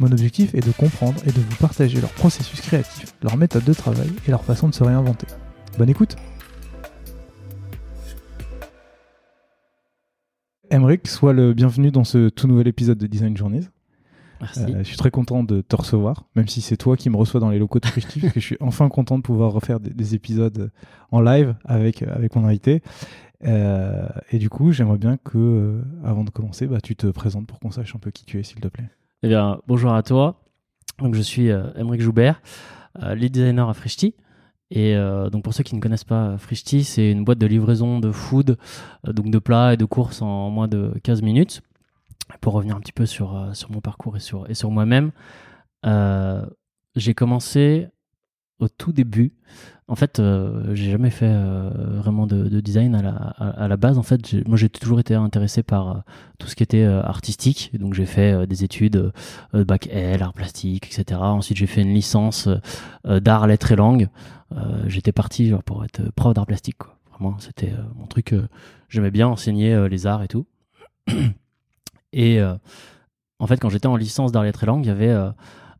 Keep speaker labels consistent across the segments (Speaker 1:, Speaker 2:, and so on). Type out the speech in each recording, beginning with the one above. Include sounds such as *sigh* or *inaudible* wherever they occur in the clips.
Speaker 1: Mon objectif est de comprendre et de vous partager leur processus créatif, leur méthode de travail et leur façon de se réinventer. Bonne écoute Emric, sois le bienvenu dans ce tout nouvel épisode de Design Journeys.
Speaker 2: Merci.
Speaker 1: Euh, je suis très content de te recevoir, même si c'est toi qui me reçois dans les locaux de Frishti, *laughs* parce que je suis enfin content de pouvoir refaire des, des épisodes en live avec, avec mon invité. Euh, et du coup, j'aimerais bien que, euh, avant de commencer, bah, tu te présentes pour qu'on sache un peu qui tu es, s'il te plaît.
Speaker 2: Eh bien, bonjour à toi. Donc, je suis euh, Emeric Joubert, euh, lead designer à Frishti. Et euh, donc, pour ceux qui ne connaissent pas Frishti, c'est une boîte de livraison de food, euh, donc de plats et de courses en moins de 15 minutes. Pour revenir un petit peu sur, euh, sur mon parcours et sur, et sur moi-même, euh, j'ai commencé au tout début. En fait, euh, j'ai jamais fait euh, vraiment de, de design à la, base. En fait, moi, j'ai toujours été intéressé par euh, tout ce qui était euh, artistique. Donc, j'ai fait des études bac L, art plastique, etc. Ensuite, j'ai fait une licence d'art, lettres et langues. J'étais parti pour être prof d'art plastique. Vraiment, c'était mon truc. J'aimais bien enseigner les arts et tout. Et en fait, quand j'étais en licence d'art, lettres et langues, il y avait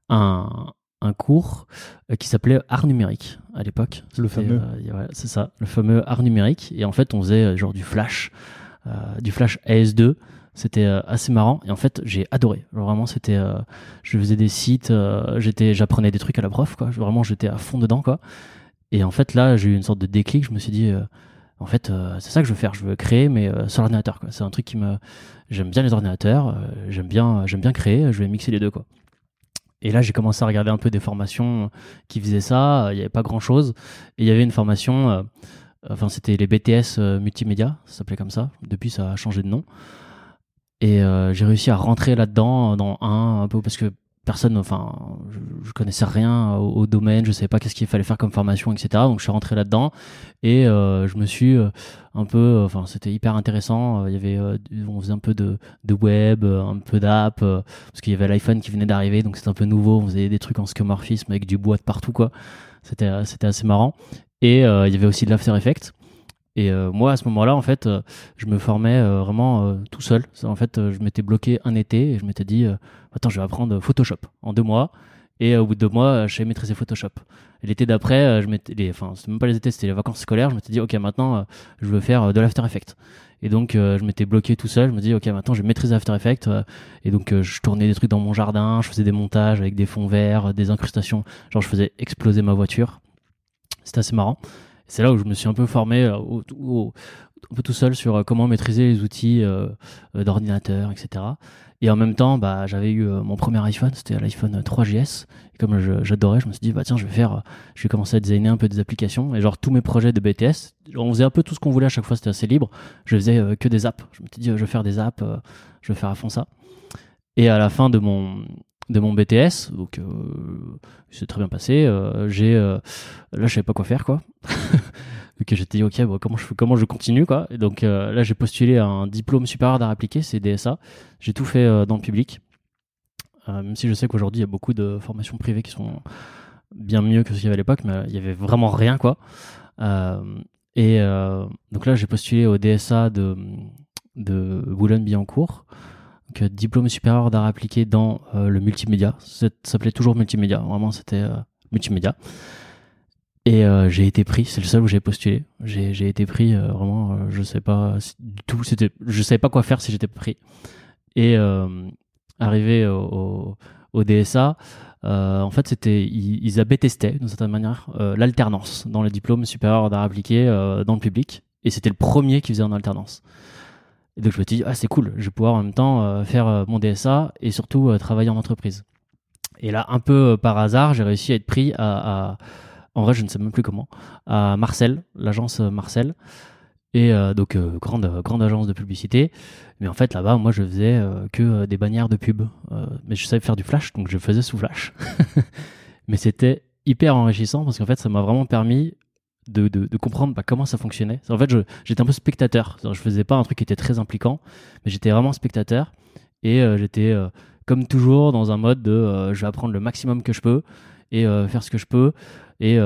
Speaker 2: un, un cours euh, qui s'appelait art numérique à l'époque.
Speaker 1: Le fameux.
Speaker 2: euh, ouais, c'est ça, le fameux art numérique. Et en fait, on faisait euh, genre du flash, du flash AS2. C'était assez marrant et en fait j'ai adoré. Vraiment c'était, euh, je faisais des sites, euh, j'étais, j'apprenais des trucs à la prof quoi. Vraiment j'étais à fond dedans quoi. Et en fait là j'ai eu une sorte de déclic. Je me suis dit euh, en fait c'est ça que je veux faire. Je veux créer mais sur l'ordinateur quoi. C'est un truc qui me, j'aime bien les ordinateurs, j'aime bien, j'aime bien créer. Je vais mixer les deux quoi. Et là j'ai commencé à regarder un peu des formations qui faisaient ça. Il n'y avait pas grand chose. Et il y avait une formation. euh, Enfin, c'était les BTS euh, multimédia, ça s'appelait comme ça. Depuis, ça a changé de nom. Et euh, j'ai réussi à rentrer là-dedans, dans un, un peu parce que personne, enfin, je, je connaissais rien au, domaine, je savais pas qu'est-ce qu'il fallait faire comme formation, etc. Donc, je suis rentré là-dedans et euh, je me suis euh, un peu, euh, enfin, c'était hyper intéressant. Il y avait, on faisait un peu de, web, un peu d'app, parce qu'il y avait l'iPhone qui venait d'arriver, donc c'était un peu nouveau. On faisait des trucs en skeuomorphisme avec du bois de partout, quoi. C'était, assez marrant. Et il y avait aussi de l'After Effects. Et euh, moi, à ce moment-là, en fait, euh, je me formais euh, vraiment euh, tout seul. En fait, euh, je m'étais bloqué un été et je m'étais dit, euh, attends, je vais apprendre Photoshop en deux mois. Et au bout de deux mois, je savais maîtriser Photoshop. L'été d'après, je m'étais, enfin, c'était même pas les étés, c'était les vacances scolaires. Je m'étais dit, ok, maintenant, je veux faire de l'After Effects. Et donc, je m'étais bloqué tout seul. Je me dis, ok, maintenant, je vais maîtriser After Effects. et donc, je tournais des trucs dans mon jardin. Je faisais des montages avec des fonds verts, des incrustations. Genre, je faisais exploser ma voiture. C'était assez marrant. C'est là où je me suis un peu formé euh, un peu tout seul sur euh, comment maîtriser les outils euh, d'ordinateur, etc. Et en même temps, bah, j'avais eu mon premier iPhone, c'était l'iPhone 3GS. Et comme j'adorais, je me suis dit, bah tiens, je vais faire, je vais commencer à designer un peu des applications. Et genre tous mes projets de BTS, on faisait un peu tout ce qu'on voulait à chaque fois, c'était assez libre. Je faisais que des apps. Je me suis dit, je vais faire des apps, je vais faire à fond ça. Et à la fin de mon de mon BTS, donc euh, c'est très bien passé. euh, j'ai euh, là, je savais pas quoi faire, quoi. *laughs* Donc j'étais dit ok comment je comment je continue quoi et donc euh, là j'ai postulé à un diplôme supérieur d'art appliqué c'est DSA j'ai tout fait euh, dans le public Euh, même si je sais qu'aujourd'hui il y a beaucoup de formations privées qui sont bien mieux que ce qu'il y avait à l'époque mais il y avait vraiment rien quoi Euh, et euh, donc là j'ai postulé au DSA de de Boulogne-Billancourt euh, diplôme supérieur d'art appliqué dans euh, le multimédia ça s'appelait toujours multimédia vraiment c'était euh, multimédia et euh, j'ai été pris, c'est le seul où j'ai postulé. J'ai été pris, vraiment, je sais pas du tout, c'était, je savais pas quoi faire si j'étais pris. Et arrivé au, DSA, en fait, ils avaient testé d'une certaine manière l'alternance dans le diplôme supérieur d'art appliqué dans le public, et c'était le premier qui faisait en alternance. Et donc je me suis dit ah c'est cool, je vais pouvoir en même temps faire mon DSA et surtout travailler en entreprise. Et là, un peu par hasard, j'ai réussi à être pris à, en vrai, je ne sais même plus comment, à Marcel, l'agence Marcel. Et euh, donc, euh, grande, grande agence de publicité. Mais en fait, là-bas, moi, je faisais euh, que des bannières de pub. mais je savais faire du flash, donc je faisais sous flash. *laughs* mais c'était hyper enrichissant parce qu'en fait, ça m'a vraiment permis de, de, comprendre bah, comment ça fonctionnait. En fait, j'étais un peu spectateur. Je faisais pas un truc qui était très impliquant, mais j'étais vraiment spectateur. Et j'étais, comme toujours, dans un mode de je vais apprendre le maximum que je peux et faire ce que je peux. Et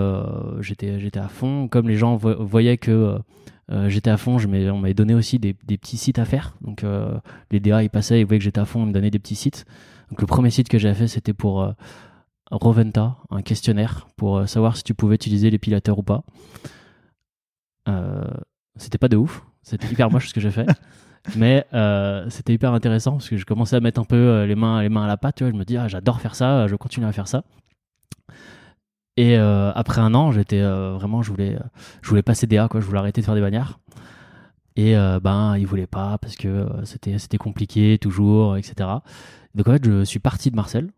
Speaker 2: j'étais, j'étais à fond. Comme les gens voyaient que euh, j'étais à fond, je on m'avait donné aussi des, petits sites à faire. Donc euh, les DA ils passaient, ils voyaient que j'étais à fond, ils me donnaient des petits sites. Donc le premier site que j'ai fait c'était pour euh, Roventa, un questionnaire pour savoir si tu pouvais utiliser l'épilateur ou pas. c'était pas de ouf, c'était hyper moche ce que j'ai fait. *laughs* Mais c'était hyper intéressant parce que je commençais à mettre un peu les mains, les mains à la pâte. Tu vois, je me dis, ah, j'adore faire ça, je continue à faire ça. Et euh, après un an, j'étais euh, vraiment, je voulais, je voulais passer DA, quoi. Je voulais arrêter de faire des bannières. Et euh, ben, il voulait pas parce que c'était, c'était compliqué toujours, etc. Donc en fait, je suis parti de Marcel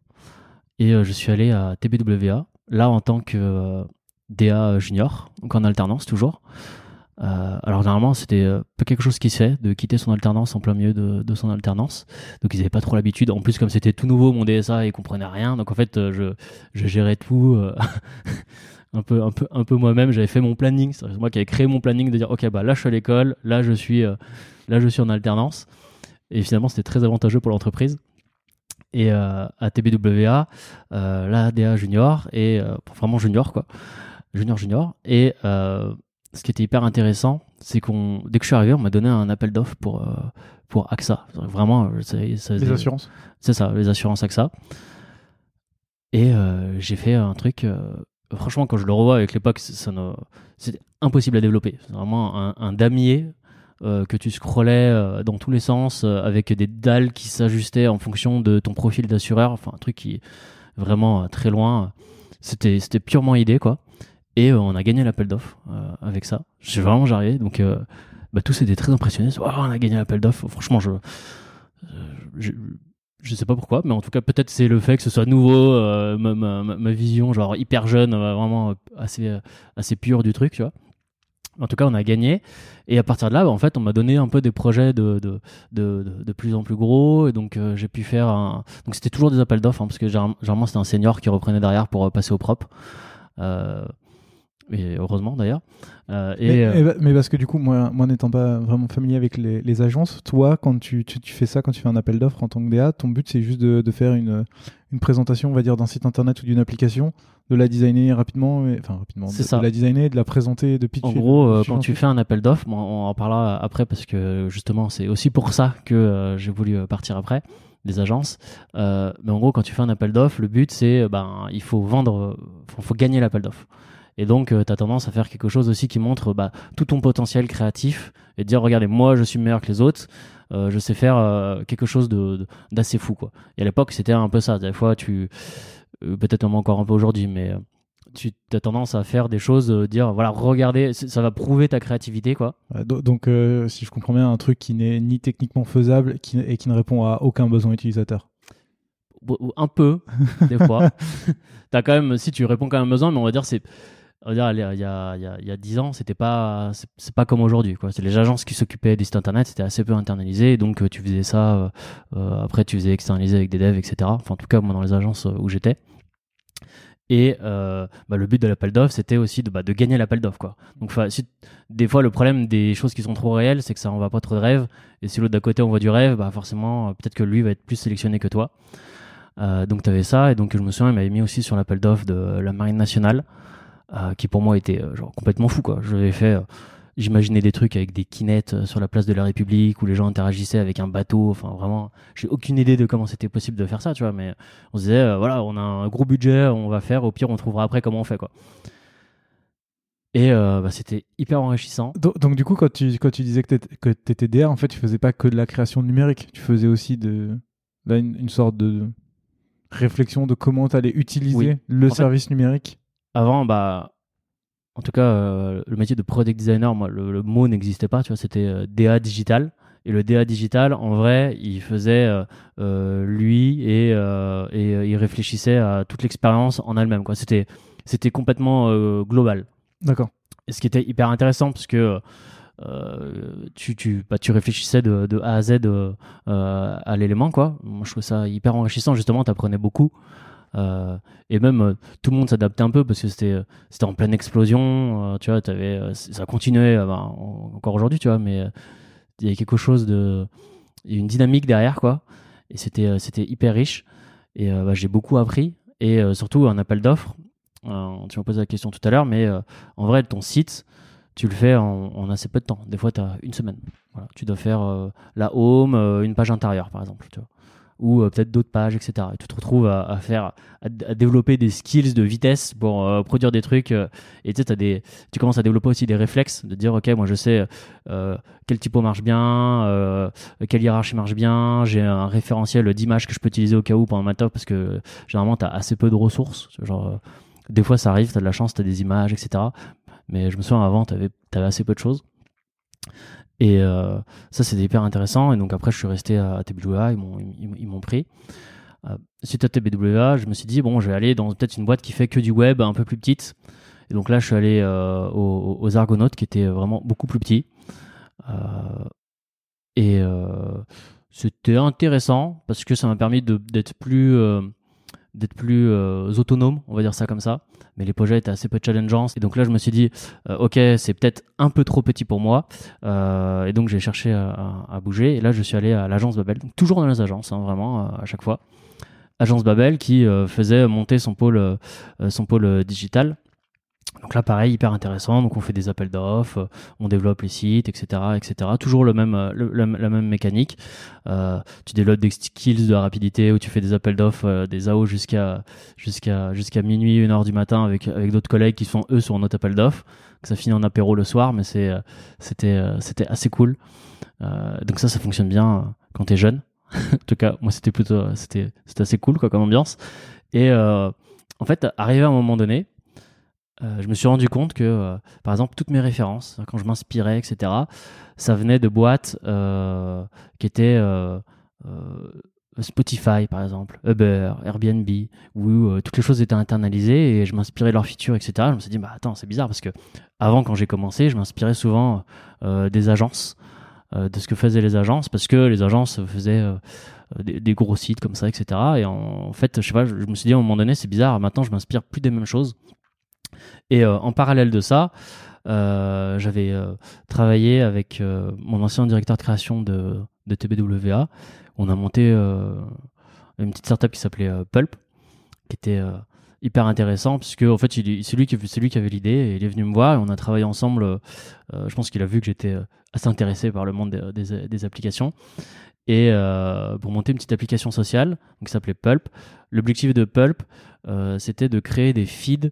Speaker 2: et je suis allé à TBWA, là en tant que DA junior, donc en alternance toujours. Euh, alors généralement c'était euh, pas quelque chose qui se fait de quitter son alternance en plein milieu de, son alternance. Donc ils n'avaient pas trop l'habitude. En plus comme c'était tout nouveau mon DSA, ils comprenaient rien. Donc en fait euh, je, je gérais tout *laughs* un peu un peu un peu moi-même. J'avais fait mon planning. C'est moi qui avais créé mon planning de dire ok bah là je suis à l'école, là je suis là je suis en alternance. Et finalement c'était très avantageux pour l'entreprise. Et à TBWA, là DA junior et vraiment junior quoi, junior junior et ce qui était hyper intéressant, c'est qu'on, dès que je suis arrivé, on m'a donné un appel d'offres pour, euh, pour AXA. Vraiment,
Speaker 1: les assurances.
Speaker 2: C'est ça, les assurances AXA. Et euh, j'ai fait un truc. Euh, franchement, quand je le revois avec l'époque, c'était impossible à développer. C'est vraiment un, un damier que tu scrollais dans tous les sens avec des dalles qui s'ajustaient en fonction de ton profil d'assureur. Enfin, un truc qui est vraiment très loin. C'était purement idée, quoi. Et euh, on a gagné l'appel d'offres euh, avec ça. J'ai vraiment jarrié. Donc, euh, bah, tous étaient très impressionnés. on a gagné l'appel d'offres. Franchement, je, je, sais pas pourquoi, mais en tout cas, peut-être c'est le fait que ce soit nouveau, ma, ma, ma, vision, genre hyper jeune, vraiment assez, assez pure du truc, tu vois. En tout cas, on a gagné. Et à partir de là, bah, en fait, on m'a donné un peu des projets de, de, de, de plus en plus gros. Et donc, j'ai pu faire un... Donc, c'était toujours des appels d'offres, hein, parce que généralement, c'était un senior qui reprenait derrière pour passer au propre. Euh, et heureusement d'ailleurs.
Speaker 1: Euh, et, euh, mais, parce que du coup, moi, moi n'étant pas vraiment familier avec les, les agences, toi, quand tu, tu, fais ça, quand tu fais un appel d'offres en tant que DA, ton but c'est juste de, de, faire une, une présentation, on va dire, d'un site internet ou d'une application, de la designer rapidement, enfin rapidement, de,
Speaker 2: ça.
Speaker 1: de la designer, de la présenter, de pitcher.
Speaker 2: En gros, euh, quand tu fais un appel d'offres, on en parlera après parce que justement, c'est aussi pour ça que j'ai voulu partir après des agences. mais en gros, quand tu fais un appel d'offres, le but c'est, ben, il faut vendre, il faut gagner l'appel d'offres. Et donc, euh, tu as tendance à faire quelque chose aussi qui montre bah, tout ton potentiel créatif et dire, regardez, moi, je suis meilleur que les autres. Euh, je sais faire euh, quelque chose d'assez fou. Quoi. Et à l'époque, c'était un peu ça. Des fois, tu. Peut-être encore un peu aujourd'hui, mais tu as tendance à faire des choses, dire voilà, regardez, ça va prouver ta créativité, quoi.
Speaker 1: donc, si je comprends bien, un truc qui n'est ni techniquement faisable qui, et qui ne répond à aucun besoin utilisateur.
Speaker 2: Un peu, des fois. *laughs* as quand même, si tu réponds quand même besoin, mais on va dire c'est il y a, il y a, il y a 10 ans, c'était pas, c'est pas comme aujourd'hui, quoi. C'est les agences qui s'occupaient des sites internet, c'était assez peu internalisé, donc euh, tu faisais ça, euh, euh, après tu faisais externaliser avec des devs, etc. Enfin, en tout cas, moi, dans les agences où j'étais. Et bah, le but de l'appel d'offres, c'était aussi de, bah, de gagner l'appel d'offres. Quoi. Donc, des fois, le problème des choses qui sont trop réelles, c'est que ça va pas trop de rêve. Et si l'autre d'à côté on voit du rêve, bah, forcément, peut-être que lui va être plus sélectionné que toi. donc, tu avais ça. Et donc, je me souviens, il m'avait mis aussi sur l'appel d'offres de la Marine nationale. Euh, qui pour moi était euh, genre complètement fou quoi. Je l'avais fait euh, j'imaginais des trucs avec des kinettes sur la place de la République où les gens interagissaient avec un bateau. Enfin, vraiment, j'ai aucune idée de comment c'était possible de faire ça, tu vois. Mais on se disait, voilà, on a un gros budget, on va faire. Au pire, on trouvera après comment on fait, quoi. Et bah, c'était hyper enrichissant.
Speaker 1: Donc, du coup, quand tu, quand tu disais que tu étais DA, en fait, tu faisais pas que de la création numérique. Tu faisais aussi de, là, une sorte de réflexion de comment tu allais utiliser
Speaker 2: Oui.
Speaker 1: le
Speaker 2: En fait-
Speaker 1: service numérique
Speaker 2: Avant, bah, en tout cas, euh, le métier de product designer, moi, le, le mot n'existait pas, tu vois, c'était euh, DA digital. Et le DA digital, en vrai, il faisait euh, lui et, et il réfléchissait à toute l'expérience en elle-même, quoi. C'était, c'était complètement global.
Speaker 1: D'accord.
Speaker 2: Et ce qui était hyper intéressant, parce que tu, tu, bah, tu réfléchissais de, de A à Z à l'élément, quoi. Moi, je trouve ça hyper enrichissant, justement, tu apprenais beaucoup. Euh, et même, euh, tout le monde s'adaptait un peu, parce que c'était, euh, c'était en pleine explosion, tu vois, t'avais, c- ça continuait bah, en- encore aujourd'hui, tu vois, mais il y avait quelque chose de... A une dynamique derrière, quoi. Et c'était, c'était hyper riche. Et bah, j'ai beaucoup appris. Et surtout, un appel d'offres. Tu m'as posé la question tout à l'heure, mais en vrai, ton site, tu le fais en, assez peu de temps. Des fois, tu as une semaine. Tu dois faire la home, une page intérieure, par exemple. Tu vois. Ou euh, peut-être d'autres pages, etc. Et tu te retrouves à, faire, à, développer des skills de vitesse pour euh, produire des trucs. euh, et tu commences à développer aussi des réflexes de dire, OK, moi, je sais quel typo marche bien, quelle hiérarchie marche bien. J'ai un référentiel d'images que je peux utiliser au cas où pendant ma top parce que généralement, tu as assez peu de ressources. Genre, des fois, ça arrive, tu as de la chance, tu as des images, etc. Mais je me souviens, avant, tu avais, assez peu de choses. Et euh, ça, c'était hyper intéressant. Et donc, après, je suis resté à TBWA, ils m'ont, ils, m'ont pris. Euh, suite à TBWA, je me suis dit, bon, je vais aller dans peut-être une boîte qui fait que du web, un peu plus petite. Et donc là, je suis allé euh, aux, aux Argonautes, qui étaient vraiment beaucoup plus petits. Euh, et c'était intéressant parce que ça m'a permis de, d'être plus, d'être plus euh, autonome, on va dire ça comme ça. Mais les projets étaient assez peu challengeants. Et donc là, je me suis dit, euh, ok, c'est peut-être un peu trop petit pour moi. Euh, et donc j'ai cherché à, bouger. Et là, je suis allé à l'agence Babel. Toujours dans les agences, hein, vraiment, à chaque fois. Agence Babel qui faisait monter son pôle, digital. Donc là, pareil, hyper intéressant. Donc on fait des appels d'offres, on développe les sites, etc., etc. Toujours le même, euh, le- la, la même mécanique. Euh, tu développes des skills de rapidité où tu fais des appels d'offres, euh, des AO jusqu'à jusqu'à jusqu'à minuit, une heure du matin avec avec d'autres collègues qui sont eux sur un autre appel d'offres. Ça finit en apéro le soir, mais c'est euh, c'était c'était assez cool. Euh, donc ça, ça fonctionne bien quand t'es jeune. *laughs* en tout cas, moi c'était plutôt c'était c'était assez cool quoi comme ambiance. Et en fait, arrivé à un moment donné, je me suis rendu compte que, euh, par exemple, toutes mes références, quand je m'inspirais, etc., ça venait de boîtes euh, qui étaient euh, euh, Spotify, par exemple, Uber, Airbnb, où euh, toutes les choses étaient internalisées et je m'inspirais de leurs features, etc. Je me suis dit, bah attends, c'est bizarre parce que avant, quand j'ai commencé, je m'inspirais souvent euh, des agences, euh, de ce que faisaient les agences, parce que les agences faisaient euh, des, gros sites comme ça, etc. Et en, fait, je sais pas, je, je me suis dit à un moment donné, c'est bizarre, maintenant je m'inspire plus des mêmes choses. Et euh, en parallèle de ça, euh, j'avais euh, travaillé avec mon ancien directeur de création de, TBWA. On a monté une petite startup qui s'appelait Pulp, qui était hyper intéressant, puisque en fait, c'est lui, qui- avait l'idée, et il est venu me voir, et on a travaillé ensemble. je pense qu'il a vu que j'étais assez intéressé par le monde des, applications. Et pour monter une petite application sociale, qui s'appelait Pulp. L'objectif de Pulp, euh, c'était de créer des feeds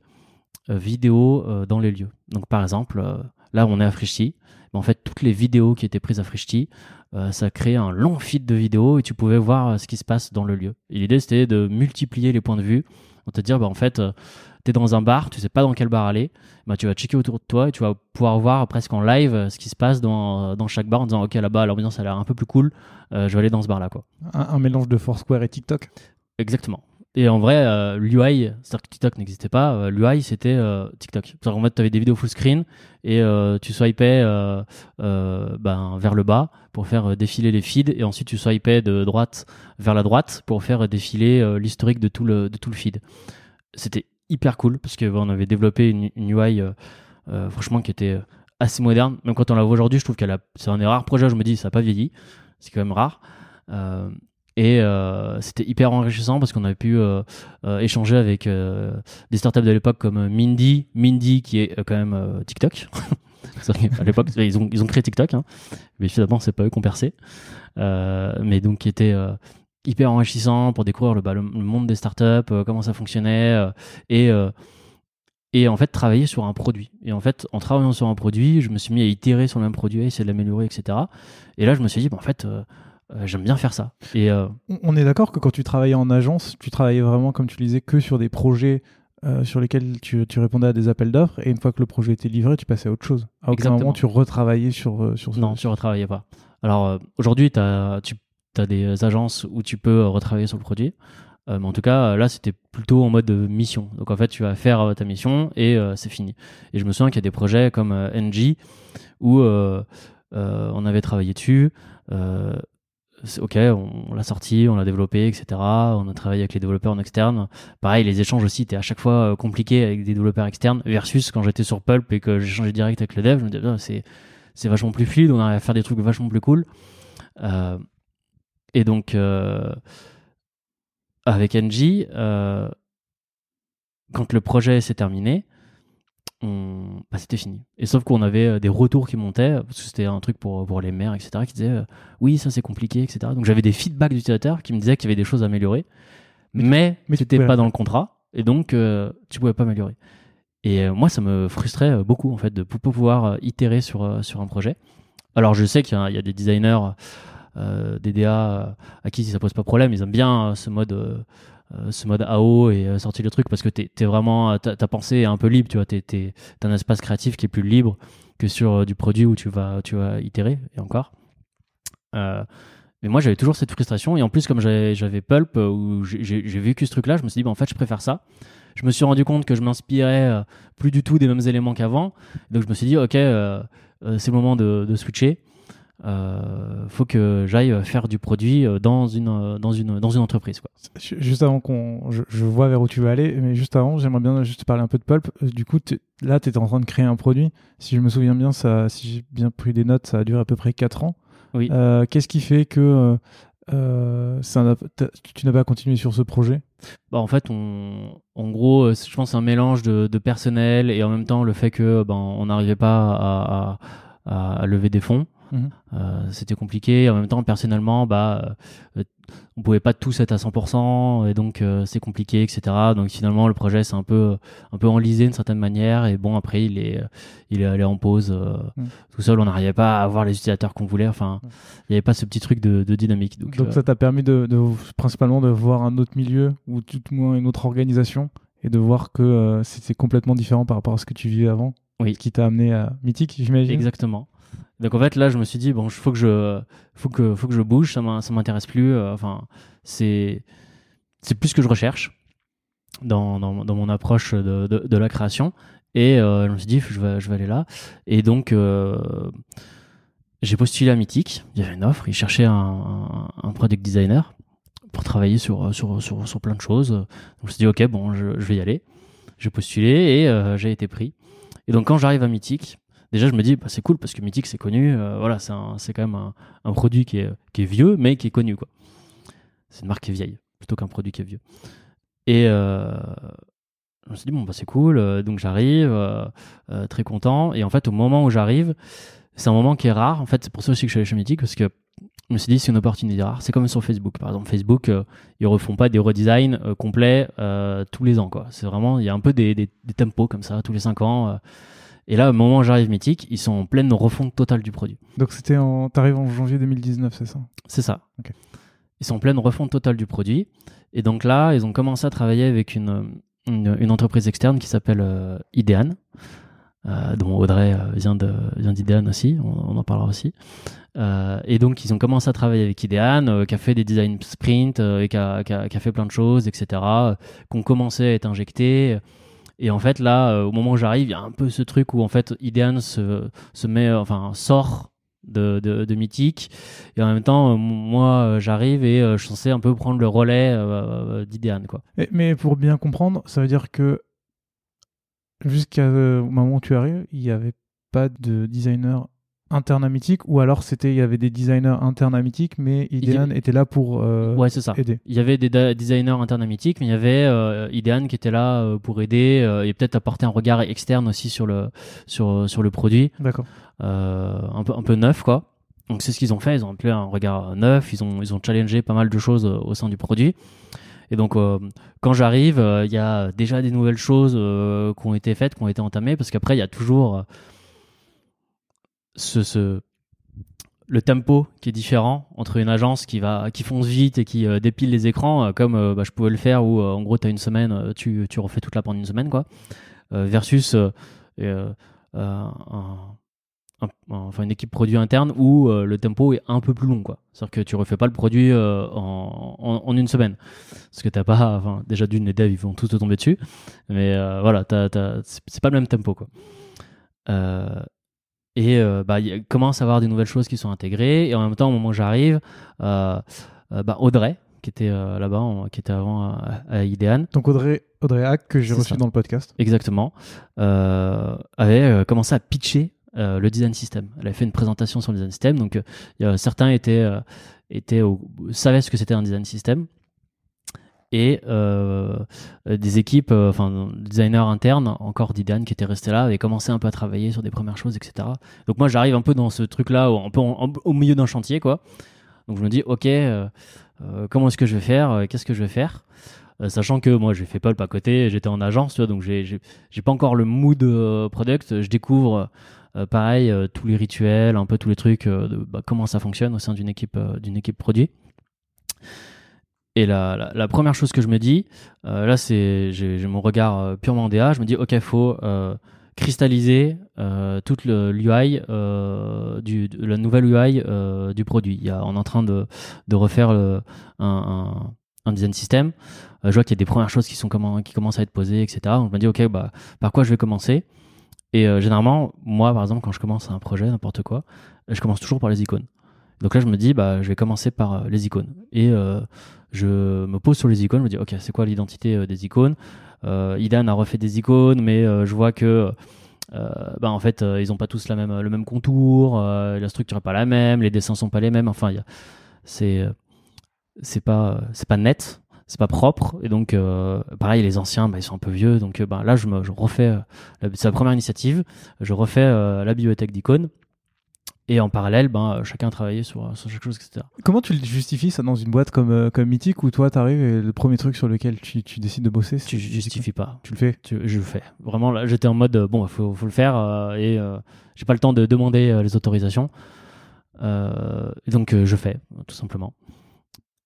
Speaker 2: vidéo euh, dans les lieux. Donc par exemple, euh, là on est à Frishti, mais en fait toutes les vidéos qui étaient prises à Frishti, euh, ça créait un long feed de vidéos et tu pouvais voir euh, ce qui se passe dans le lieu. Et l'idée c'était de multiplier les points de vue, on te dire bah en fait euh, t'es dans un bar, tu sais pas dans quel bar aller, bah tu vas checker autour de toi et tu vas pouvoir voir presque en live euh, ce qui se passe dans, dans chaque bar en disant ok là-bas l'ambiance a l'air un peu plus cool, euh, je vais aller dans ce bar là quoi.
Speaker 1: un, un mélange de Foursquare et TikTok?
Speaker 2: Exactement. Et en vrai, euh, l'UI, c'est-à-dire que TikTok n'existait pas, euh, l'UI c'était euh, TikTok. C'est-à-dire qu'en fait, tu avais des vidéos full screen et tu swipais ben, vers le bas pour faire défiler les feeds et ensuite tu swipais de droite vers la droite pour faire défiler l'historique de, tout le- de tout le feed. C'était hyper cool parce que ben, on avait développé une, UI franchement qui était assez moderne. Même quand on la voit aujourd'hui, je trouve qu'elle c'est un des rares projets, je me dis, ça n'a pas vieilli. C'est quand même rare. Et euh, c'était hyper enrichissant parce qu'on avait pu euh, euh, échanger avec des startups de l'époque comme Mindy, Mindy qui est quand même TikTok. *laughs* Qu'à l'époque, ils ont, ils ont créé TikTok, hein. mais finalement, c'est pas eux qui ont percé. Mais donc, qui était hyper enrichissant pour découvrir le, bah, le, monde des startups, comment ça fonctionnait, et, et en fait, travailler sur un produit. Et en fait, en travaillant sur un produit, je me suis mis à itérer sur le même produit, à essayer de l'améliorer, etc. Et là, je me suis dit, bah, en fait, euh, j'aime bien faire ça. Et euh,
Speaker 1: On- est d'accord que quand tu travaillais en agence, tu travaillais vraiment, comme tu le disais, que sur des projets euh, sur lesquels tu, tu répondais à des appels d'offres, et une fois que le projet était livré, tu passais à autre chose. À aucun
Speaker 2: Exactement.
Speaker 1: moment, tu retravaillais sur, sur ce
Speaker 2: non, tu retravaillais pas. Alors aujourd'hui, tu as des agences où tu peux retravailler sur le produit. Mais en tout cas, là, c'était plutôt en mode mission. Donc en fait, tu vas faire ta mission et c'est fini. Et je me souviens qu'il y a des projets comme NG où on avait travaillé dessus. Ok, on, l'a sorti, on l'a développé, etc. On a travaillé avec les développeurs en externe. Pareil, les échanges aussi étaient à chaque fois euh, compliqués avec des développeurs externes versus quand j'étais sur Pulp et que j'échangeais direct avec le dev. Je me disais, Ah, c'est c'est vachement plus fluide, on arrive à faire des trucs vachement plus cool. Euh, et donc, euh, avec NG, quand le projet s'est terminé, on... bah, c'était fini. Et sauf qu'on avait euh, des retours qui montaient, parce que c'était un truc pour, pour les maires, etc., qui disaient euh, oui, ça c'est compliqué, etc. Donc j'avais des feedbacks d'utilisateurs qui me disaient qu'il y avait des choses à améliorer,
Speaker 1: Mais
Speaker 2: mais,
Speaker 1: tu- mais tu
Speaker 2: c'était
Speaker 1: pouvais
Speaker 2: pas dans le contrat, et donc euh, tu pouvais pas améliorer. Et euh, moi, ça me frustrait beaucoup, en fait, de pou- pouvoir euh, itérer sur, sur un projet. Alors, je sais qu'il y, a- il y a des designers, des DA, à qui ça pose pas problème. Ils aiment bien ce mode, euh, ce mode AO et euh, sortir le truc parce que t'es es vraiment, euh, ta, pensée est un peu libre, tu vois. T'es t'as un espace créatif qui est plus libre que sur euh, du produit où tu vas, tu vas itérer, et encore. Mais moi, j'avais toujours cette frustration. Et en plus, comme j'avais Pulp, où j'ai- vécu ce truc-là, je me suis dit, bah, en fait, je préfère ça. Je me suis rendu compte que je m'inspirais plus du tout des mêmes éléments qu'avant. Donc, je me suis dit, OK, c'est le moment de switcher. Euh, faut que j'aille faire du produit euh, dans une, euh, dans une, dans une entreprise. Quoi.
Speaker 1: Juste avant qu'on. Je, je vois vers où tu veux aller, mais juste avant, j'aimerais bien juste parler un peu de Pulp. Du coup, là, tu étais en train de créer un produit. Si je me souviens bien, ça, si j'ai bien pris des notes, ça a duré à peu près 4 ans.
Speaker 2: Oui.
Speaker 1: Euh, Qu'est-ce qui fait que euh, ça tu n'as pas continué sur ce projet?
Speaker 2: Bah, en fait, on, en gros, je pense un mélange de, de personnel et en même temps le fait que ben, on n'arrivait pas à, à- à lever des fonds.
Speaker 1: Mhm.
Speaker 2: Euh, c'était compliqué. En même temps, personnellement, bah, euh, on pouvait pas tous être à 100% et donc euh, c'est compliqué, etc. Donc finalement, le projet c'est un peu, un peu enlisé d'une certaine manière et bon après il est, il est allé en pause euh,
Speaker 1: Mhm.
Speaker 2: tout seul. On n'arrivait pas à avoir les utilisateurs qu'on voulait. Enfin,
Speaker 1: Mhm.
Speaker 2: il n'y avait pas ce petit truc de, de dynamique. Donc,
Speaker 1: Donc,
Speaker 2: euh,
Speaker 1: ça t'a permis de, de- principalement de voir un autre milieu ou tout au moins une autre organisation et de voir que euh, c'était complètement différent par rapport à ce que tu vivais avant.
Speaker 2: Oui.
Speaker 1: Ce qui t'a amené à Mythique, j'imagine?
Speaker 2: Exactement. Donc en fait là, je me suis dit bon, faut que je, faut que, faut que je bouge. Ça m'in- ça m'intéresse plus. euh, Enfin, c'est, c'est plus ce que je recherche dans, dans, dans mon approche de, de, la création. Et euh, je me suis dit, je vais, je vais aller là. Et donc euh, j'ai postulé à Mythique. Il y avait une offre. Ils cherchaient un, un, product designer pour travailler sur, sur, sur, sur plein de choses. Donc je me suis dit, ok, bon, je, vais y aller. J'ai postulé et j'ai été pris. Et donc quand j'arrive à Mythique, déjà je me dis bah, c'est cool parce que Mythique c'est connu, euh, voilà c'est quand même un, produit qui est, qui est vieux mais qui est connu. C'est une marque qui est vieille plutôt qu'un produit qui est vieux. Et euh, je me suis dit bon bah c'est cool, euh, donc j'arrive très content et en fait au moment où j'arrive c'est un moment qui est rare en fait c'est pour ça aussi que je suis allé chez Mythique parce que je me suis dit c'est une opportunité rare. C'est comme sur Facebook par exemple Facebook euh, ils refont pas des redesigns complets tous les ans quoi. C'est vraiment il y a un peu des, des, des tempos comme ça tous les 5 ans. Et là, au moment où j'arrive Mythique, ils sont en pleine refonte totale du produit.
Speaker 1: Donc c'était en. T'arrives en janvier 2019, c'est ça?
Speaker 2: C'est ça. Ils sont en pleine refonte totale du produit. Et donc là, ils ont commencé à travailler avec une, une, une entreprise externe qui s'appelle euh, Idean, euh, dont Audrey euh, vient de vient d'Idean aussi, on, on en parlera aussi. Euh, et donc ils ont commencé à travailler avec Idean, qui a fait des design sprints et qui a, qui a- qui a fait plein de choses, etc. qui ont commencé à être injectés. Et en fait là, euh, au moment où j'arrive, il y a un peu ce truc où en fait Idean se, met, euh, enfin sort de, de, Mythique. Et en même temps, euh, moi, j'arrive et je suis censé un peu prendre le relais d'Idean, quoi.
Speaker 1: Mais pour bien comprendre, ça veut dire que jusqu'au moment où tu arrives, il n'y avait pas de designer interne à ou alors c'était il y avait des designers internes à mais Idean était là pour euh,
Speaker 2: ouais, c'est ça.
Speaker 1: aider.
Speaker 2: Il y avait des designers internes à mais il y avait euh, Idean qui était là euh, pour aider euh, et peut-être apporter un regard externe aussi sur le, sur, sur le produit,
Speaker 1: D'accord.
Speaker 2: euh, un, peu, un peu neuf, quoi. Donc c'est ce qu'ils ont fait, ils ont appelé un regard neuf, ils ont, ils ont challengé pas mal de choses euh, au sein du produit. Et donc euh, quand j'arrive, euh, il y a déjà des nouvelles choses euh, qui ont été faites, qui ont été entamées, parce qu'après il y a toujours euh, le tempo qui est différent entre une agence qui va qui fonce vite et qui euh, dépile les écrans euh, comme euh, bah, je pouvais le faire où en gros tu as une semaine tu, tu refais toute la pendant une semaine quoi. Versus enfin une équipe produit interne où le tempo est un peu plus long quoi. C'est à dire que tu refais pas le produit en, en, une semaine. Parce que t'as pas déjà d'une les devs ils vont tous te tomber dessus. Mais voilà c'est pas le même tempo quoi et euh, bah, il commence à avoir des nouvelles choses qui sont intégrées. Et en même temps, au moment où j'arrive, euh, euh, bah, Audrey, qui était là-bas, qui était avant à, Idean.
Speaker 1: Donc Audrey, Audrey Hack, que j'ai reçu dans le podcast.
Speaker 2: Exactement. avait commencé à pitcher le design system. Elle avait fait une présentation sur le design system. Donc certains étaient, étaient savaient ce que c'était un design system et euh, des équipes, euh, enfin designers internes, encore d'Idan qui étaient restés là, avaient commencé un peu à travailler sur des premières choses, etc. Donc moi j'arrive un peu dans ce truc-là, un peu au milieu d'un chantier, quoi. Donc je me dis, ok, euh, comment est-ce que je vais faire Qu'est-ce que je vais faire? Sachant que moi j'ai fait le pas côté, j'étais en agence, tu vois, donc j'ai pas encore le mood product. Je découvre pareil tous les rituels, un peu tous les trucs, de bah, comment ça fonctionne au sein d'une équipe, d'une équipe produit. Et la, première chose que je me dis, euh, là, c'est j'ai mon regard euh, purement DA. Je me dis, ok, il faut euh, cristalliser toute l'UI, du la nouvelle UI du produit. Il y a, on est en train de, de refaire un, un, design system. je vois qu'il y a des premières choses qui, sont qui commencent à être posées, etc. Donc je me dis, ok, bah, par quoi je vais commencer? Et généralement, moi, par exemple, quand je commence un projet, n'importe quoi, je commence toujours par les icônes. Donc là, je me dis, bah, je vais commencer par les icônes. Et je me pose sur les icônes, je me dis ok c'est quoi l'identité euh, des icônes? Euh, Idan a refait des icônes mais euh, je vois que bah, en fait ils n'ont pas tous le même contour, la structure n'est pas la même, les dessins sont pas les mêmes, enfin c'est c'est pas c'est pas net c'est pas propre. Et donc pareil les anciens bah, ils sont un peu vieux. Donc bah, là je, me, je refais c'est la première initiative. Je refais la bibliothèque d'icônes et en parallèle, ben, chacun travaillait sur, sur chaque chose, etc.
Speaker 1: Comment tu justifies ça dans une boîte comme, euh, comme Mythique où toi, tu arrives et le premier truc sur lequel tu, tu décides de bosser
Speaker 2: Tu justifies pas.
Speaker 1: Tu le fais
Speaker 2: Je le fais. Vraiment, là, j'étais en mode, euh, bon, il faut, faut, le faire euh, et j'ai pas le temps de demander les autorisations. et donc, je fais, tout simplement.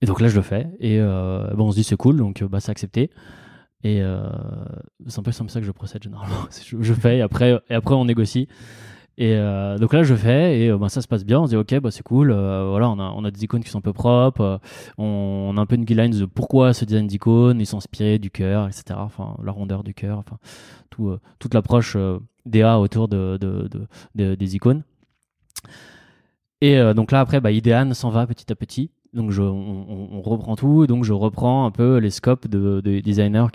Speaker 2: Et donc là, je le fais. Et bon, on se dit, c'est cool, donc bah, c'est accepté. Et c'est un peu comme ça que je procède généralement. *laughs* je, je fais et après, et après on négocie. Et euh, donc là, je fais et euh, bah, ça se passe bien. On se dit ok, bah c'est cool. Euh, voilà, on a, on a des icônes qui sont un peu propres. On, on, a un peu une guideline de pourquoi ce design d'icônes. Ils sont inspirés du cœur, etc. Enfin, la rondeur du cœur. Enfin, tout, toute l'approche DA autour de, de, de, des icônes. Et donc là, après, bah, Idean s'en va petit à petit. Donc je, on, reprend tout. Donc je reprends un peu les scopes de, de designers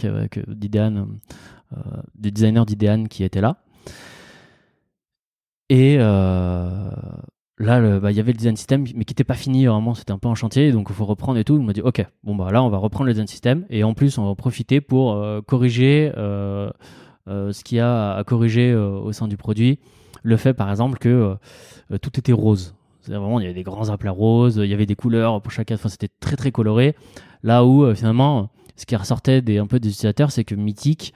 Speaker 2: des designers d'Idean qui étaient là. Et euh, là, bah, il y avait le design system, mais qui n'était pas fini vraiment, c'était un peu en chantier, donc il faut reprendre et tout. On m'a dit, ok, bon bah là, on va reprendre le design system, et en plus, on va profiter pour euh, corriger euh, ce qu'il y a à corriger au sein du produit. Le fait, par exemple, que tout était rose. Vraiment, il y avait des grands aplats roses, il y avait des couleurs pour chaque enfin, c'était très très coloré. Là où finalement, ce qui ressortait des, un peu des utilisateurs, c'est que Mythic,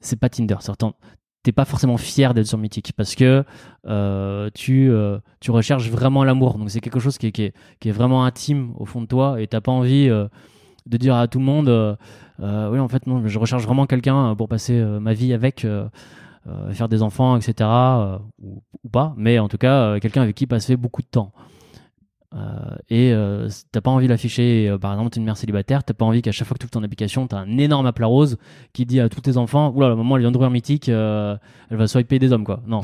Speaker 2: c'est pas Tinder. Certains, t'es pas forcément fier d'être sur Mythique parce que euh, tu, euh, tu recherches vraiment l'amour. Donc c'est quelque chose qui est, vraiment intime au fond de toi et t'as pas envie euh, de dire à tout le monde oui en fait non je recherche vraiment quelqu'un pour passer ma vie avec faire des enfants etc ou, pas mais en tout cas quelqu'un avec qui passer beaucoup de temps et euh, t'as pas envie d'afficher, euh, par exemple, t'es une mère célibataire, t'as pas envie qu'à chaque fois que tu ouvres ton application, t'as un énorme aplat rose qui dit à tous tes enfants, oula, la maman elle vient d'ouvrir mythique, elle va swiper des hommes, quoi. Non,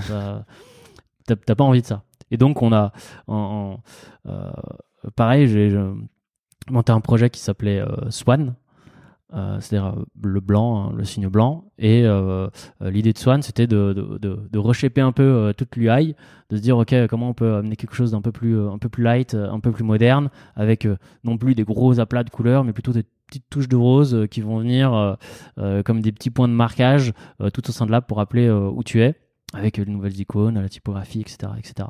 Speaker 2: *laughs* t'as pas envie de ça. Et donc, on a, pareil, j'ai monté un projet qui s'appelait Swan, euh, c'est-à-dire euh, le blanc, hein, le signe blanc. Et euh, l'idée de Swan, c'était de, de, de, de un peu toute l'UI, de se dire ok comment on peut amener quelque chose d'un peu plus un peu plus light, un peu plus moderne, avec non plus des gros aplats de couleurs, mais plutôt des petites touches de rose qui vont venir comme des petits points de marquage tout au sein de l'app pour rappeler où tu es, avec les nouvelles icônes, la typographie, etc., etc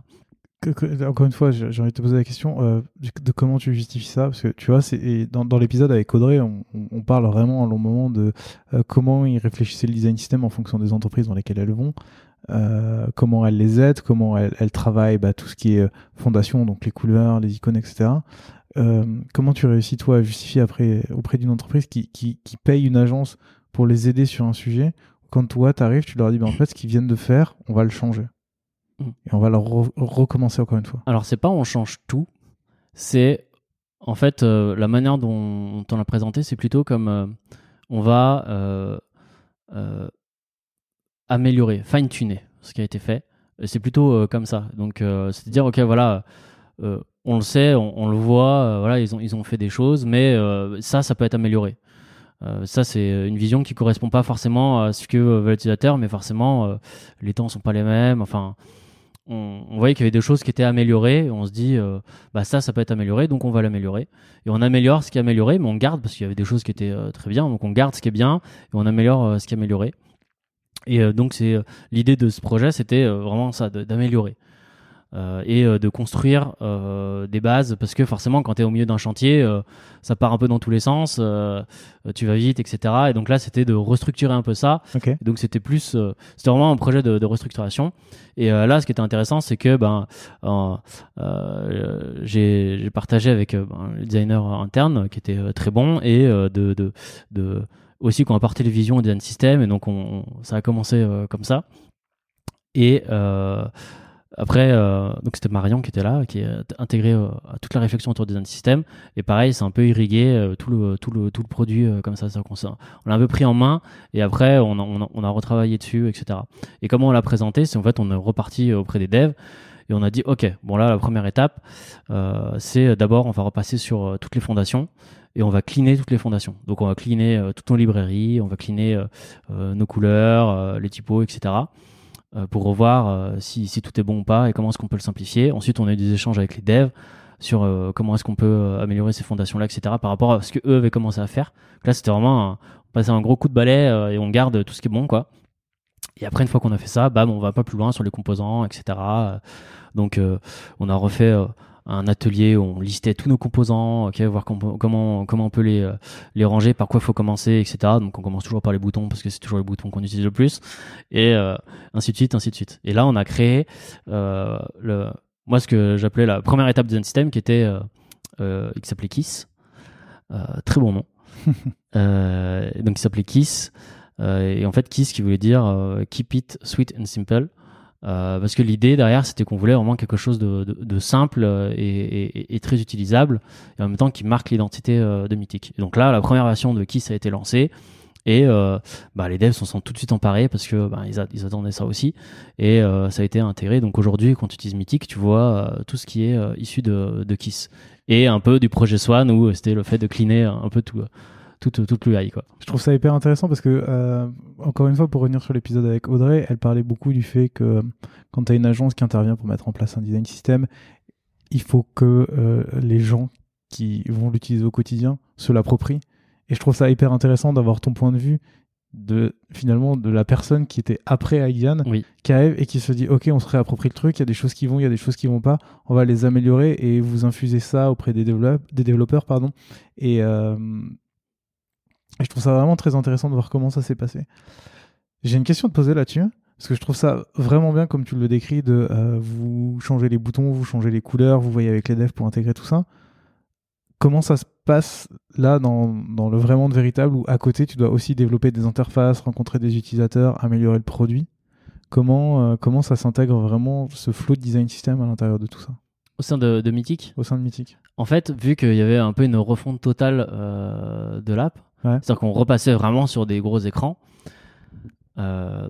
Speaker 1: encore une fois, j'ai envie de te poser la question euh, de comment tu justifies ça, parce que tu vois, c'est dans, l'épisode avec Audrey, on, parle vraiment un long moment de euh, comment ils réfléchissaient le design system en fonction des entreprises dans lesquelles elles vont. euh, comment elle les aide, comment elle, elle travaille bah, tout ce qui est fondation, donc les couleurs, les icônes, etc. Euh, comment tu réussis toi à justifier après auprès d'une entreprise qui, qui, qui, paye une agence pour les aider sur un sujet quand toi tu arrives, tu leur dis bah, en fait ce qu'ils viennent de faire, on va le changer? Et on va recommencer encore une fois.
Speaker 2: Alors c'est pas on change tout, c'est en fait euh, la manière dont on l'a présenté, c'est plutôt comme euh, on va euh, améliorer, fine-tuner ce qui a été fait. C'est plutôt comme ça. Donc c'est à dire ok voilà on le sait, on, le voit, voilà, ils ont, ils ont fait des choses, mais ça, ça peut être amélioré. Ça, c'est une vision qui correspond pas forcément à ce que veut l'utilisateur, mais forcément, les temps sont pas les mêmes. Enfin, on, voyait qu'il y avait des choses qui étaient améliorées. on se dit, bah ça, ça peut être amélioré, donc on va l'améliorer. Et on améliore ce qui est amélioré, mais on garde parce qu'il y avait des choses qui étaient très bien, donc on garde ce qui est bien et on améliore ce qui est amélioré. Et donc, c'est l'idée de ce projet, c'était vraiment ça, d'améliorer. Euh, et euh, de construire euh, des bases parce que forcément quand tu es au milieu d'un chantier ça part un peu dans tous les sens tu vas vite etc et donc là c'était de restructurer un peu ça. Donc c'était plus c'était vraiment un projet de, de restructuration. Et là ce qui était intéressant c'est que ben j'ai partagé avec ben, le designer interne qui était très bon et de, de, de aussi qu'on a apporté les visions au design system. Et donc on, ça a commencé comme ça. Et après, euh, donc c'était Marion qui était là, qui est intégré euh, à toute la réflexion autour du design system. Et pareil, c'est un peu irrigué euh, tout le tout le tout le produit comme ça. on l'a un peu pris en main et après on a retravaillé dessus, etc. Et comment on l'a présenté, c'est en fait on est reparti auprès des devs et on a dit ok, bon là la première étape, c'est d'abord on va repasser sur toutes les fondations et on va cleaner toutes les fondations. Donc on va cleaner toutes nos librairies, on va cleaner nos couleurs, les typos, etc. Euh, pour revoir euh, si, si, tout est bon ou pas et comment est-ce qu'on peut le simplifier. Ensuite, on a eu des échanges avec les devs sur euh, comment est-ce qu'on peut améliorer ces fondations-là, etc. par rapport à ce que eux avaient commencé à faire. là, c'était vraiment un, un gros coup de balai et on garde tout ce qui est bon, quoi. Et après, une fois qu'on a fait ça, bam, on va pas plus loin sur les composants, etc. Donc, on a refait un atelier où on listait tous nos composants, ok, voir comment comment on peut les euh, les ranger, par quoi il faut commencer, etc. Donc on commence toujours par les boutons parce que c'est toujours les boutons qu'on utilise le plus, et euh, ainsi de suite, ainsi de suite. Et là, on a créé euh, le moi ce que j'appelais la première étape du système, qui était qui s'appelait Kiss, très bon nom. *laughs* donc il s'appelait Kiss. et en fait, Kiss qui voulait dire Keep it sweet and simple. Euh, parce que l'idée derrière, c'était qu'on voulait vraiment quelque chose de, simple et, et, très utilisable, et en même temps qui marque l'identité euh, de Mythic. donc là, la première version de Kiss a été lancée, et euh, bah, les devs s'en sont tout de suite emparés parce que bah, ils, attendaient ça aussi, et euh, ça a été intégré. Donc aujourd'hui, quand tu utilises Mythic, tu vois tout ce qui est issu de, de Kiss. Et un peu du projet Swan, où c'était le fait de cleaner un peu tout toute, toute l'UI. Quoi.
Speaker 1: Je trouve ça hyper intéressant parce que, euh, encore une fois, pour revenir sur l'épisode avec Audrey, elle parlait beaucoup du fait que quand tu as une agence qui intervient pour mettre en place un design system, il faut que euh, les gens qui vont l'utiliser au quotidien se l'approprient. Et je trouve ça hyper intéressant d'avoir ton point de vue de finalement de la personne qui était après Aigan qui arrive et qui se dit ok on se réapproprie le truc il y a des choses qui vont il y a des choses qui vont pas on va les améliorer et vous infusez ça auprès des, des développeurs pardon et, euh, et je trouve ça vraiment très intéressant de voir comment ça s'est passé. J'ai une question à te poser là-dessus, parce que je trouve ça vraiment bien comme tu le décris, de euh, vous changez les boutons, vous changez les couleurs, vous voyez avec les devs pour intégrer tout ça. Comment ça se passe là dans, dans le vrai monde véritable où à côté tu dois aussi développer des interfaces, rencontrer des utilisateurs, améliorer le produit? Comment, euh, comment ça s'intègre vraiment ce flow de design system à l'intérieur de tout ça?
Speaker 2: Au sein de, de Mythic?
Speaker 1: Au sein de Mythic.
Speaker 2: En fait, vu qu'il y avait un peu une refonte totale euh, de l'app, c'est-à-dire qu'on repassait vraiment sur des gros écrans. Euh,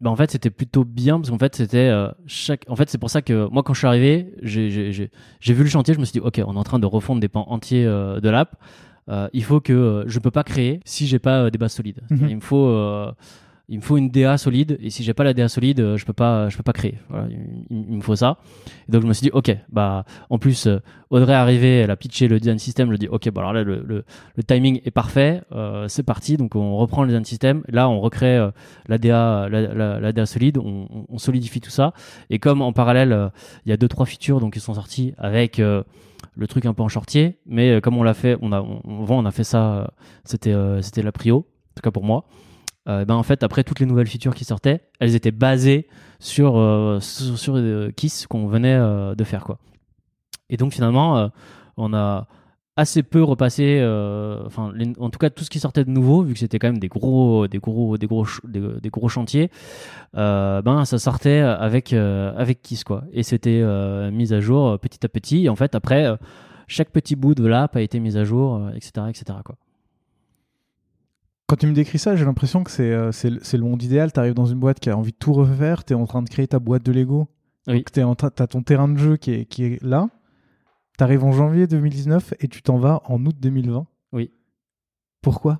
Speaker 2: ben en fait, c'était plutôt bien parce qu'en fait, c'était euh, chaque. En fait, c'est pour ça que moi, quand je suis arrivé, j'ai vu le chantier, je me suis dit, ok, on est en train de refondre des pans entiers euh, de l'app. il faut que je peux pas créer si j'ai pas des bases solides. Mhm. Il me faut il me faut une DA solide et si j'ai pas la DA solide euh, je peux pas je peux pas créer. Voilà, il, me faut ça. Et donc je me suis dit ok bah en plus euh, Audrey est arrivée elle a pitché le design system je dis ok bah alors là le, le, le timing est parfait euh, c'est parti. Donc on reprend le design system. Là on recrée euh, la DA la, la, la, DA solide. On, on, solidifie tout ça. Et comme en parallèle il y a deux trois features donc qui sont sortis avec le truc un peu en shortier. Mais comme on l'a fait on a on, on, a fait ça c'était c'était la prio en tout cas pour moi euh, ben en fait après toutes les nouvelles features qui sortaient, elles étaient basées sur euh, sur, euh, Kiss qu'on venait de faire quoi. Et donc finalement, on a assez peu repassé, enfin en tout cas tout ce qui sortait de nouveau, vu que c'était quand même des gros des gros des gros des, gros chantiers, ben ça sortait avec avec Kiss quoi. Et c'était mis à jour petit à petit. Et en fait après chaque petit bout de l'app a été mis à jour, etc etc quoi.
Speaker 1: Quand tu me décris ça, j'ai l'impression que c'est euh, c'est le c'est le monde idéal. Tu arrives dans une boîte qui a envie de tout refaire, tu es en train de créer ta boîte de Lego.
Speaker 2: Oui.
Speaker 1: Tu as ton terrain de jeu qui est, qui est là. Tu arrives en janvier 2019 et tu t'en vas en août 2020.
Speaker 2: Oui.
Speaker 1: Pourquoi?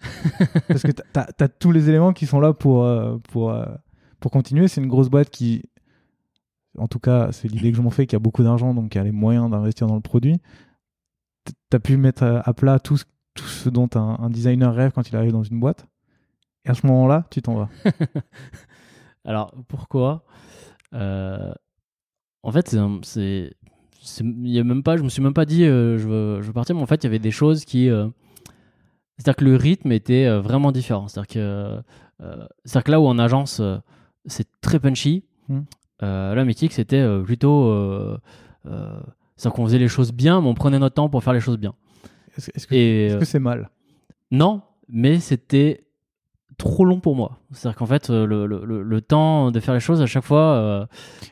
Speaker 1: *laughs* Parce que tu as, tous les éléments qui sont là pour, euh, pour, euh, pour continuer. C'est une grosse boîte qui, en tout cas, c'est l'idée que je m'en fais, qui a beaucoup d'argent, donc qui a les moyens d'investir dans le produit. Tu as pu mettre à à plat tout ce, tout ce dont un, un designer rêve quand il arrive dans une boîte. Et à ce moment-là, tu t'en vas. *laughs*
Speaker 2: Alors pourquoi? Euh, En fait, c'est c'est c'est- y a même pas, je me suis même pas dit euh, je, veux, je veux partir, mais en fait, il y avait des choses qui. euh, c'est-à-dire que le rythme était vraiment différent. C'est-à-dire que, c'est-à-dire que là où en agence, c'est très punchy, euh, là, Mythique, c'était plutôt. c'est-à-dire qu'on faisait les choses bien, mais on prenait notre temps pour faire les choses bien.
Speaker 1: Est-ce que que c'est mal?
Speaker 2: Non, mais c'était trop long pour moi. C'est-à-dire qu'en fait, le, le- le- le temps de faire les choses à chaque fois. euh,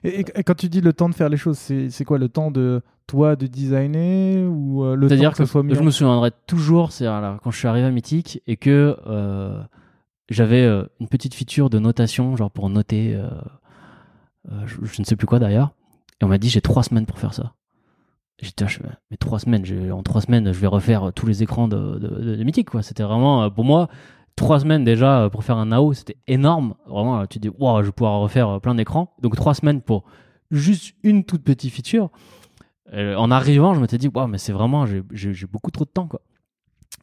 Speaker 1: et, quand tu dis le temps de faire les choses, c'est quoi le temps de toi de designer ou euh, le temps
Speaker 2: C'est-à-dire
Speaker 1: que, ça soit mis
Speaker 2: je
Speaker 1: en-
Speaker 2: me souviendrai toujours, c'est quand je suis arrivé à Mythique et que euh, j'avais une petite feature de notation, genre pour noter, je, je ne sais plus quoi d'ailleurs, et on m'a dit j'ai trois semaines pour faire ça. J'étais fais, mais trois semaines, en trois semaines, je vais refaire tous les écrans de, de, de- de Mythique, quoi. C'était vraiment, euh, pour moi, trois semaines déjà euh, pour faire un NAO, c'était énorme. Vraiment, euh, tu te dis, wow, je vais pouvoir refaire euh, plein d'écrans. Donc trois semaines pour juste une toute petite feature. Euh, en arrivant, je m'étais dit, wow, mais c'est vraiment, j'ai- beaucoup trop de temps, quoi.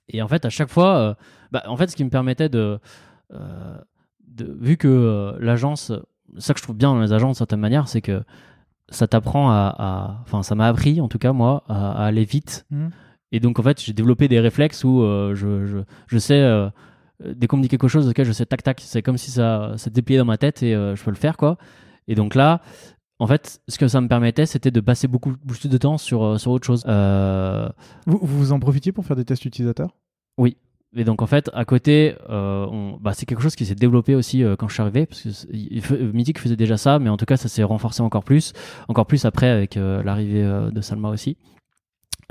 Speaker 2: Et en fait, à chaque fois, euh, bah, en fait, ce qui me permettait de, euh, de vu que euh, l'agence, ça que je trouve bien dans les agences, d'une certaine manière, c'est que ça t'apprend à, enfin, ça m'a appris, en tout cas moi, à, à aller vite.
Speaker 1: Mhm.
Speaker 2: Et donc, en fait, j'ai développé des réflexes où euh, je, je, je sais, euh, dès qu'on me dit quelque chose, ok, je sais tac tac, c'est comme si ça, ça dépliait dans ma tête et euh, je peux le faire, quoi. Et donc là, en fait, ce que ça me permettait, c'était de passer beaucoup plus de temps sur, euh, sur autre chose.
Speaker 1: Vous, vous en profitiez pour faire des tests utilisateurs?
Speaker 2: Et donc en fait, à côté, euh, bah, c'est quelque chose qui s'est développé aussi euh, quand je suis arrivé, parce que faisait déjà ça, mais en tout cas, ça s'est renforcé encore plus, encore plus après avec euh, l'arrivée de Salma aussi.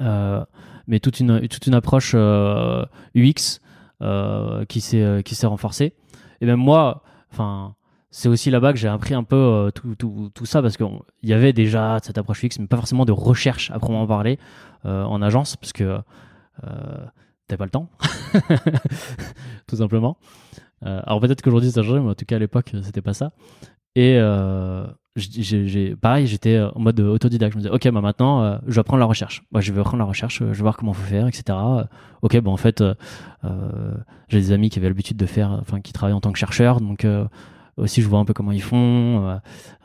Speaker 2: Mais toute une, toute une approche UX qui s'est qui s'est renforcée. Et même moi, enfin, c'est aussi là-bas que j'ai appris un peu tout, tout, tout ça parce qu'il y avait déjà cette approche UX, mais pas forcément de recherche à proprement parler en agence, parce que t'as pas le temps, *laughs* tout simplement. Euh, alors peut-être qu'aujourd'hui ça a changé, mais en tout cas à l'époque c'était pas ça. Et euh, j'ai, pareil, j'étais en mode autodidacte. Je me disais, ok, bah maintenant euh, je vais apprendre la recherche. Moi, je vais apprendre la recherche, euh, je vais voir comment faut faire, etc. Euh, Ok, bah en fait, euh, euh, j'ai des amis qui avaient l'habitude de faire, enfin qui travaillent en tant que chercheurs, donc euh, aussi je vois un peu comment ils font. Euh,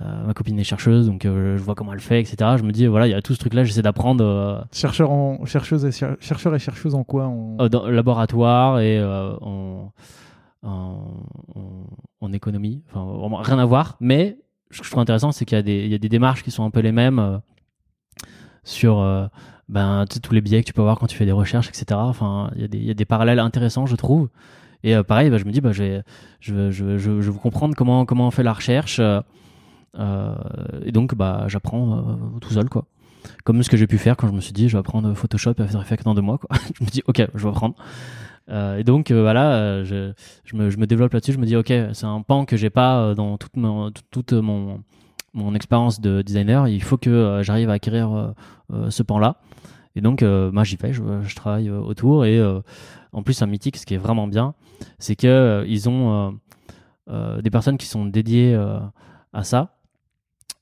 Speaker 2: euh, ma copine est chercheuse, donc euh, je vois comment elle fait, etc. Je me dis, voilà, il y a tout ce truc-là, j'essaie d'apprendre.
Speaker 1: Chercheur en, chercheuse et cher- chercheur et chercheuse en quoi en...
Speaker 2: dans laboratoire et en, en, en- en économie. Enfin, vraiment rien à voir. Mais ce que je trouve intéressant, c'est qu'il y, a des- il y a des démarches qui sont un peu les mêmes euh, sur euh, ben, tous les biais que tu peux avoir quand tu fais des recherches, etc. Enfin, il y, a des- il y a des parallèles intéressants, je trouve. Et euh, pareil, bah, je me dis, bah, je, vais, je, je, je, je veux comprendre comment, on fait la recherche. euh, euh, et donc, bah, j'apprends tout seul, quoi. Comme ce que j'ai pu faire quand je me suis dit, je vais apprendre Photoshop et After Effects dans deux mois, quoi. *laughs* je me dis, ok, je vais apprendre. Et donc, voilà, je, me, développe là-dessus. Je me dis, ok, c'est un pan que j'ai pas dans toute, mon, toute, mon, mon expérience de designer. Il faut que j'arrive à acquérir ce pan-là. Et donc, moi, j'y vais, je, je travaille autour. Et en plus, un mythique, ce qui est vraiment bien, c'est que euh, ils ont euh, euh, des personnes qui sont dédiées à ça.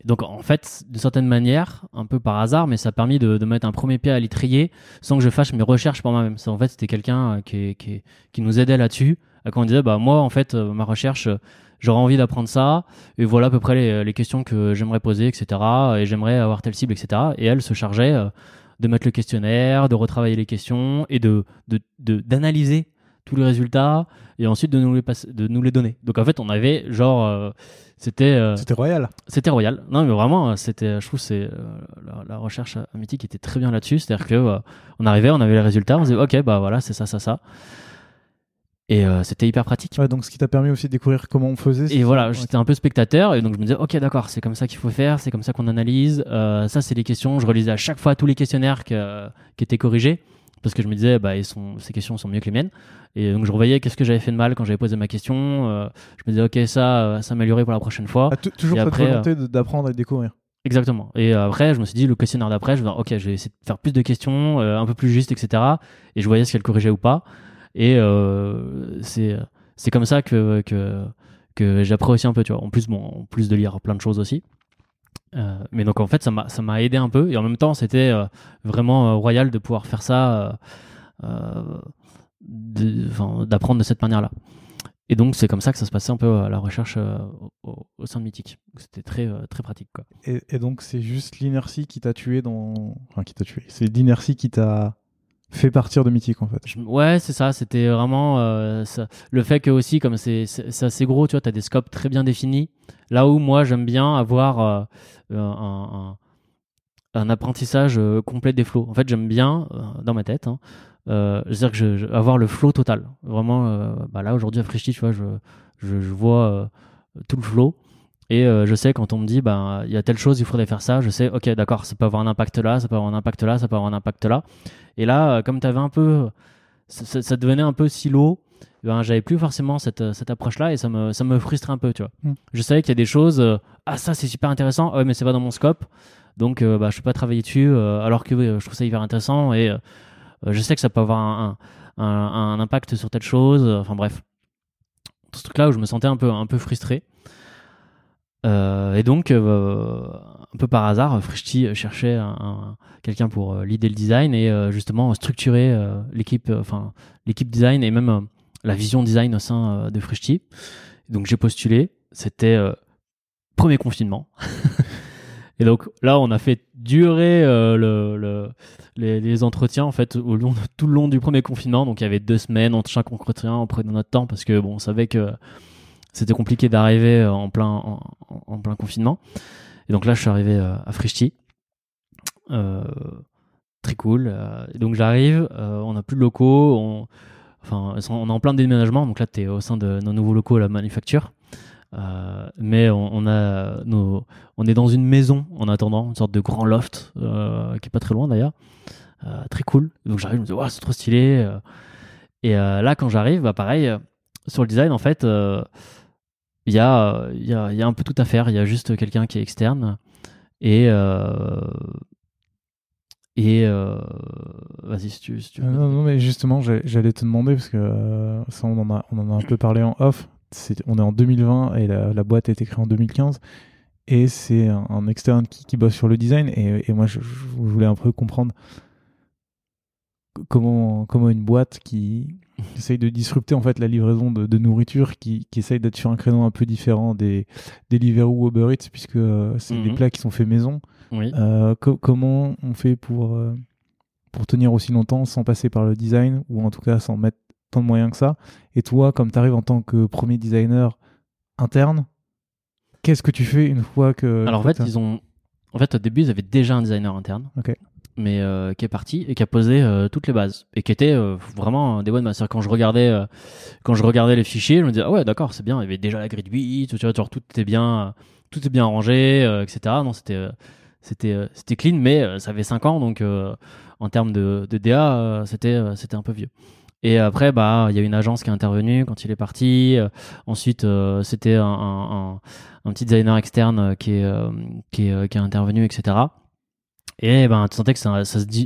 Speaker 2: Donc, en fait, d'une certaine manière, un peu par hasard, mais ça a permis de, de mettre un premier pied à l'étrier sans que je fasse mes recherches pour moi-même. En fait, c'était quelqu'un qui, qui, nous aidait là-dessus. Quand on disait, bah, moi, en fait, ma recherche, j'aurais envie d'apprendre ça, et voilà à peu près les, les questions que j'aimerais poser, etc. Et j'aimerais avoir telle cible, etc. Et elle se chargeait de mettre le questionnaire, de retravailler les questions et de de- de- d'analyser tous les résultats et ensuite de nous les passer, de nous les donner. Donc en fait, on avait genre, euh, c'était, euh,
Speaker 1: C'était royal.
Speaker 2: c'était royal. Non, mais vraiment, euh, c'était, je trouve, c'est euh, la, la recherche mythique était très bien là-dessus. C'est-à-dire que on arrivait, on avait les résultats, on disait, ok, bah voilà, c'est ça, ça, ça. Et euh, c'était hyper pratique.
Speaker 1: Ouais, donc ce qui t'a permis aussi de découvrir comment on faisait.
Speaker 2: Et voilà, j'étais un peu spectateur et donc je me disais, ok, d'accord, c'est comme ça qu'il faut faire, c'est comme ça qu'on analyse. Euh, ça, c'est les questions. Je relisais à chaque fois tous les questionnaires que- qui étaient corrigés parce que je me disais, bah, ils sont, ces questions sont mieux que les miennes. Et donc je revoyais qu'est-ce que j'avais fait de mal quand j'avais posé ma question. Euh, je me disais, ok, ça, euh, ça améliorer pour la prochaine fois.
Speaker 1: Ah, tou- toujours
Speaker 2: Et
Speaker 1: cette
Speaker 2: après, euh,
Speaker 1: volonté d'apprendre et de découvrir.
Speaker 2: Exactement. Et euh, après, je me suis dit, le questionnaire d'après, je vais dire, ok, je vais essayer de faire plus de questions, euh, un peu plus justes, etc. Et je voyais si elle corrigeait ou pas. Et euh, c'est c'est comme ça que, que, que j'apprends aussi un peu, tu vois. En plus, bon, en plus de lire plein de choses aussi. Euh, mais donc, en fait, ça m'a aidé un peu. Et en même temps, c'était euh, vraiment royal de pouvoir faire ça, d'apprendre de cette manière-là. Et donc, c'est comme ça que ça se passait un peu à la recherche au, sein de Mythique. C'était très, très pratique, quoi.
Speaker 1: Et donc c'est juste l'inertie qui t'a tué dans. Enfin, qui t'a tué. C'est l'inertie qui t'a fait partir de Mythique en fait.
Speaker 2: Je- ouais, c'est ça. C'était vraiment euh, le fait que aussi, comme c'est assez gros, tu vois, t'as des scopes très bien définis. Là où moi, j'aime bien avoir euh, un, apprentissage euh, complet des flows. En fait, j'aime bien dans ma tête. Hein, c'est-à-dire que avoir le flow total. Vraiment, bah là aujourd'hui à Frishti, tu vois, je, je, vois tout le flow. Et euh, je sais quand on me dit, bah, il y a telle chose, il faudrait faire ça, je sais, ok, d'accord, ça peut avoir un impact là, ça peut avoir un impact là, ça peut avoir un impact là. Et là, euh, comme tu avais un peu, ça, devenait un peu silo, ben, j'avais plus forcément cette, cette approche-là et ça me, ça me frustrait un peu, tu vois.
Speaker 1: Mm.
Speaker 2: Je savais qu'il y a des choses, euh, ah, ça c'est super intéressant, ouais, mais c'est pas dans mon scope, donc euh, bah, je peux pas travailler dessus, euh, alors que euh, je trouve ça hyper intéressant et euh, euh, je sais que ça peut avoir un, un, un- un impact sur telle chose, euh, enfin bref. Ce truc-là où je me sentais un peu, un peu frustré. Euh, et donc, euh, un peu par hasard, Frishti cherchait un, un- quelqu'un pour euh, leader le design et euh, justement structurer euh, l'équipe, euh, enfin l'équipe design et même la vision design au sein de Frishti. Donc j'ai postulé, c'était premier confinement. *laughs* et donc là, on a fait durer le, le- les, les entretiens en fait au long, tout le long du premier confinement. Donc il y avait deux semaines entre chaque entretien, on prenait notre temps parce que bon, on savait que c'était compliqué d'arriver euh, en plein, en, plein confinement. Et donc là, je suis arrivé euh, à Frishti. Euh, très cool. Euh, et donc j'arrive, on n'a plus de locaux, on, enfin, on est en plein déménagement. Donc là, tu es au sein de nos nouveaux locaux à la manufacture. Mais on, a nos, on est dans une maison en attendant, une sorte de grand loft qui est pas très loin d'ailleurs. Très cool. Donc j'arrive, je me dis, Ouah, c'est trop stylé. Et là, quand j'arrive, bah, pareil, sur le design, en fait, il y, a, euh, y, a, y a un peu tout à faire. Il y a juste quelqu'un qui est externe. Et. euh, et. euh, Vas-y, si tu, veux.
Speaker 1: non, non, mais justement, j'allais te demander parce que ça, on en a, on en a un peu parlé en off. On est en 2020 et la, boîte a été créée en 2015. Et c'est un, externe qui, qui bosse sur le design. Et, et moi, je, je voulais un peu comprendre comment, comment une boîte qui essaye de disrupter en fait la livraison de, de nourriture, qui, qui essaye d'être sur un créneau un peu différent des Deliveroo ou Uber Eats, puisque euh, c'est des
Speaker 2: Mhm.
Speaker 1: plats qui sont faits maison.
Speaker 2: Oui.
Speaker 1: Euh, co- comment on fait pour, euh, pour tenir aussi longtemps sans passer par le design ou en tout cas sans mettre tant de moyens que ça? Et toi, comme tu arrives en tant que premier designer interne, qu'est-ce que tu fais une fois que.
Speaker 2: Alors en fait, ils ont. En fait, au début, ils avaient déjà un designer interne.
Speaker 1: Ok.
Speaker 2: Mais euh, qui est parti et qui a posé euh, toutes les bases et qui était euh, vraiment des bonnes bases. Quand je regardais, quand je regardais les fichiers, je me disais ah ouais d'accord c'est bien. Il y avait déjà la grille de 8, tu vois, tout était bien, tout est bien rangé, etc. Non c'était c'était c'était clean, mais ça avait 5 ans donc en termes de, de DA c'était c'était un peu vieux. Et après, bah, il y a une agence qui est intervenue quand il est parti. Ensuite, c'était un, un, petit designer externe qui est, qui est, qui est intervenu, etc. Et ben, tu sentais que ça,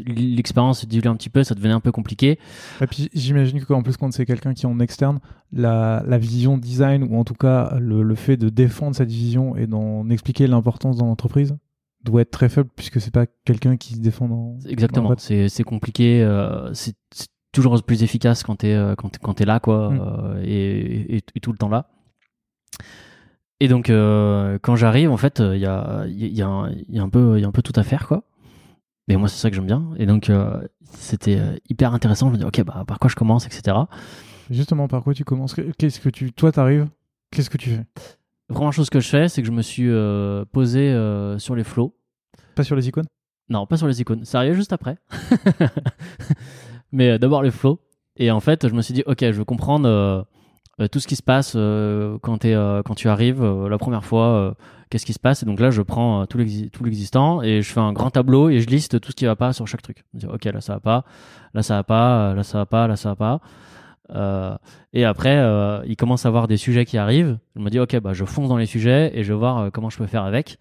Speaker 2: l'expérience se diluait un petit peu, ça devenait un peu compliqué.
Speaker 1: Et puis j'imagine qu'en plus, quand c'est quelqu'un qui est en externe, la, la vision design ou en tout cas le, le fait de défendre cette vision et d'en expliquer l'importance dans l'entreprise doit être très faible puisque c'est pas quelqu'un qui se défend dans.
Speaker 2: Exactement. C'est compliqué. euh, c'est toujours plus efficace quand t'es euh, quand t'es- quand t'es là, quoi,
Speaker 1: Mm.
Speaker 2: euh, et, et- et tout le temps là. Et donc, euh, quand j'arrive, en fait, il y a, y, a un- il y a un peu, il y a un peu tout à faire, quoi. Mais moi, c'est ça que j'aime bien. Et donc, euh, c'était euh, hyper intéressant. Je me dis, ok, bah, par quoi je commence, etc.
Speaker 1: Justement, par quoi tu commences? Qu'est-ce que tu, toi, t'arrives? Qu'est-ce que tu fais?
Speaker 2: La première chose que je fais, c'est que je me suis euh, posé euh, sur les flots.
Speaker 1: Pas sur les icônes?
Speaker 2: Non, pas sur les icônes. Ça arrive juste après. *laughs* Mais d'abord les flots. Et en fait, je me suis dit, ok, je veux comprendre tout ce qui se passe euh, quand, t'es, euh, quand tu arrives euh, la première fois. euh, Qu'est-ce qui se passe? Et donc là, je prends euh, tout, l'exi- tout l'existant et je fais un grand tableau et je liste tout ce qui va pas sur chaque truc. Je dis, ok, là ça va pas, là ça va pas, euh, là ça va pas, là ça va pas. Euh, et après, euh, il commence à avoir des sujets qui arrivent. Je me dis, ok, bah, je fonce dans les sujets et je vais voir euh, comment je peux faire avec.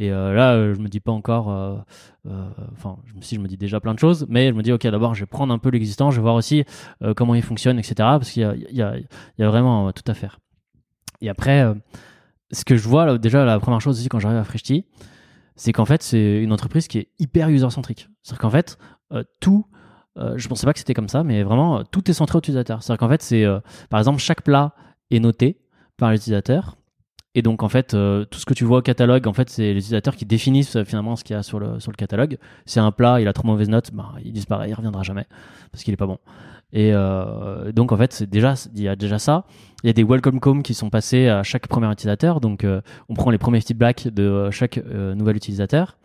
Speaker 2: Et euh, là, euh, je me dis pas encore. euh, Enfin, si je me dis déjà plein de choses, mais je me dis, ok, d'abord, je vais prendre un peu l'existant, je vais voir aussi comment il fonctionne, etc. Parce qu'il y a, vraiment tout à faire. Et après, ce que je vois déjà, la première chose aussi quand j'arrive à Freshti, c'est qu'en fait, c'est une entreprise qui est hyper user-centrique. C'est-à-dire qu'en fait, tout euh, je pensais pas que c'était comme ça, mais vraiment, tout est centré au utilisateur. C'est-à-dire qu'en fait, c'est, par exemple, chaque plat est noté par l'utilisateur. Et donc, en fait, euh, tout ce que tu vois au catalogue, en fait, c'est les utilisateurs qui définissent euh, finalement ce qu'il y a sur le, catalogue. Si un plat, il a trop mauvaise note, bah, il disparaît, il reviendra jamais parce qu'il est pas bon. Et euh, donc, en fait, c'est il y a déjà ça. Il y a des welcome com qui sont passés à chaque premier utilisateur. Donc, on prend les premiers feedbacks de chaque nouvel utilisateur.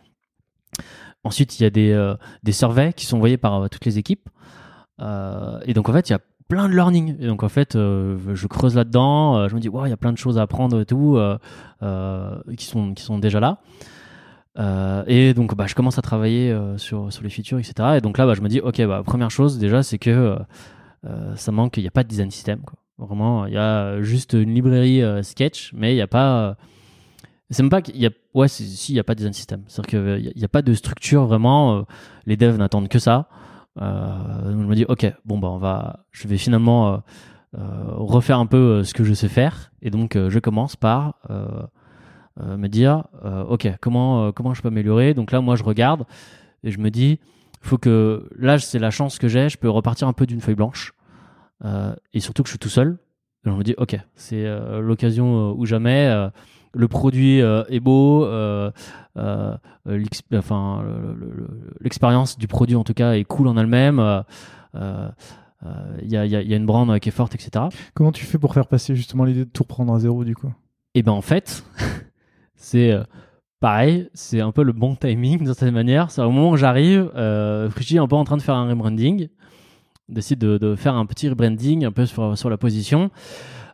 Speaker 2: Ensuite, il y a des, des surveys qui sont envoyés par toutes les équipes. Et donc, en fait, il y a plein de learning. Et donc, en fait, euh, je creuse là-dedans. euh, je me dis, wow, il y a plein de choses à apprendre et tout, euh, qui, sont, qui sont déjà là. Et donc, bah, je commence à travailler sur, sur les features, etc. Et donc là, bah, je me dis, ok, bah, première chose, déjà, c'est que ça manque, il n'y a pas de design system. Quoi. Vraiment, il y a juste une librairie sketch, mais il n'y a pas. c'est même pas qu'il y a. Ouais, si, il n'y a pas de design system. C'est-à-dire qu'il n'y a, pas de structure vraiment. les devs n'attendent que ça. Euh, donc je me dis, ok, bon, bah, on va. Je vais finalement euh, euh, refaire un peu ce que je sais faire. Et donc, je commence par me dire, ok, comment, comment je peux améliorer? Donc là, moi, je regarde et je me dis, faut que. Là, c'est la chance que j'ai. Je peux repartir un peu d'une feuille blanche. Et surtout que je suis tout seul. Et on me dit, ok, c'est euh, l'occasion ou jamais. Le produit euh, est beau, euh, euh, enfin, le- le- le- l'expérience du produit en tout cas est cool en elle-même. Il y, a, y y une brand qui est forte, etc.
Speaker 1: Comment tu fais pour faire passer justement l'idée de tout reprendre à zéro du coup?
Speaker 2: Et ben en fait, *laughs* c'est pareil, c'est un peu le bon timing de cette manière. C'est au moment où j'arrive, euh, Frigi est un peu en train de faire un rebranding, décide de, de faire un petit rebranding un peu sur, sur la position.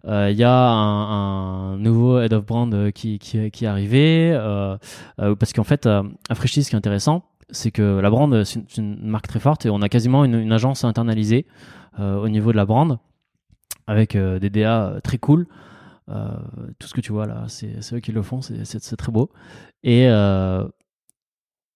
Speaker 2: Euh, Il y a un, nouveau head of brand euh, qui, qui, qui est arrivé euh, euh, parce qu'en fait, euh, à Freshly, ce qui est intéressant, c'est que la brand, c'est une, marque très forte et on a quasiment une, une agence internalisée euh, au niveau de la brand avec euh, des DA très cool. Euh, tout ce que tu vois là, c'est eux qui le font, c'est- très beau. Et euh,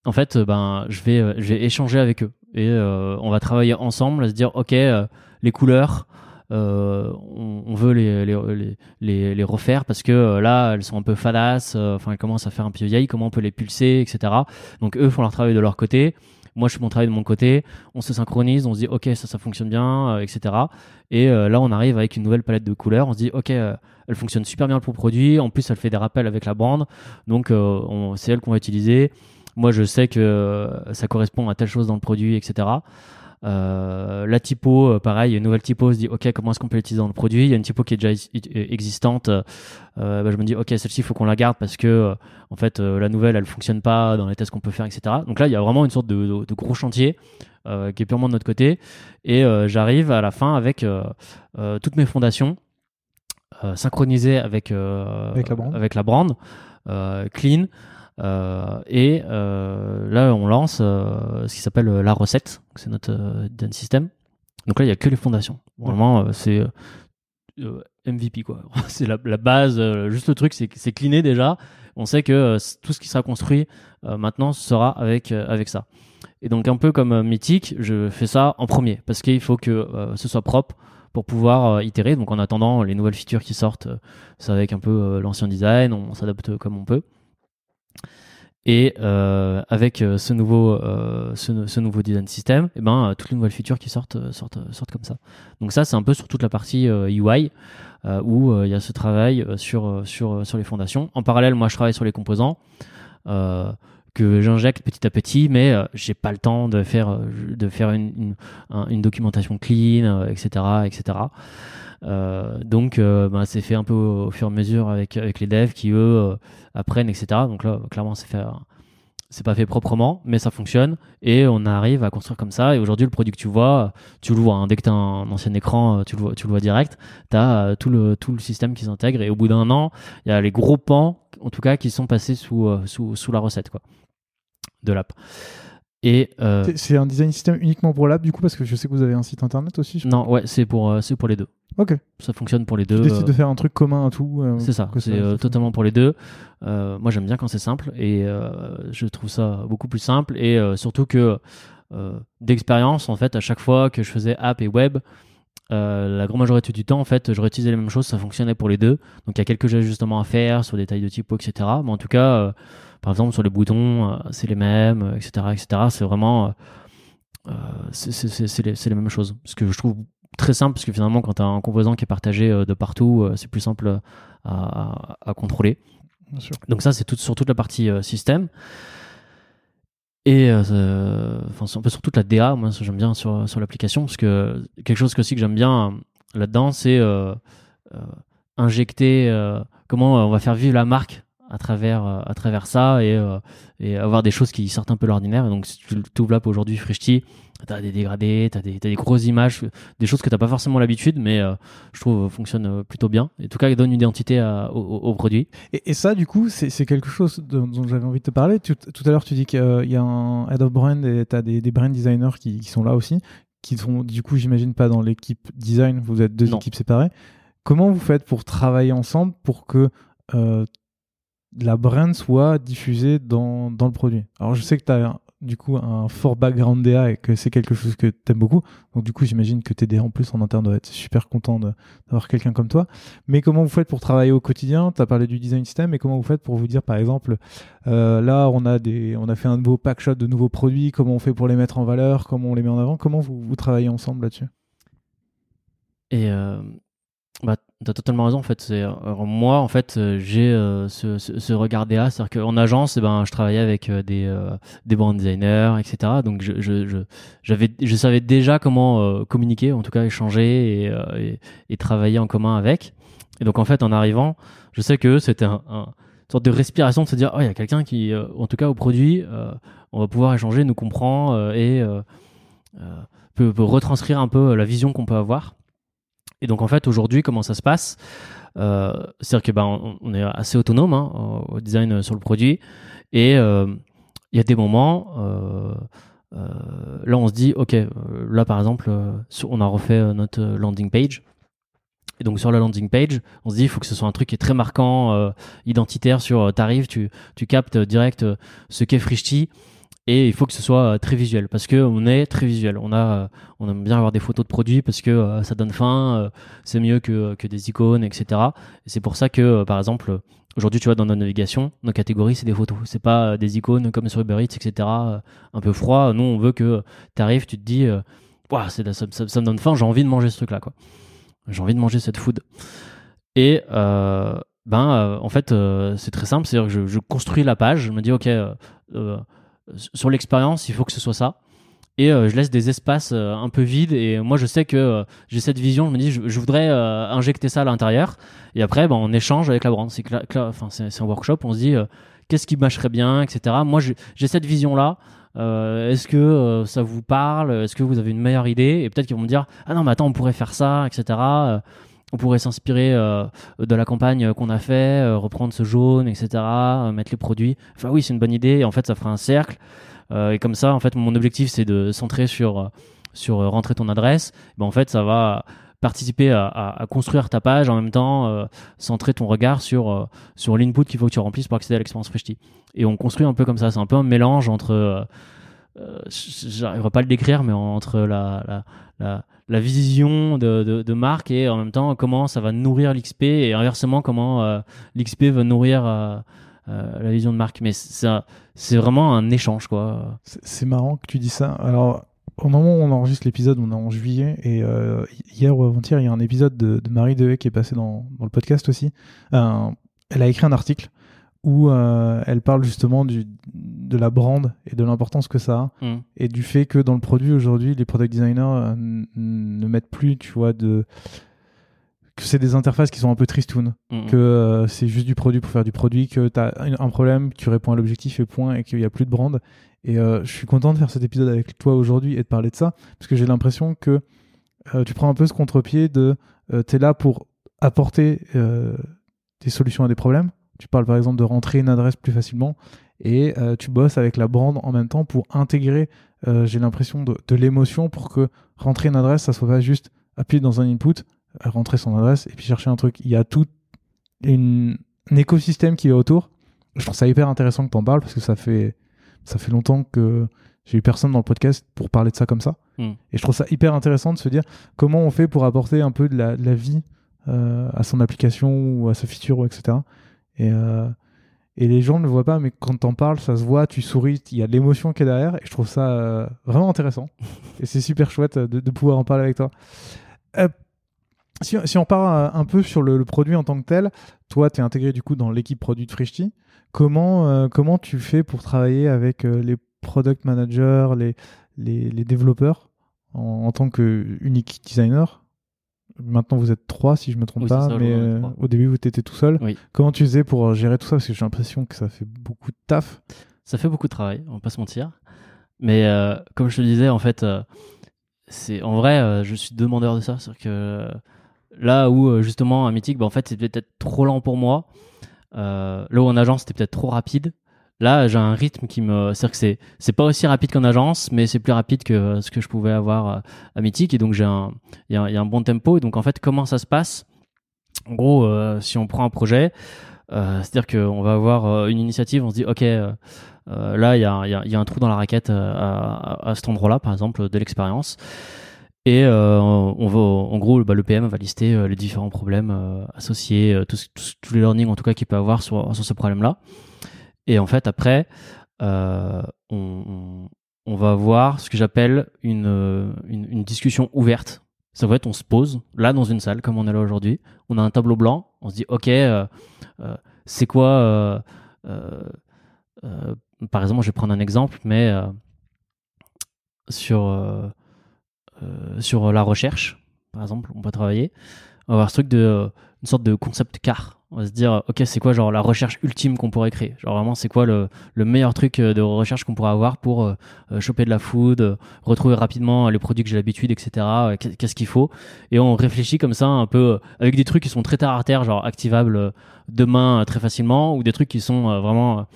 Speaker 2: en fait, euh, ben, je vais, euh, je vais échanger avec eux et euh, on va travailler ensemble à se dire, ok, euh, les couleurs, euh, on, on veut les, les, les, les, refaire parce que euh, là, elles sont un peu fadas, euh, enfin, elles commencent à faire un peu vieilles, comment on peut les pulser, etc. Donc eux font leur travail de leur côté. Moi, je fais mon travail de mon côté. On se synchronise, on se dit, ok, ça, ça fonctionne bien, euh, etc. Et euh, là, on arrive avec une nouvelle palette de couleurs. On se dit, ok, euh, elle fonctionne super bien pour le produit. En plus, elle fait des rappels avec la bande. Donc, euh, on- c'est elle qu'on va utiliser. Moi, je sais que euh, ça correspond à telle chose dans le produit, etc. Euh, la typo, euh, pareil, il y a une nouvelle typo, on se dit, ok, comment est-ce qu'on peut l'utiliser dans le produit? Il y a une typo qui est déjà i- existante. euh, bah, je me dis, ok, celle-ci, il faut qu'on la garde parce que, euh, en fait, euh, la nouvelle, elle fonctionne pas dans les tests qu'on peut faire, etc. Donc là, il y a vraiment une sorte de, de- de gros chantier euh, qui est purement de notre côté. Et euh, j'arrive à la fin avec euh, euh, toutes mes fondations euh, synchronisées avec, euh,
Speaker 1: Avec la brand.
Speaker 2: avec la brand, euh, clean. Euh, et euh, là, on lance euh, ce qui s'appelle la recette. C'est notre design system. Donc là, il n'y a que les fondations. Vraiment, c'est MVP quoi. *laughs* c'est la, la base. juste le truc, c'est c'est cleané déjà. On sait que tout ce qui sera construit maintenant sera avec avec ça. Et donc un peu comme Mythic, je fais ça en premier parce qu'il faut que ce soit propre pour pouvoir euh, itérer. Donc en attendant les nouvelles features qui sortent, euh, c'est avec un peu euh, l'ancien design, on, s'adapte comme on peut. Et euh, avec euh, ce nouveau euh, ce, nouveau design system, et ben toutes les nouvelles features qui sortent sortent sortent comme ça. Donc ça c'est un peu sur toute la partie UI où il y a ce travail sur sur sur les fondations. En parallèle, moi je travaille sur les composants. Que j'injecte petit à petit, mais euh, j'ai pas le temps de faire de faire une, une, un- une documentation clean, etc., etc. Euh, donc, euh, ben, c'est fait un peu au, fur et à mesure avec les devs qui eux euh, apprennent, etc. Donc là, clairement, c'est pas fait proprement, mais ça fonctionne et on arrive à construire comme ça. Et aujourd'hui, le produit que tu vois, tu le vois. hein. dès que tu as un ancien écran, tu le vois, direct. Tu as tout le, système qui s'intègre. Et au bout d'un an, il y a les gros pans, en tout cas, qui sont passés sous, la recette de l'app. Et euh,
Speaker 1: C'est- un design system uniquement pour l'app, du coup, parce que je sais que vous avez un site internet aussi. je-
Speaker 2: non, ouais, c'est pour, euh, c'est pour les deux.
Speaker 1: Ok.
Speaker 2: Ça fonctionne pour les
Speaker 1: Tu
Speaker 2: deux.
Speaker 1: décides
Speaker 2: euh,
Speaker 1: de faire un truc commun à tout.
Speaker 2: C'est ça, c'est totalement pour les deux. Moi, j'aime bien quand c'est simple et je trouve ça beaucoup plus simple et surtout que d'expérience, en fait, à chaque fois que je faisais app et web, euh, la grande majorité du temps, en fait, je réutilisais les mêmes choses, ça fonctionnait pour les deux. Donc, il y a quelques ajustements à faire sur des tailles de typo, etc. Mais en tout cas, euh, par exemple, sur les boutons, euh, c'est les mêmes, etc., etc. C'est vraiment, c'est les, mêmes choses. Ce que je trouve très simple, parce que finalement, quand tu as un composant qui est partagé de partout, c'est plus simple à, à- à contrôler.
Speaker 1: Bien sûr.
Speaker 2: Donc ça, c'est tout, sur toute la partie système. Et euh, enfin, un peu sur toute la DA, moi j'aime bien sur, sur l'application, parce que quelque chose que, aussi que j'aime bien euh, là-dedans, c'est euh, injecter comment on va faire vivre la marque à travers, euh, à travers ça et, euh, et avoir des choses qui sortent un peu l'ordinaire. Donc, si tu ouvres l'app aujourd'hui, Frishti, tu as des dégradés, tu as des, t'as des grosses images, des choses que tu n'as pas forcément l'habitude, mais euh, je trouve fonctionnent euh, plutôt bien. Et en tout cas, ils donnent une identité à- au, produit.
Speaker 1: Et, et ça, du coup, c'est quelque chose dont, dont j'avais envie de te parler. Tu- tout à l'heure, tu dis qu'il y a un head of brand et tu as des, des brand designers qui, qui sont là aussi, qui sont, du coup, j'imagine, pas dans l'équipe design. Vous êtes deux
Speaker 2: Non.
Speaker 1: équipes séparées. Comment vous faites pour travailler ensemble pour que euh, la brand soit diffusée dans, le produit Alors, je sais que tu as du coup un fort background DA et que c'est quelque chose que tu aimes beaucoup. Donc, du coup, j'imagine que TDA en plus en interne doit être super content d'avoir quelqu'un comme toi. Mais comment vous faites pour travailler au quotidien? Tu as parlé du design system, mais comment vous faites pour vous dire, par exemple, euh, là, on a, des, on a fait un nouveau pack shot de nouveaux produits, comment on fait pour les mettre en valeur, comment on les met en avant? Comment vous, vous travaillez ensemble là-dessus?
Speaker 2: Et euh, bah, t'as totalement raison en fait. Alors, moi en fait euh, j'ai euh, ce, ce, ce regard DA, c'est-à-dire qu'en agence, eh ben je travaillais avec euh, des euh, des brand designers, etc. Donc je j'avais je savais déjà comment euh, communiquer, en tout cas échanger et, euh, travailler en commun avec. Et donc en fait en arrivant, je sais que c'était un, un- une sorte de respiration de se dire oh il y a quelqu'un qui euh, en tout cas au produit euh, on va pouvoir échanger, nous comprend euh, et euh, euh, peut retranscrire un peu la vision qu'on peut avoir. Et donc en fait aujourd'hui comment ça se passe? Euh, C'est-à-dire que ben on, est assez autonome hein, au design euh, sur le produit. Et euh, il y a des moments là on se dit ok là par exemple on a refait notre landing page. Et donc sur la landing page, on se dit il faut que ce soit un truc qui est très marquant, identitaire sur euh, t'arrives, tu, tu captes direct ce qu'est Frishti et il faut que ce soit euh, très visuel parce que on est très visuel. On a, euh, on aime bien avoir des photos de produits parce que euh, ça donne faim, c'est mieux que, que des icônes, etc. Et c'est pour ça que par exemple aujourd'hui tu vois dans notre navigation, nos catégories c'est des photos, c'est pas des icônes comme sur Uber Eats, etc. un peu froid. Nous on veut que t'arrives, tu te dis c'est ça, ça- me donne faim, j'ai envie de manger ce truc là quoi. J'ai envie de manger cette food. Et ben, en fait, c'est très simple. C'est-à-dire que je, je construis la page. Je me dis, OK, sur l'expérience, il faut que ce soit ça. Et euh, je laisse des espaces euh, un peu vides. Et moi, je sais que euh, j'ai cette vision. Je me dis, je, voudrais injecter ça à l'intérieur. Et après, ben, on échange avec la brand. C'est un workshop. On se dit, qu'est-ce qui marcherait bien, etc. Moi, j'ai cette vision-là. Est-ce que ça vous parle? Est-ce que vous avez une meilleure idée? Et peut-être qu'ils vont me dire ah non mais attends on pourrait faire ça etc. Euh, on pourrait s'inspirer euh, de la campagne qu'on a fait, euh, reprendre ce jaune etc. euh, mettre les produits. Enfin oui c'est une bonne idée. En fait ça fera un cercle Euh, et comme ça en fait mon objectif c'est de centrer sur euh, sur euh, rentrer ton adresse. Ben, en fait ça va participer à, construire ta page en même temps euh, centrer ton regard sur euh, sur l'input qu'il faut que tu remplisses pour accéder à l'expérience Freshti. Et on construit un peu comme ça. C'est un peu un mélange entre euh, j'arriverai pas à le décrire, mais entre la, la, la, vision de, de, de marque et en même temps comment ça va nourrir l'XP et inversement comment euh, l'XP va nourrir euh, euh, la vision de marque. Mais c'est vraiment un échange, quoi.
Speaker 1: C'est marrant que tu dis ça. Alors, au moment où on enregistre l'épisode, on est en juillet, et hier ou avant-hier, il y a un épisode de, Marie Dehaye qui est passé dans, dans le podcast aussi. Elle a écrit un article où euh, elle parle justement du, de la brand et de l'importance que ça a
Speaker 2: Mm.
Speaker 1: et du fait que dans le produit aujourd'hui, les product designers euh, ne mettent plus, tu vois, de que c'est des interfaces qui sont un peu tristounes,
Speaker 2: Mm,
Speaker 1: que euh, c'est juste du produit pour faire du produit, que tu as un problème, tu réponds à l'objectif et point, et qu'il n'y a plus de brand. Et euh, je suis content de faire cet épisode avec toi aujourd'hui et de parler de ça, parce que j'ai l'impression que tu prends un peu ce contre-pied de tu es là pour apporter des solutions à des problèmes. Tu parles par exemple de rentrer une adresse plus facilement et euh, tu bosses avec la brand en même temps pour intégrer, euh, j'ai l'impression, de, de l'émotion pour que rentrer une adresse, ça soit pas juste appuyer dans un input, euh, rentrer son adresse et puis chercher un truc. Il y a tout une- un écosystème qui est autour. Je trouve ça hyper intéressant que tu en parles parce que ça fait, ça fait longtemps que j'ai eu personne dans le podcast pour parler de ça comme ça.
Speaker 2: Mm.
Speaker 1: Et je trouve ça hyper intéressant de se dire comment on fait pour apporter un peu de la, de la vie euh, à son application ou à sa feature, etc. Et, euh, et les gens ne le voient pas, mais quand t'en parles, ça se voit, tu souris, il y a de l'émotion qui est derrière, et je trouve ça euh, vraiment intéressant. *laughs* et c'est super chouette de, de pouvoir en parler avec toi. Euh, si, si on part euh, un peu sur le, le produit en tant que tel, toi, tu es intégré du coup dans l'équipe produit de Frishti. Comment, euh, comment tu fais pour travailler avec euh, les product managers, les, les, les développeurs en, en tant que unique designer? Maintenant, vous êtes trois, si je me trompe
Speaker 2: Oui,
Speaker 1: pas,
Speaker 2: ça,
Speaker 1: mais euh, au début, vous étiez tout seul.
Speaker 2: Oui.
Speaker 1: Comment tu faisais pour euh, gérer tout ça? Parce que j'ai l'impression que ça fait beaucoup de taf.
Speaker 2: Ça fait beaucoup de travail, on va pas se mentir. Mais euh, comme je te le disais, en fait, euh, c'est en vrai, je suis demandeur de ça. Que là où justement un mythique, bah, en fait, c'était peut-être trop lent pour moi. Là où en agence, c'était peut-être trop rapide. Là, j'ai un rythme qui me. C'est-à-dire que c'est, c'est pas aussi rapide qu'en agence, mais c'est plus rapide que euh, ce que je pouvais avoir euh, à Mythique. Et donc, j'ai un, il y, a- un bon tempo. Et donc, en fait, comment ça se passe? En gros, euh, si on prend un projet, c'est-à-dire qu'on va avoir une initiative, on se dit, OK, là, il y a, y a- y a un trou dans la raquette à, à cet endroit-là, par exemple, de l'expérience. Et on va, en gros, bah, le PM va lister les différents problèmes associés, tous, tous- tous les learnings en tout cas qu'il peut avoir sur, sur ce problème-là. Et en fait, après, euh, on, va avoir ce que j'appelle une, euh, une, discussion ouverte. Ça va être, on se pose là dans une salle comme on est là aujourd'hui. On a un tableau blanc. On se dit, ok, euh, c'est quoi Par exemple, je vais prendre un exemple, mais sur sur la recherche, par exemple, on va travailler. On va avoir ce truc de une sorte de concept car. On va se dire, ok, c'est quoi genre la recherche ultime qu'on pourrait créer? Genre vraiment, c'est quoi le, le meilleur truc euh, de recherche qu'on pourrait avoir pour euh, euh, choper de la food, retrouver rapidement les produits que j'ai l'habitude, etc. qu'est- Qu'est-ce qu'il faut? Et on réfléchit comme ça un peu avec des trucs qui sont très terre à terre, genre activables demain très facilement, ou des trucs qui sont vraiment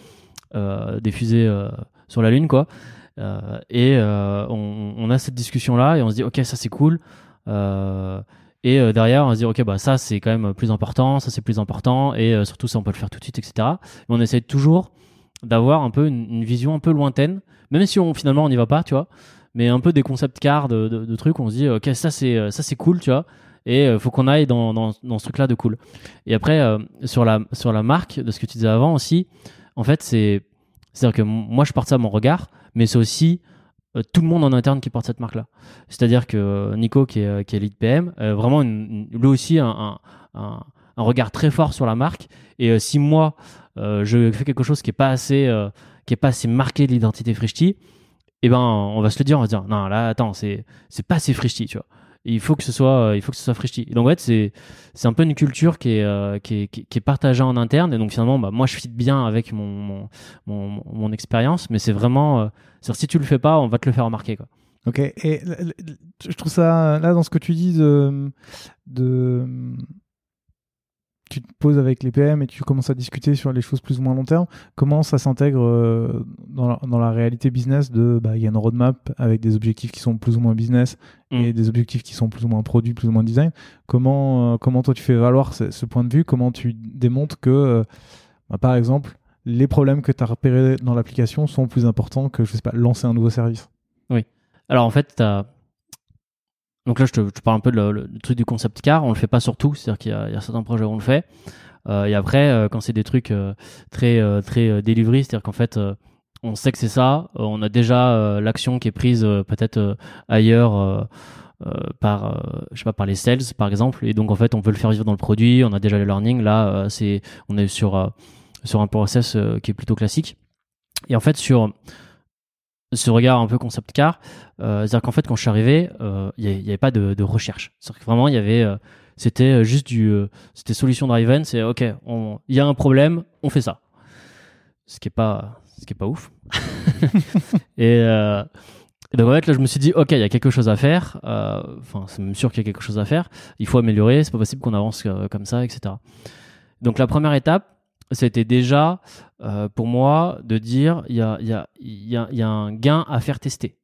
Speaker 2: des fusées sur la lune, quoi. Et on, on a cette discussion là et on se dit, ok, ça c'est cool. Et euh, derrière, on se dit, ok, bah ça c'est quand même plus important, ça c'est plus important, et euh, surtout ça on peut le faire tout de suite, etc. Mais on essaie toujours d'avoir un peu une, vision un peu lointaine, même si on finalement on n'y va pas, tu vois. Mais un peu des concepts cars de, trucs, on se dit, ok, ça c'est euh, ça c'est cool, tu vois. Et euh, faut qu'on aille dans, dans, dans ce truc-là de cool. Et après, sur, la, sur la marque, de ce que tu disais avant aussi, en fait, c'est. C'est-à-dire que moi, je porte ça à mon regard, mais c'est aussi tout le monde en interne qui porte cette marque-là. C'est-à-dire que euh, Nico, qui est, euh, qui est lead PM, euh, vraiment, lui aussi, un, un, regard très fort sur la marque. Et euh, si moi, euh, je fais quelque chose qui est pas assez, euh, est pas assez marqué de l'identité Frishti, eh ben, on va se le dire, on va se dire, non, là, attends, c'est, c'est pas assez Frishti, tu vois. Il faut que ce soit, euh, il faut que ce soit Frishti. Donc, en fait, c'est, c'est un peu une culture qui est, euh, qui est, qui est- partagée en interne. Et donc, finalement, bah, moi, je fit bien avec mon, mon, mon, expérience, mais c'est vraiment, euh, si tu le fais pas, on va te le faire remarquer, quoi.
Speaker 1: Ok, et je trouve ça, là, dans ce que tu dis de, de tu te poses avec les PM et tu commences à discuter sur les choses plus ou moins long terme, comment ça s'intègre euh, dans, la, dans la réalité business de, bah, il y a une roadmap avec des objectifs qui sont plus ou moins business et
Speaker 2: Mm.
Speaker 1: des objectifs qui sont plus ou moins produits, plus ou moins design. Comment, euh, comment toi tu fais valoir ce, ce point de vue? Comment tu démontres que, euh, bah, par exemple, les problèmes que tu as repérés dans l'application sont plus importants que, je sais pas, lancer un nouveau service?
Speaker 2: Alors en fait, t'as- donc là je te, je parle un peu le truc du concept car, on le fait pas sur tout, c'est-à-dire qu'il y, y a certains projets où on le fait. Euh, et après, euh, quand c'est des trucs euh, très euh, très euh, delivery, c'est-à-dire qu'en fait euh, on sait que c'est ça, on a déjà l'action qui est prise peut-être ailleurs. par je sais pas par les sales par exemple et donc en fait on veut le faire vivre dans le produit on a déjà le learning là c'est on est sur sur un process qui est plutôt classique. Et en fait, sur ce regard un peu concept car, c'est-à-dire qu'en fait, quand je suis arrivé, il n'y avait, pas de, recherche. C'est-à-dire que vraiment, il y avait, c'était juste du, c'était solution driven, c'est ok, il y a un problème, on fait ça. Ce qui est pas, ce qui est pas ouf. *laughs* et, et donc en fait là je me suis dit ok il y a quelque chose à faire, euh, enfin c'est même sûr qu'il y a quelque chose à faire, il faut améliorer, c'est pas possible qu'on avance euh, comme ça, etc. Donc la première étape c'était déjà euh, pour moi de dire il y a, y, a, y, a, y a un gain à faire tester.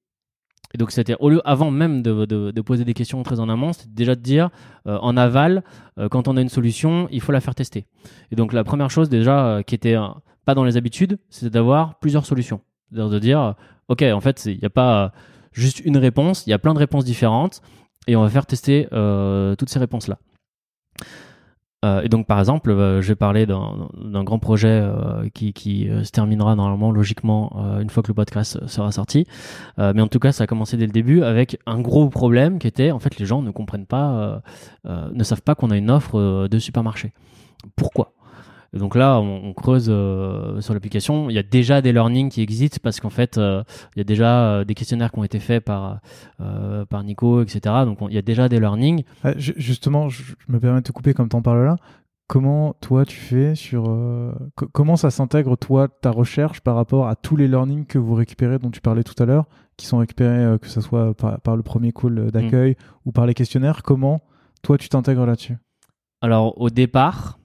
Speaker 2: Et donc c'était au lieu avant même de, de, poser des questions très en amont, c'était déjà de dire en aval quand on a une solution il faut la faire tester. Et donc la première chose déjà qui était pas dans les habitudes, c'était d'avoir plusieurs solutions, de dire ok, en fait, il n'y a pas juste une réponse, il y a plein de réponses différentes et on va faire tester euh, toutes ces réponses-là. Euh, et donc, par exemple, euh, je vais parler d'un grand projet qui, qui se terminera normalement, logiquement, une fois que le podcast sera sorti. mais en tout cas, ça a commencé dès le début avec un gros problème qui était, en fait, les gens ne comprennent pas, ne savent pas qu'on a une offre de supermarché. Pourquoi? Donc là, on, creuse euh, sur l'application. Il y a déjà des learnings qui existent parce qu'en fait, euh, il y a déjà euh, des questionnaires qui ont été faits par, par Nico, etc. Donc il y a déjà des learnings.
Speaker 1: Ah, justement, je, me permets de te couper comme tu en parles là. Comment toi tu fais sur comment ça s'intègre toi ta recherche par rapport à tous les learnings que vous récupérez dont tu parlais tout à l'heure qui sont récupérés que ce soit par, le premier call d'accueil mm. ou par les questionnaires? Comment toi tu t'intègres là-dessus?
Speaker 2: Alors au départ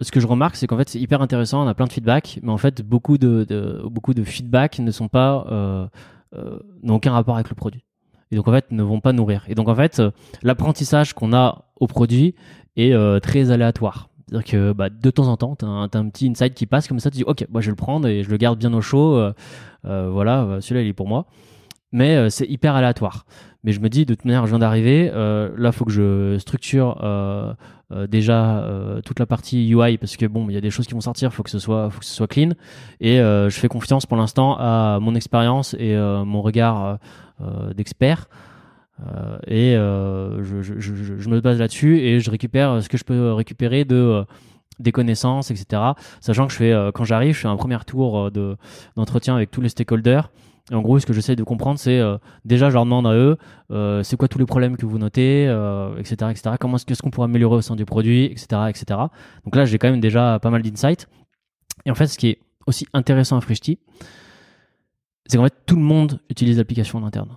Speaker 2: ce que je remarque, c'est qu'en fait, c'est hyper intéressant. On a plein de feedback, mais en fait, beaucoup de, de beaucoup de feedback ne sont pas, euh, euh, n'ont aucun rapport avec le produit. Et donc, en fait, ne vont pas nourrir. Et donc, en fait, euh, l'apprentissage qu'on a au produit est euh, très aléatoire. C'est-à-dire que bah, de temps en temps, tu as, un petit insight qui passe comme ça, tu dis, OK, moi, je vais le prendre et je le garde bien au chaud. Euh, voilà, celui-là, il est pour moi. Mais c'est hyper aléatoire. Mais je me dis, de toute manière, je viens d'arriver. là, il faut que je structure euh, déjà euh, toute la partie UI parce que bon il y a des choses qui vont sortir faut que ce soit faut que ce soit clean. Et euh, je fais confiance pour l'instant à mon expérience et mon regard d'expert. Et je, je, me base là-dessus et je récupère ce que je peux récupérer de des connaissances etc sachant que je fais quand j'arrive je fais un premier tour de d'entretien avec tous les stakeholders et en gros, ce que j'essaie de comprendre, c'est euh, déjà, je leur demande à eux, euh, c'est quoi tous les problèmes que vous notez, etc., euh, etc. Comment est-ce qu'on pourrait améliorer au sein du produit, etc., etc. Donc là, j'ai quand même déjà pas mal d'insights. Et en fait, ce qui est aussi intéressant à Frishti, c'est qu'en fait, tout le monde utilise l'application en interne.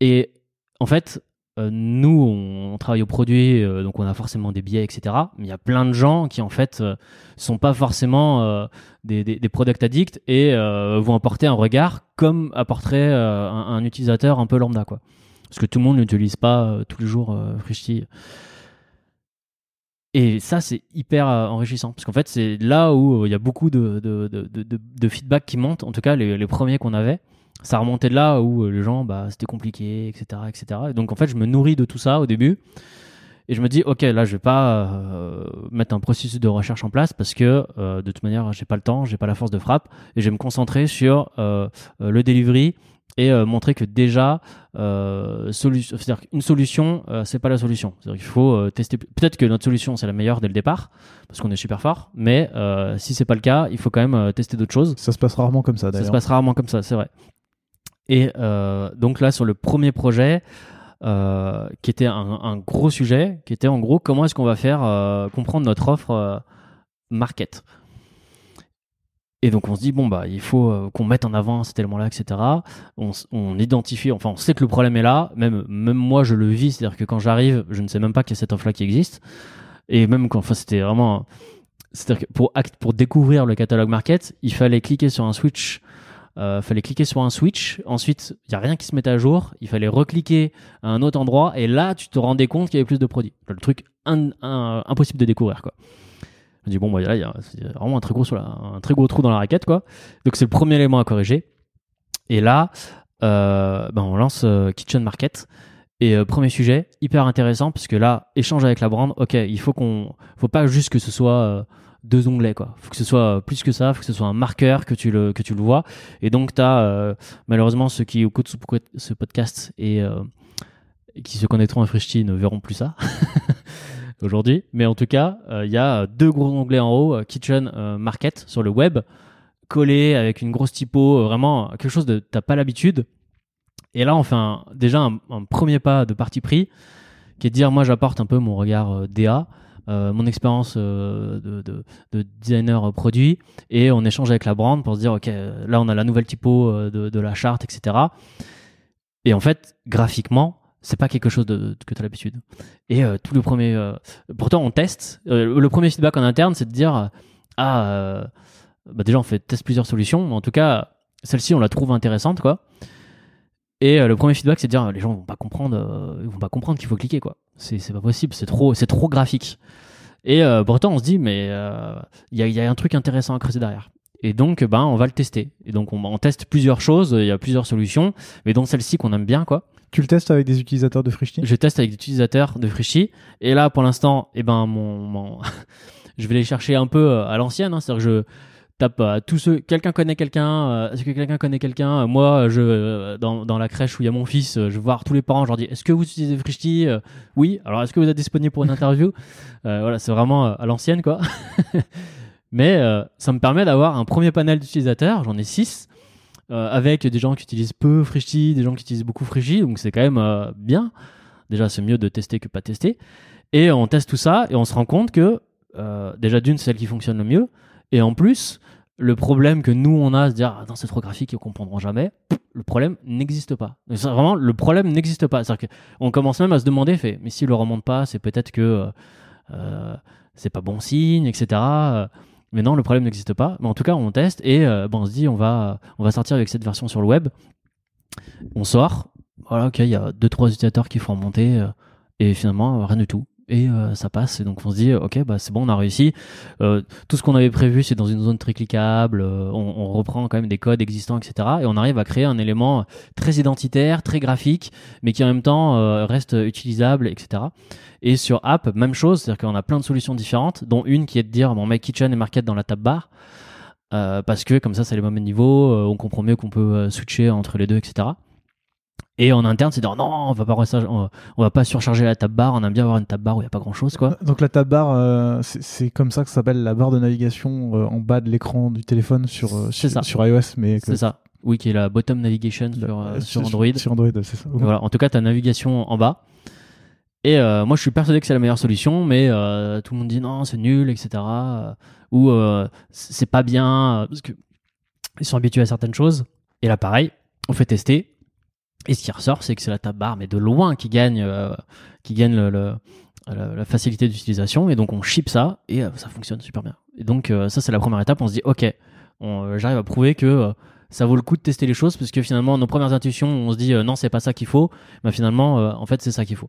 Speaker 2: Et en fait, nous, on, travaille au produit, euh, donc on a forcément des biais, etc. Mais il y a plein de gens qui, en fait, euh, sont pas forcément des, des, product addicts et vont apporter un regard comme apporterait un, utilisateur un peu lambda, quoi. Parce que tout le monde n'utilise pas tous les jours Frishti. Et ça, c'est hyper enrichissant. Parce qu'en fait, c'est là où il y a beaucoup de, feedback qui montent, en tout cas les premiers qu'on avait ça remontait de là où euh, les gens, bah, c'était compliqué, etc., etc. Et donc en fait, je me nourris de tout ça au début. Et je me dis, ok, là, je vais pas euh, mettre un processus de recherche en place parce que euh, de toute manière, j'ai pas le temps, j'ai pas la force de frappe, et je vais me concentrer sur le delivery et montrer que déjà, une solution, c'est pas la solution. Qu'il faut tester. Peut-être que notre solution c'est la meilleure dès le départ parce qu'on est super fort, mais si c'est pas le cas, il faut quand même tester d'autres choses.
Speaker 1: Ça se passe rarement comme ça. D'ailleurs.
Speaker 2: Ça se passe rarement comme ça, c'est vrai. Et euh, donc là, sur le premier projet, euh, qui était un, gros sujet, qui était en gros comment est-ce qu'on va faire euh, comprendre notre offre market. Et donc on se dit bon bah il faut qu'on mette en avant cet élément-là, etc. On, identifie, enfin on sait que le problème est là. Même même moi je le vis, c'est-à-dire que quand j'arrive, je ne sais même pas qu'il y a cette offre-là qui existe. Et même quand, enfin c'était vraiment, c'est-à-dire que pour pour découvrir le catalogue market, il fallait cliquer sur un switch euh, fallait cliquer sur un switch. Ensuite, il n'y a rien qui se mettait à jour. Il fallait recliquer à un autre endroit. Et là, tu te rendais compte qu'il y avait plus de produits. Le truc impossible de découvrir. Quoi. Je dis, bon, bah, là, il y a vraiment un très, gros, trou dans la raquette. Donc, c'est le premier élément à corriger. Et là, euh, ben, on lance euh, Kitchen Market. Et euh, premier sujet, hyper intéressant, puisque là, échange avec la brand. Ok, il faut qu'on, faut pas juste que ce soit deux onglets quoi. Faut que ce soit plus que ça, faut que ce soit un marqueur que tu le que tu le vois. Et donc tu euh, malheureusement ceux qui écoutent ce podcast et euh, qui se connaîtront à Frishti ne verront plus ça. *laughs* aujourd'hui. Mais en tout cas, euh, il y a deux gros onglets en haut, euh, Kitchen euh, Market sur le web, collé avec une grosse typo, euh, vraiment quelque chose de t'as pas l'habitude. Et là, on fait un- déjà un, un premier pas de parti pris, qui est de dire moi j'apporte un peu mon regard euh, DA. Euh, mon expérience euh, de, de- de designer euh, produit. Et on échange avec la brand pour se dire ok là on a la nouvelle typo de, la charte etc et en fait graphiquement c'est pas quelque chose de, que tu as l'habitude. Et tout le premier pourtant on teste. Le premier feedback en interne c'est de dire ah bah déjà on fait teste plusieurs solutions. Mais en tout cas celle-ci on la trouve intéressante quoi et euh, le premier feedback c'est de dire les gens vont pas comprendre euh, ils vont pas comprendre qu'il faut cliquer quoi c'est c'est pas possible c'est trop c'est trop graphique et euh, pourtant on se dit mais euh, il y, a, il y a un truc intéressant à creuser derrière et donc ben on va le tester et donc on, on teste plusieurs choses il y a plusieurs solutions mais dont celle-ci qu'on aime bien quoi
Speaker 1: Tu le testes avec des utilisateurs de Frishti?
Speaker 2: Je teste avec des utilisateurs de Frichy. Et là, pour l'instant, eh ben, mon, mon- *laughs* je vais les chercher un peu euh, à l'ancienne. hein. C'est-à-dire que je tape euh, tous ceux. Quelqu'un connaît quelqu'un. euh, Est-ce que quelqu'un connaît quelqu'un Euh, Moi, je dans, dans la crèche où il y a mon fils, je vais voir tous les parents. Je leur dis Est-ce que vous utilisez Euh, Oui. Alors, est-ce que vous êtes disponible pour une interview? *laughs* Voilà, c'est vraiment à l'ancienne, quoi. *laughs* Mais euh, ça me permet d'avoir un premier panel d'utilisateurs. J'en ai six. euh, avec des gens qui utilisent peu Frichy, des gens qui utilisent beaucoup Frichy, donc c'est quand même euh, bien. Déjà, c'est mieux de tester que pas tester. Et on teste tout ça et on se rend compte que, déjà d'une, c'est celle qui fonctionne le mieux. Et en plus, le problème que nous, on a, à se dire, attends, c'est trop graphique, ils comprendront jamais, le problème n'existe pas. Vraiment, le problème n'existe pas. C'est-à-dire qu'on commence même à se demander, fait, mais s'il le remonte pas, c'est peut-être que euh, euh, c'est pas bon signe, etc. Euh, Mais non, le problème n'existe pas. Mais en tout cas, on teste et euh, bon, on se dit, on va, on va sortir avec cette version sur le web. On sort, voilà, ok, il y a deux trois utilisateurs qui font remonter et finalement rien du tout. Et euh, ça passe. Et donc on se dit, ok, bah c'est bon, on a réussi. Euh, tout ce qu'on avait prévu, c'est dans une zone très cliquable. euh, on, reprend quand même des codes existants, etc. Et on arrive à créer un élément très identitaire, très graphique, mais qui en même temps reste utilisable, etc. Et sur App, même chose, c'est-à-dire qu'on a plein de solutions différentes, dont une qui est de dire, bon, on met Kitchen et Market dans la tab bar. parce que comme ça, c'est les mêmes niveaux, on comprend mieux qu'on peut switcher entre les deux, etc. Et en interne, c'est dire non, on va pas on va- on va pas surcharger la tab bar, on aime bien avoir une tab bar où il y a pas grand chose quoi.
Speaker 1: Donc la tab bar, euh, c'est comme ça que ça s'appelle la barre de navigation euh, en bas de l'écran du téléphone sur, euh, sur,
Speaker 2: ça.
Speaker 1: sur iOS, mais
Speaker 2: C'est ça. Oui, qui est la bottom navigation sur, euh, sur Android.
Speaker 1: Sur Android, c'est ça.
Speaker 2: Voilà. En tout cas, ta navigation en bas. Et moi, je suis persuadé que c'est la meilleure solution, mais tout le monde dit non, c'est nul, etc. ou c'est pas bien parce que ils sont habitués à certaines choses. Et là, pareil, on fait tester. Et ce qui ressort, c'est que c'est la tab bar, mais de loin, qui gagne, euh, qui gagne le- le- la, facilité d'utilisation. Et donc, on ship ça et euh, ça fonctionne super bien. Et donc, euh, ça, c'est la première étape. On se dit, OK, euh, j'arrive à prouver que ça vaut le coup de tester les choses parce que finalement, nos premières intuitions, on se dit, non, c'est pas ça qu'il faut. Mais finalement, euh, en fait, c'est ça qu'il faut.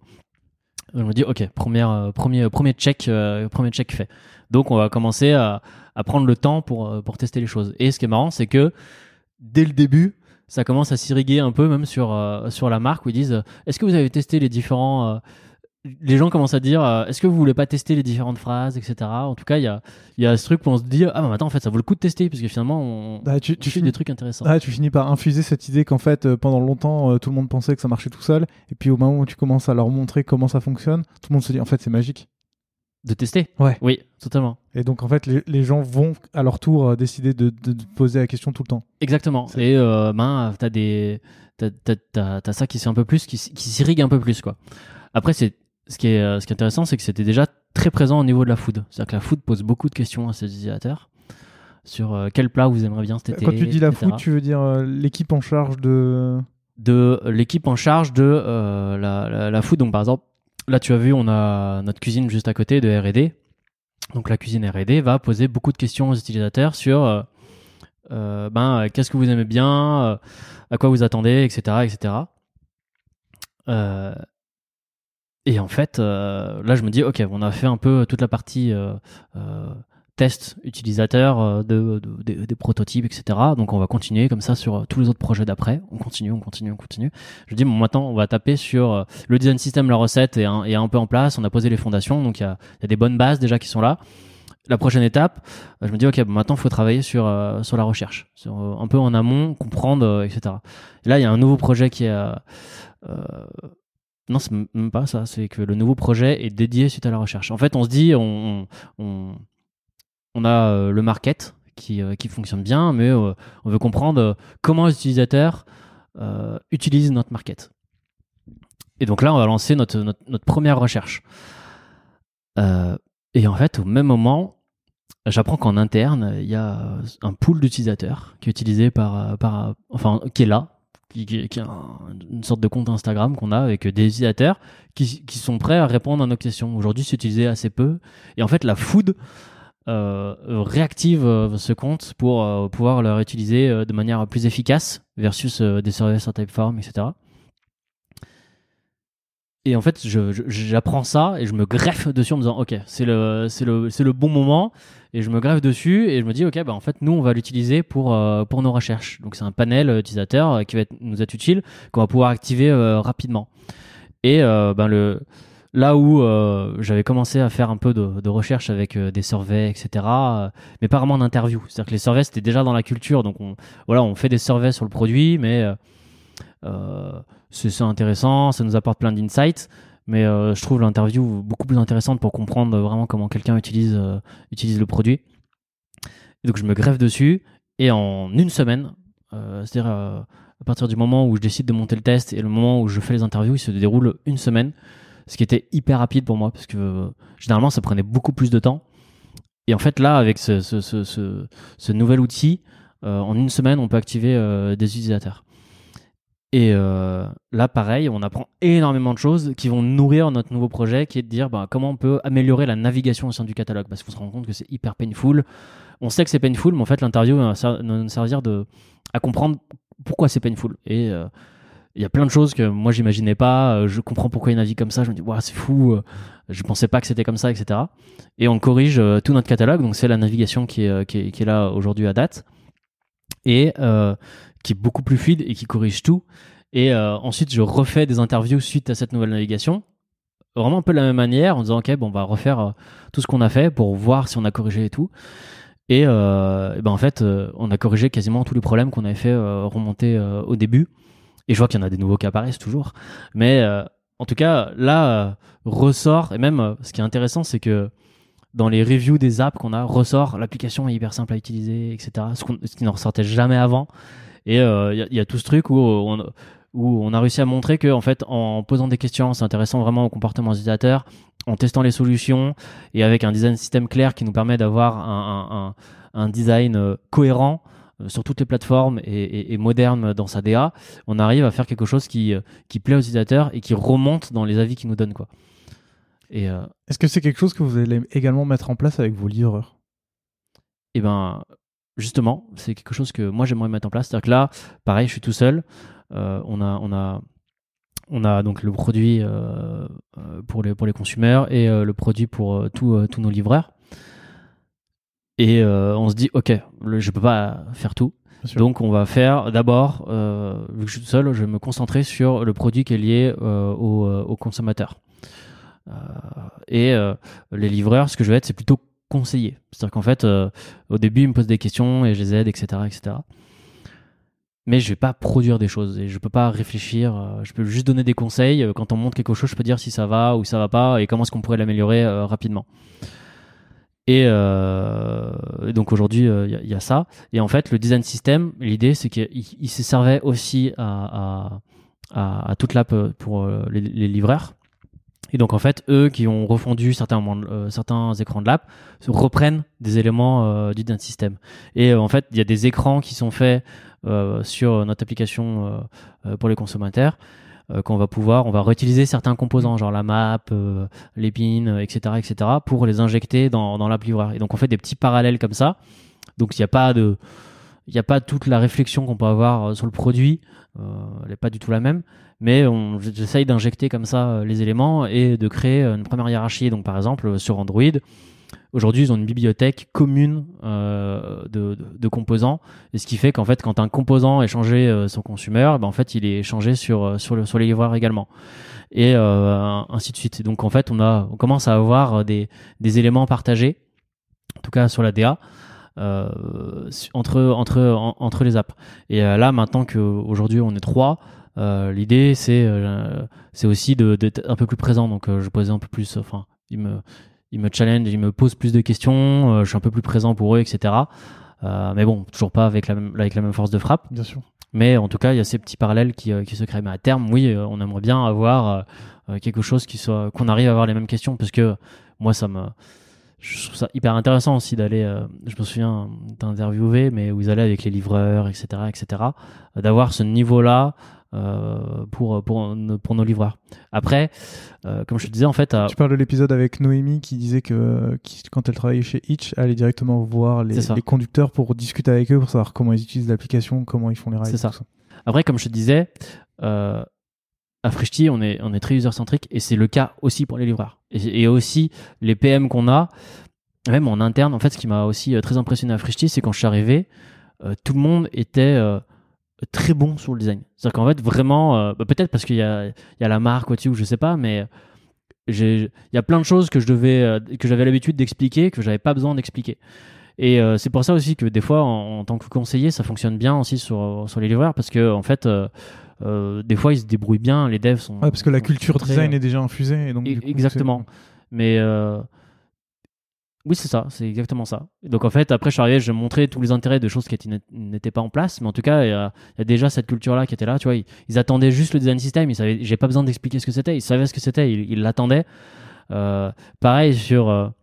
Speaker 2: On me dit, OK, première, premier, premier check, premier check fait. Donc, on va commencer à, à prendre le temps pour, pour tester les choses. Et ce qui est marrant, c'est que dès le début, ça commence à s'irriguer un peu, même sur, euh, sur la marque, où ils disent euh, Est-ce que vous avez testé les différents. euh, les gens commencent à dire Est-ce que vous voulez pas tester les différentes phrases, etc. En tout cas, il y a, il y a ce truc où on se dit Ah, bah attends, en fait, ça vaut le coup de tester, parce que finalement, on,
Speaker 1: Ah, tu,
Speaker 2: on
Speaker 1: tu
Speaker 2: fait
Speaker 1: finis,
Speaker 2: des trucs intéressants.
Speaker 1: ah, tu finis par infuser cette idée qu'en fait, pendant longtemps, tout le monde pensait que ça marchait tout seul. Et puis au moment où tu commences à leur montrer comment ça fonctionne, tout le monde se dit en fait, c'est magique.
Speaker 2: De tester
Speaker 1: Ouais.
Speaker 2: Oui, totalement.
Speaker 1: Et donc en fait, les, les gens vont à leur tour euh, décider de, de- de poser la question tout le temps.
Speaker 2: Exactement. Et euh, ben, t'as des, t'as, t'as, t'as- t'as ça qui c'est un peu plus, qui, qui s'irrigue un peu plus, quoi. Après, c'est ce qui est, euh, ce qui est intéressant, c'est que c'était déjà très présent au niveau de la food. C'est-à-dire que la food pose beaucoup de questions à ses utilisateurs sur euh, quel plat vous aimeriez bien cet été.
Speaker 1: Quand tu dis la
Speaker 2: etc.
Speaker 1: food, tu veux dire l'équipe en charge de.
Speaker 2: de l'équipe en charge de la, la, la food. Donc, par exemple, là, tu as vu, on a notre cuisine juste à côté de R&D. Donc, la cuisine R&D va poser beaucoup de questions aux utilisateurs sur euh, euh, ben, euh, qu'est-ce que vous aimez bien, à quoi vous attendez, etc., etc. Et en fait, là, je me dis, ok, on a fait un peu toute la partie euh, test utilisateur euh, de, de- des- prototypes, etc. Donc, on va continuer comme ça sur euh, tous les autres projets d'après. On continue, on continue, on continue. Je dis, bon, maintenant, on va taper sur euh, le design system, la recette est un, est un peu en place. On a posé les fondations, donc il y a, des bonnes bases déjà qui sont là. La prochaine étape, je me dis, ok, bon, maintenant, il faut travailler sur, sur la recherche, un peu en amont, comprendre, etc. Et là, il y a un nouveau projet qui est, non, c'est même pas ça. C'est que le nouveau projet est dédié suite à la recherche. En fait, on se dit, on, on a le market qui, qui fonctionne bien, mais on veut comprendre comment les utilisateurs utilisent notre market. Et donc là, on va lancer notre, notre, première recherche. et en fait, au même moment, j'apprends qu'en interne, il y a un pool d'utilisateurs qui est utilisé par, par, enfin, qui est là, qui, qui, est une sorte de compte Instagram qu'on a avec des utilisateurs qui, qui, sont prêts à répondre à nos questions. Aujourd'hui, c'est utilisé assez peu. Et en fait, la food euh, réactive euh, ce compte pour euh, pouvoir le réutiliser de manière plus efficace versus des services en Typeform, etc. Et en fait, j'apprends ça et je me greffe dessus en me disant, OK, c'est le, le, le bon moment. Et je me greffe dessus et je me dis, OK, bah en fait, nous, on va l'utiliser pour, euh, pour nos recherches. Donc, c'est un panel utilisateur euh, qui va nous être utile, qu'on va pouvoir activer euh, rapidement. Et ben, le, là où j'avais commencé à faire un peu de, recherche avec des surveys, etc., mais pas vraiment d'interview. C'est-à-dire que les surveys, c'était déjà dans la culture. Donc, on, voilà, on fait des surveys sur le produit, mais c'est intéressant, ça nous apporte plein d'insights. Mais euh, je trouve l'interview beaucoup plus intéressante pour comprendre vraiment comment quelqu'un utilise, euh, le produit. Donc je me greffe dessus et en une semaine, euh, c'est-à-dire à partir du moment où je décide de monter le test et le moment où je fais les interviews, il se déroule une semaine, ce qui était hyper rapide pour moi parce que généralement ça prenait beaucoup plus de temps. Et en fait là, avec ce, nouvel outil, en une semaine, on peut activer des utilisateurs. Et euh, là, pareil, on apprend énormément de choses qui vont nourrir notre nouveau projet, qui est de dire bah, comment on peut améliorer la navigation au sein du catalogue, parce qu'on se rend compte que c'est hyper painful. On sait que c'est painful, mais en fait, l'interview va nous servir de, à comprendre pourquoi c'est painful. Et euh, il y a plein de choses que moi, j'imaginais pas. Euh, je comprends pourquoi il navigue comme ça. Je me dis, c'est fou. Je pensais pas que c'était comme ça, etc. Et on corrige tout notre catalogue. Donc, c'est la navigation qui est, qui est, là aujourd'hui à date. Et qui est beaucoup plus fluide et qui corrige tout. Et euh, ensuite, je refais des interviews suite à cette nouvelle navigation. Vraiment un peu de la même manière, en disant, OK, bon, on va refaire euh, tout ce qu'on a fait pour voir si on a corrigé et tout. Et, euh, ben en fait, on a corrigé quasiment tous les problèmes qu'on avait fait remonter au début. Et je vois qu'il y en a des nouveaux qui apparaissent toujours. Mais en tout cas, là, ressort, et même ce qui est intéressant, c'est que dans les reviews des apps qu'on a, ressort l'application est hyper simple à utiliser, etc. Ce, qui ne ressortait jamais avant. Et il euh, y, a tout ce truc où on, où a réussi à montrer que en fait en posant des questions, en s'intéressant vraiment au comportement utilisateur, en testant les solutions et avec un design système clair qui nous permet d'avoir un, design euh, cohérent euh, sur toutes les plateformes et, et, moderne dans sa DA, on arrive à faire quelque chose qui, qui plaît aux utilisateurs et qui remonte dans les avis qu'ils nous donnent. Quoi.
Speaker 1: Et Est-ce que c'est quelque chose que vous allez également mettre en place avec vos livreurs?
Speaker 2: Eh ben, justement, c'est quelque chose que moi j'aimerais mettre en place. C'est-à-dire que là, pareil, je suis tout seul. Euh, on a, on a, on a donc le produit euh, euh, pour les pour les consommateurs et le produit pour tous nos livreurs. Et on se dit, ok, je peux pas faire tout. Donc on va faire d'abord, vu que je suis tout seul, je vais me concentrer sur le produit qui est lié aux au consommateurs. et les livreurs, ce que je vais être, c'est plutôt conseiller. C'est-à-dire qu'en fait, euh, au début, ils me posent des questions et je les aide, etc., etc. Mais je vais pas produire des choses et je peux pas réfléchir. Euh, je peux juste donner des conseils. Euh, quand on montre quelque chose, je peux dire si ça va ou ça va pas et comment est-ce qu'on pourrait l'améliorer rapidement. Et, donc aujourd'hui, il y, a ça. Et en fait, le design system, l'idée, c'est qu'il se servait aussi à, toute l'app pour les, livreurs. Et donc en fait, eux qui ont refondu certains, euh, certains écrans de l'app reprennent des éléments euh, du design system. Et euh, en fait, il y a des écrans qui sont faits sur notre application pour les consommateurs qu'on va pouvoir, on va réutiliser certains composants, genre la map, les pins, etc., etc., pour les injecter dans, dans l'app livreur. Et donc on fait des petits parallèles comme ça. Donc il n'y a pas de, il n'y a pas toute la réflexion qu'on peut avoir sur le produit, elle n'est pas du tout la même mais j'essaye d'injecter comme ça euh, les éléments et de créer une première hiérarchie. Donc par exemple euh, sur Android, aujourd'hui ils ont une bibliothèque commune euh, de, composants, et ce qui fait qu'en fait quand un composant est changé euh, sur consumer, ben, en fait il est changé sur le, sur les livreurs également, et euh, ainsi de suite. Donc en fait on a on commence à avoir des, des éléments partagés, en tout cas sur la DA. Euh, entre entre entre les apps et là maintenant qu'aujourd'hui on est trois l'idée c'est aussi d'être un peu plus présent. Donc je posais un peu plus, enfin, il me challenge, il me pose plus de questions, je suis un peu plus présent pour eux, etc. mais bon, toujours pas avec la même, avec la même force de frappe.
Speaker 1: Bien sûr.
Speaker 2: Mais en tout cas, il y a ces petits parallèles qui, qui se créent. Mais à terme, oui, on aimerait bien avoir quelque chose qui soit, qu'on arrive à avoir les mêmes questions, parce que moi, ça me, je trouve ça hyper intéressant aussi d'aller, euh, je me souviens d'interviewer, mais où ils allaient avec les livreurs, etc., etc., euh, d'avoir ce niveau-là euh, pour, pour, pour nos livreurs. Après, comme je te disais, en fait.
Speaker 1: Tu parles de l'épisode avec Noémie qui disait que quand elle travaillait chez Hitch, elle allait directement voir les, les, conducteurs pour discuter avec eux, pour savoir comment ils utilisent l'application, comment ils font les rides.
Speaker 2: C'est ça. Après, comme je te disais, à Frishti, on est, on est très user-centrique et c'est le cas aussi pour les livreurs. Et, aussi, les PM qu'on a, même en interne, en fait, ce qui m'a aussi euh, très impressionné à Frishti, c'est quand je suis arrivé, euh, tout le monde était euh, très bon sur le design. C'est-à-dire qu'en fait, vraiment, bah, peut-être parce qu'il y a, il y a la marque au-dessus ou je sais pas, mais il y a plein de choses que je devais, que j'avais l'habitude d'expliquer, que j'avais pas besoin d'expliquer. Et c'est pour ça aussi que des fois, en, en, tant que conseiller, ça fonctionne bien aussi sur, sur les livreurs parce que en fait, euh, des fois, ils se débrouillent bien. Les devs sont.
Speaker 1: Ouais, parce que la culture design est déjà infusée. Et donc,
Speaker 2: exactement. Mais euh, oui, c'est ça. C'est exactement ça. donc, en fait, après, je suis arrivé, je montrais tous les intérêts de choses qui n'étaient pas en place. Mais en tout cas, il y, a, déjà cette culture-là qui était là. Tu vois, ils, attendaient juste le design system. Ils savaient, j'ai pas besoin d'expliquer ce que c'était. Ils savaient ce que c'était. Ils l'attendaient. Euh, pareil sur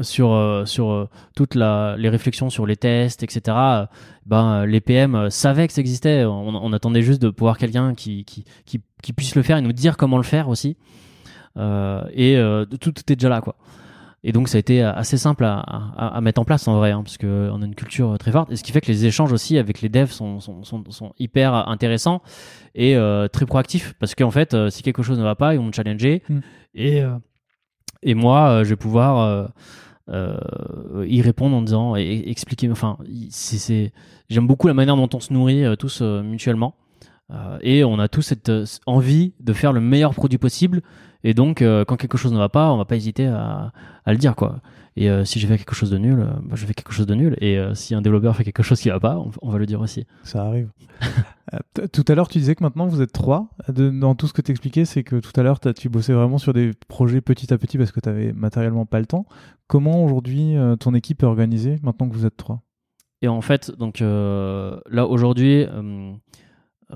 Speaker 2: sur, euh, sur euh, toutes les réflexions sur les tests, etc., ben, les PM savaient que ça existait. On, attendait juste de pouvoir quelqu'un qui, qui, puisse le faire et nous dire comment le faire aussi. Et tout, tout, est déjà là, quoi. Et donc, ça a été assez simple à, à, mettre en place en vrai, hein, parce qu'on a une culture très forte. Et ce qui fait que les échanges aussi avec les devs sont, sont, sont, hyper intéressants et très proactifs. Parce qu'en fait, si quelque chose ne va pas, ils vont me challenger. Mm. Et, et moi, je vais pouvoir euh, y répondre en disant et, expliquer. Enfin, c'est, j'aime beaucoup la manière dont on se nourrit euh, tous euh, mutuellement. et on a tous cette envie de faire le meilleur produit possible. Et donc, quand quelque chose ne va pas, on va pas hésiter à, à le dire, quoi. Et si j'ai fait quelque chose de nul, bah, je fais quelque chose de nul. Et si un développeur fait quelque chose qui va pas, on, va le dire aussi.
Speaker 1: Ça arrive. *laughs* tout à l'heure, tu disais que maintenant vous êtes trois. dans tout ce que tu expliquais, c'est que tout à l'heure, tu bossais vraiment sur des projets petit à petit parce que tu avais matériellement pas le temps. Comment aujourd'hui euh, ton équipe est organisée maintenant que vous êtes trois?
Speaker 2: Et en fait, donc euh, là aujourd'hui, euh,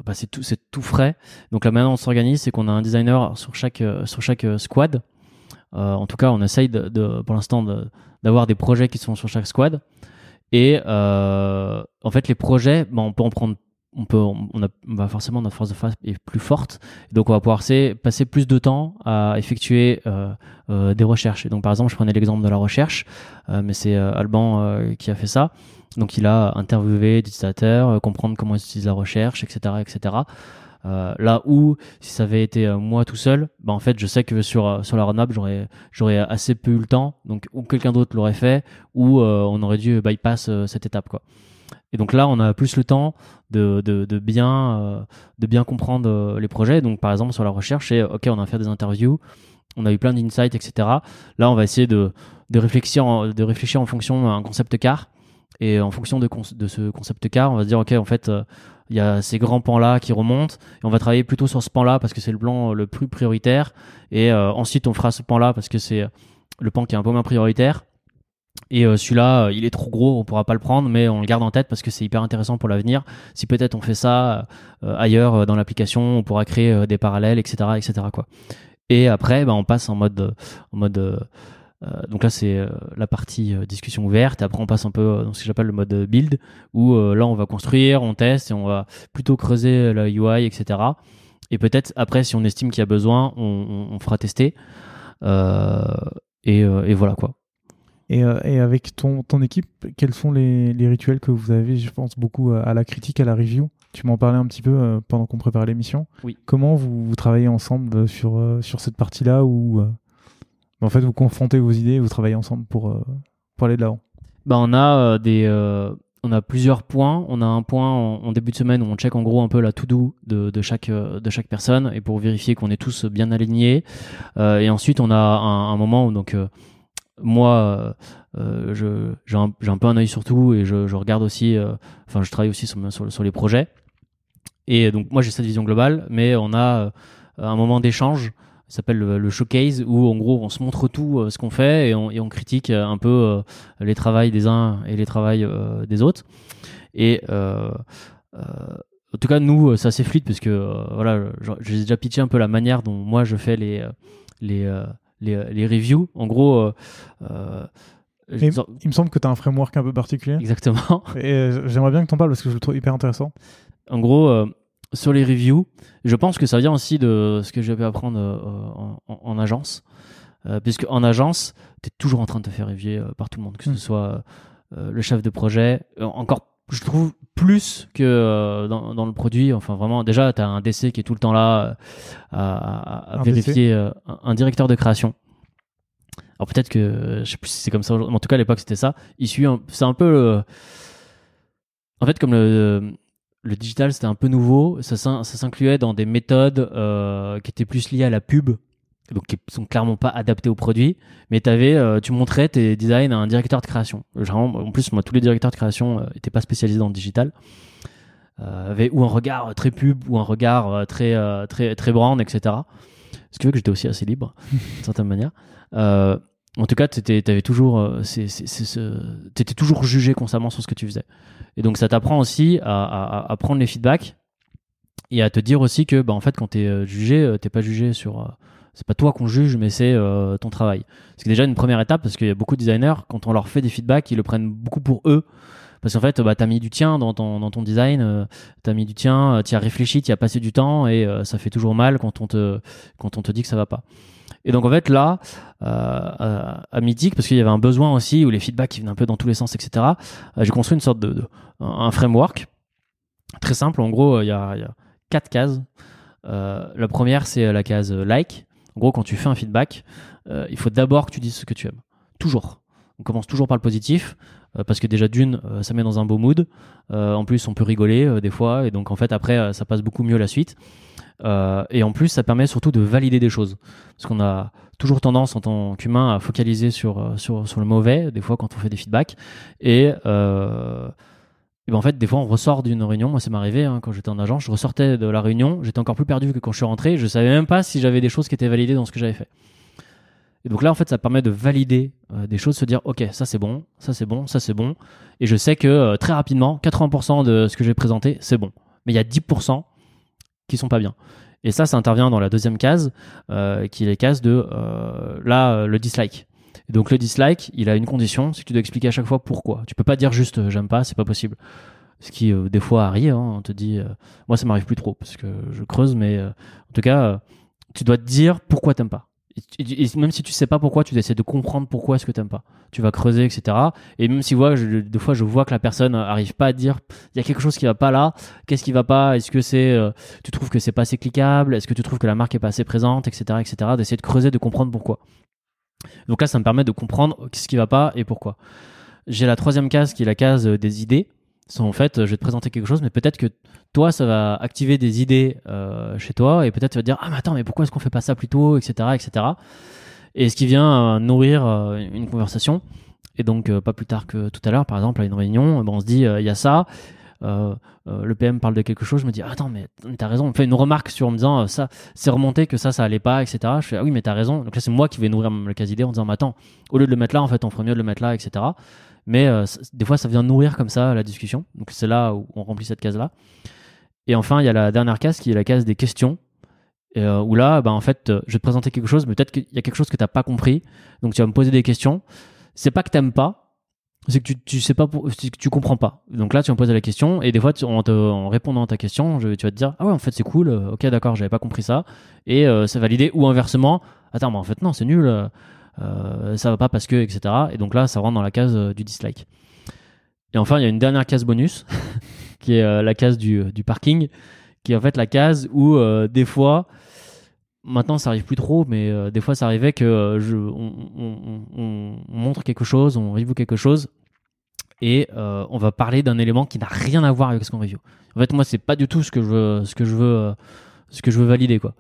Speaker 2: bah, c'est tout, c'est tout frais. Donc la manière dont on s'organise, c'est qu'on a un designer sur chaque sur chaque squad. en tout cas, on essaye de, pour l'instant d'avoir des projets qui sont sur chaque squad. Et en fait, les projets, bah, on peut en prendre on peut, on, a, bah, forcément notre force de face est plus forte, donc on va pouvoir passer plus de temps à effectuer euh, euh, des recherches. Et donc par exemple, je prenais l'exemple de la recherche, euh, mais c'est Alban qui a fait ça. Donc il a interviewé des utilisateurs, comprendre comment ils utilisent la recherche, etc., etc. là où si ça avait été moi tout seul, bah en fait je sais que sur sur la roadmap j'aurais j'aurais assez peu eu le temps, donc ou quelqu'un d'autre l'aurait fait, ou on aurait dû bypass cette étape quoi. Et donc là, on a plus le temps de, de, bien, euh, de bien comprendre euh, les projets. Donc par exemple, sur la recherche, c'est OK, on a fait des interviews, on a eu plein d'insights, etc. Là, on va essayer de, de, réfléchir, de réfléchir en fonction d'un concept car. Et en fonction de, de, ce concept car, on va se dire OK, en fait, euh, il y a ces grands pans-là qui remontent. Et on va travailler plutôt sur ce pan-là parce que c'est le plan le plus prioritaire. Et ensuite, on fera ce pan-là parce que c'est le pan qui est un peu moins prioritaire. Et euh, celui-là, euh, il est trop gros, on pourra pas le prendre, mais on le garde en tête parce que c'est hyper intéressant pour l'avenir. Si peut-être on fait ça euh, ailleurs dans l'application, on pourra créer des parallèles, etc., etc. Et après, bah, on passe en mode, en mode. donc là, c'est la partie discussion ouverte. Après, on passe un peu dans ce que j'appelle le mode build, où là, on va construire, on teste et on va plutôt creuser la UI, etc. Et peut-être après, si on estime qu'il y a besoin, on, fera tester. et voilà quoi.
Speaker 1: Euh, et, avec ton, ton équipe, quels sont les, les, rituels que vous avez Je pense beaucoup à la critique, à la review? Tu m'en parlais un petit peu euh, pendant qu'on préparait l'émission.
Speaker 2: Oui.
Speaker 1: Comment vous, travaillez ensemble euh, sur, sur cette partie-là où en fait vous confrontez vos idées et vous travaillez ensemble pour, pour aller de l'avant?
Speaker 2: Bah, on, a, des, on a plusieurs points. On a un point en, début de semaine où on check en gros un peu la to-do de, de, chaque, de chaque personne et pour vérifier qu'on est tous bien alignés. et ensuite, on a un, un moment où donc moi, euh, je, j'ai, un, peu un œil sur tout et je, je regarde aussi, euh, enfin, je travaille aussi sur, sur, les projets. Et donc moi j'ai cette vision globale, mais on a un moment d'échange ça s'appelle le, showcase où en gros on se montre tout ce qu'on fait et on, et on, critique un peu les travails des uns et les travails des autres et en tout cas, nous, c'est assez fluide parce que voilà, j'ai déjà pitché un peu la manière dont moi je fais les les les, les reviews. En gros,
Speaker 1: il me semble que tu as un framework un peu particulier.
Speaker 2: Exactement. *laughs*
Speaker 1: Et euh, j'aimerais bien que tu en parles parce que je le trouve hyper intéressant.
Speaker 2: En gros, euh, sur les reviews, je pense que ça vient aussi de ce que j'ai pu apprendre euh, en, agence. puisque en agence, tu es toujours en train de te faire reviewer par tout le monde, que ce hmm. soit le chef de projet, encore je trouve plus que dans, le produit. Enfin, vraiment, déjà, tu as un DC qui est tout le temps là à, vérifier, un directeur de création alors peut-être que je sais plus si c'est comme ça aujourd'hui, mais en tout cas à l'époque c'était ça. Il suit, c'est un peu en fait comme le, le digital c'était un peu nouveau, ça, ça s'incluait dans des méthodes euh, qui étaient plus liées à la pub, donc qui sont clairement pas adaptées au produit. Mais avais, euh, tu montrais tes designs à un directeur de création. en plus moi tous les directeurs de création euh, étaient pas spécialisés dans le digital. avaient ou un regard très pub ou un regard très très très brand, etc. Ce qui fait que j'étais aussi assez libre, *laughs* d'une certaine manière. Euh, en tout cas, tu étais toujours, euh, étais toujours jugé constamment sur ce que tu faisais. Et donc, ça t'apprend aussi à, prendre les feedbacks et à te dire aussi que, bah, en fait, quand tu es euh, jugé, t'es pas jugé sur. C'est pas toi qu'on juge, mais c'est ton travail. C'est déjà une première étape parce qu'il y a beaucoup de designers, quand on leur fait des feedbacks, ils le prennent beaucoup pour eux. Parce qu'en fait, bah, tu as mis du tien dans ton, dans ton design, tu as mis du tien, tu as réfléchi, tu as passé du temps et ça fait toujours mal quand on, te, quand on te dit que ça va pas. Et donc en fait là, euh, à Mythique, parce qu'il y avait un besoin aussi où les feedbacks qui venaient un peu dans tous les sens, etc. Euh, j'ai construit une sorte de, un framework très simple. En gros, il y a, quatre cases. Euh, la première c'est la case like. En gros, quand tu fais un feedback, il faut d'abord que tu dises ce que tu aimes. Toujours. On commence toujours par le positif parce que déjà d'une, ça met dans un beau mood. en plus, on peut rigoler des fois, et donc en fait après, ça passe beaucoup mieux la suite. Euh, et en plus, ça permet surtout de valider des choses. Parce qu'on a toujours tendance en tant qu'humain à focaliser sur, euh, sur, sur, le mauvais, des fois quand on fait des feedbacks. Et, euh, et ben en fait, des fois, on ressort d'une réunion. Moi, ça m'est arrivé hein, quand j'étais en agence. Je ressortais de la réunion, j'étais encore plus perdu que quand je suis rentré. Je savais même pas si j'avais des choses qui étaient validées dans ce que j'avais fait. Et donc là, en fait, ça permet de valider des choses, se dire, OK, ça c'est bon, ça c'est bon, ça c'est bon. Et je sais que très rapidement, 80% de ce que j'ai présenté, c'est bon. Mais il y a 10% qui sont pas bien. Et ça, ça intervient dans la deuxième case, euh, qui est la case de euh, là euh, le dislike. Et donc le dislike, il a une condition, c'est que tu dois expliquer à chaque fois pourquoi. Tu peux pas dire juste j'aime pas, c'est pas possible. Ce qui des fois arrive, hein, on te dit, moi ça m'arrive plus trop parce que je creuse, mais en tout cas, tu dois te dire pourquoi t'aimes pas. Et, même si tu sais pas pourquoi, tu essaies de comprendre pourquoi est-ce que t'aimes pas. Tu vas creuser, etc. Et même si vois, des fois, je vois que la personne arrive pas à dire, il y a quelque chose qui va pas là. Qu'est-ce qui va pas? Est-ce que c'est, euh, tu trouves que c'est pas assez cliquable? Est-ce que tu trouves que la marque est pas assez présente, etc., etc. D'essayer de creuser, de comprendre pourquoi. Donc là, ça me permet de comprendre ce qui va pas et pourquoi. J'ai la troisième case qui est la case des idées en fait, je vais te présenter quelque chose, mais peut-être que toi, ça va activer des idées euh, chez toi, et peut-être tu vas te dire ah mais attends, mais pourquoi est-ce qu'on fait pas ça plus tôt, etc., etc. Et ce qui vient euh, nourrir euh, une conversation. Et donc pas plus tard que tout à l'heure, par exemple, à une réunion, ben, on se dit il y a ça. Le PM parle de quelque chose, je me dis attends mais t'as raison, on fait une remarque sur en me disant ça c'est remonté que ça ça allait pas etc. Je fais ah oui mais t'as raison. Donc là c'est moi qui vais nourrir le cas d'idée en disant mais attends au lieu de le mettre là en fait on ferait mieux de le mettre là etc. Mais euh, des fois, ça vient nourrir comme ça la discussion. Donc c'est là où on remplit cette case-là. Et enfin, il y a la dernière case qui est la case des questions. Euh, où là, bah, en fait, euh, je vais te présenter quelque chose, mais peut-être qu'il y a quelque chose que tu n'as pas compris. Donc tu vas me poser des questions. C'est pas que tu n'aimes pas, c'est que tu, tu sais pas, pour, que tu comprends pas. Donc là, tu me poser la question, et des fois, en, répondant à ta question, tu vas te dire, ah ouais, en fait, c'est cool, ok, d'accord, j'avais pas compris ça, et c'est validé. Ou inversement, attends, mais en fait, non, c'est nul, euh, ça va pas parce que, etc. Et donc là, ça rentre dans la case euh, du dislike. Et enfin, il y a une dernière case bonus, *laughs* qui est euh, la case du, du, parking, qui est en fait la case où des fois, maintenant ça arrive plus trop, mais des fois ça arrivait que je, on, montre quelque chose, on review quelque chose, et on va parler d'un élément qui n'a rien à voir avec ce qu'on review. En fait, moi, c'est pas du tout ce que je veux, ce que je veux, ce valider, quoi.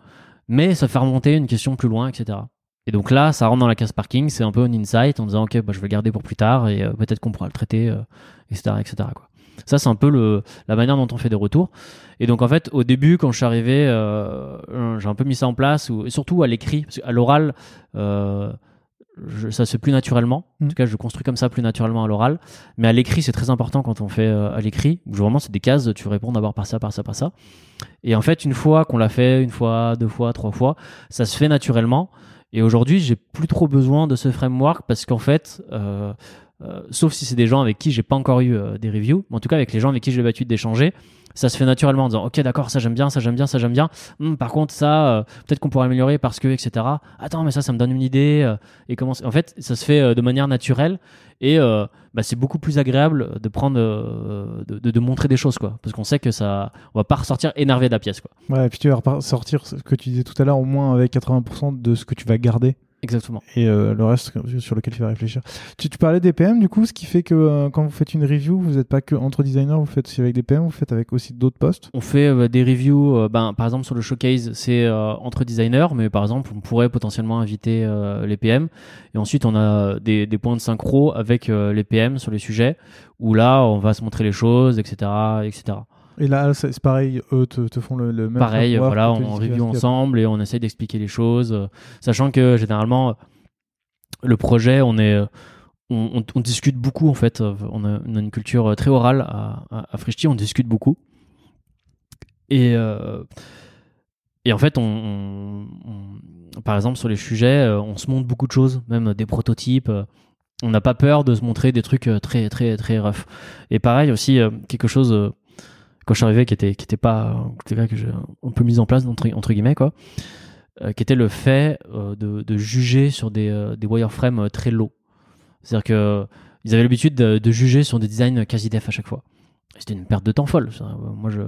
Speaker 2: Mais ça fait remonter une question plus loin, etc. Et donc là, ça rentre dans la case parking, c'est un peu un insight en disant ok, bah, je vais le garder pour plus tard et euh, peut-être qu'on pourra le traiter, etc., euh, etc. Ça, c'est un peu le, la manière dont on fait des retours. Et donc, en fait, au début, quand je suis arrivé, euh, j'ai un peu mis ça en place, ou, surtout à l'écrit, parce qu'à l'oral, euh, ça se fait plus naturellement. En mm. tout cas, je construis comme ça plus naturellement à l'oral. Mais à l'écrit, c'est très important quand on fait euh, à l'écrit. Vraiment, c'est des cases, tu réponds d'abord par ça, par ça, par ça. Et en fait, une fois qu'on l'a fait, une fois, deux fois, trois fois, ça se fait naturellement. Et aujourd'hui, j'ai plus trop besoin de ce framework parce qu'en fait, euh, euh, sauf si c'est des gens avec qui j'ai pas encore eu des reviews, mais en tout cas avec les gens avec qui j'ai l'habitude d'échanger, ça se fait naturellement en disant ok d'accord ça j'aime bien ça j'aime bien ça j'aime bien. Hmm, par contre ça euh, peut-être qu'on pourrait améliorer parce que etc attends mais ça ça me donne une idée euh, et comment en fait ça se fait euh, de manière naturelle et bah, c'est beaucoup plus agréable de prendre de, montrer des choses quoi. Parce qu'on sait que ça on va pas ressortir énervé de la pièce quoi.
Speaker 1: Ouais et puis tu vas ressortir ce que tu disais tout à l'heure au moins avec 80% de ce que tu vas garder
Speaker 2: Exactement.
Speaker 1: Et euh, le reste sur lequel tu vas réfléchir. Tu, tu parlais des PM, du coup, ce qui fait que euh, quand vous faites une review, vous n'êtes pas que entre designers, vous faites aussi avec des PM, vous faites avec aussi d'autres postes?
Speaker 2: On fait euh, des reviews, ben, par exemple sur le showcase, c'est entre designers, mais par exemple, on pourrait potentiellement inviter les PM. Et ensuite, on a des, des points de synchro avec les PM sur les sujets, où là, on va se montrer les choses, etc. etc.
Speaker 1: Et là, c'est pareil, eux te, font le, même.
Speaker 2: Pareil, voilà, on review ensemble et on essaye d'expliquer les choses, euh, sachant que généralement, le projet, on est. On, discute beaucoup en fait. On a, une culture très orale à, à, on discute beaucoup. Et, euh, et en fait, on, par exemple, sur les sujets, euh, on se montre beaucoup de choses, même des prototypes. On n'a pas peur de se montrer des trucs très, très, très rough. Et pareil aussi, quelque chose quand je suis arrivé qui était qui était pas que j'ai un peu mis en place entre, entre guillemets quoi. Euh, qui était le fait euh, de, de, juger sur des, euh, des wireframes très low. C'est-à-dire que ils avaient l'habitude de, de, juger sur des designs quasi def à chaque fois. C'était une perte de temps folle moi je,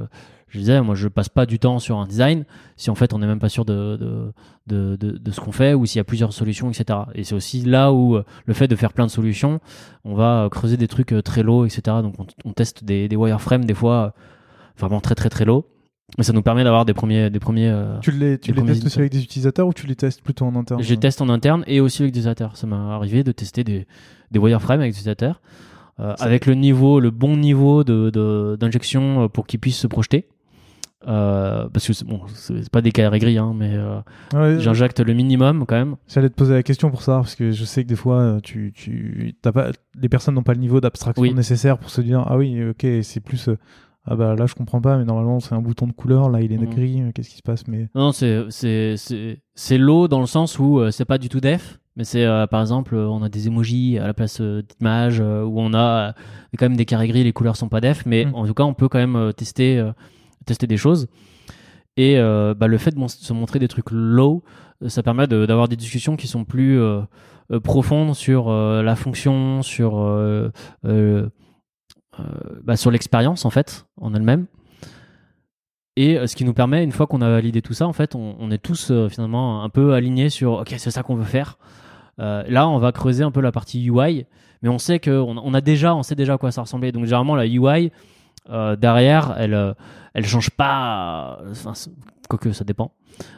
Speaker 2: je disais moi je passe pas du temps sur un design si en fait on n'est même pas sûr de, de, de, de ce qu'on fait ou s'il y a plusieurs solutions etc et c'est aussi là où le fait de faire plein de solutions on va creuser des trucs très low etc donc on, on teste des, des wireframes des fois vraiment très très très low. Mais ça nous permet d'avoir des premiers, des premiers. Euh,
Speaker 1: tu les, tu les testes aussi avec des utilisateurs ou tu les testes plutôt en interne
Speaker 2: Je les teste en interne et aussi avec des utilisateurs. Ça m'est arrivé de tester des, des wireframes avec des utilisateurs, euh, avec le niveau, le bon niveau de d'injection euh, pour qu'ils puissent se projeter. Euh, parce que bon, c'est pas des carrés gris, hein, mais euh, j'injecte le minimum quand même.
Speaker 1: J'allais te poser la question pour ça, parce que je sais que des fois, tu, tu, pas, les personnes n'ont pas le niveau d'abstraction nécessaire pour se dire ah oui, ok, c'est plus ah bah là je comprends pas mais normalement c'est un bouton de couleur là il est mhm. gris euh, qu'est-ce qui se passe mais
Speaker 2: non c'est c'est c'est low dans le sens où euh, c'est pas du tout def mais c'est euh, par exemple on a des emojis à la place d'images où on a quand même des carrés gris les couleurs sont pas def mais mhm. en tout cas on peut quand même tester tester des choses et bah, le fait de se montrer des trucs low ça permet d'avoir des discussions qui sont plus profondes sur la fonction sur euh, bah, sur l'expérience en fait en elle-même. Et euh, ce qui nous permet, une fois qu'on a validé tout ça, en fait, on, est tous euh, finalement un peu alignés sur OK, c'est ça qu'on veut faire. là, on va creuser un peu la partie UI, mais on sait que on, a déjà, on sait déjà à quoi ça ressemblait. Donc généralement, la UI derrière, elle, elle change pas. Enfin, quoique ça dépend.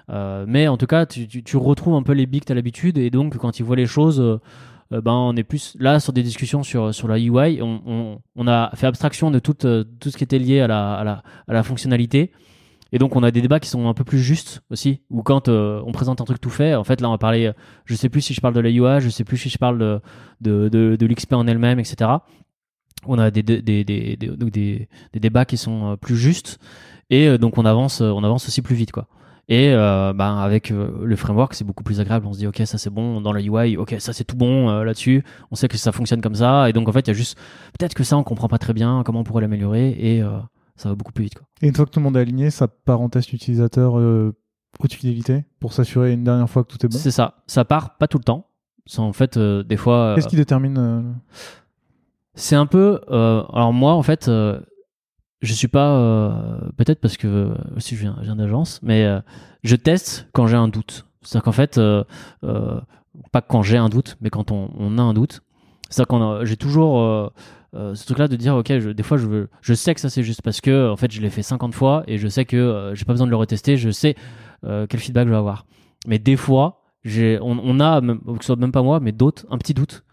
Speaker 2: mais en tout cas, tu, tu, retrouves un peu les bigs que as l'habitude, et donc quand ils voient les choses euh, ben on est plus là sur des discussions sur sur la UI. On, on, on a fait abstraction de tout euh, tout ce qui était lié à la, à la, à la fonctionnalité. Et donc on a des débats qui sont un peu plus justes aussi, ou quand euh, on présente un truc tout fait, en fait là on va parler, je sais plus si je parle de la UI, je sais plus si je parle de, de, de, de l'XP en elle-même, etc. On a des, des, des, des, des, des débats qui sont plus justes, et donc on avance, on avance aussi plus vite quoi. Et euh, bah, avec euh, le framework, c'est beaucoup plus agréable. On se dit, ok, ça c'est bon dans la UI, ok, ça c'est tout bon euh, là-dessus. On sait que ça fonctionne comme ça. Et donc en fait, il y a juste peut-être que ça, on comprend pas très bien comment on pourrait l'améliorer et ça va beaucoup plus vite. Quoi.
Speaker 1: Et une fois que tout le monde est aligné, ça part en test utilisateur haute fidélité pour s'assurer une dernière fois que tout est bon?
Speaker 2: C'est ça. Ça part pas tout le temps. C'est en fait des fois.
Speaker 1: Qu'est-ce qui détermine
Speaker 2: C'est un peu. alors moi, en fait je suis pas euh, peut-être parce que aussi je viens, d'agence, mais euh, je teste quand j'ai un doute. C'est-à-dire qu'en fait, euh, pas quand j'ai un doute, mais quand on, a un doute. C'est-à-dire qu'on j'ai toujours ce truc-là de dire ok, des fois je sais que ça c'est juste parce que en fait je l'ai fait 50 fois et je sais que j'ai pas besoin de le retester, je sais quel feedback je vais avoir. Mais des fois, on, a, même, que ce soit même pas moi, mais d'autres, un petit doute.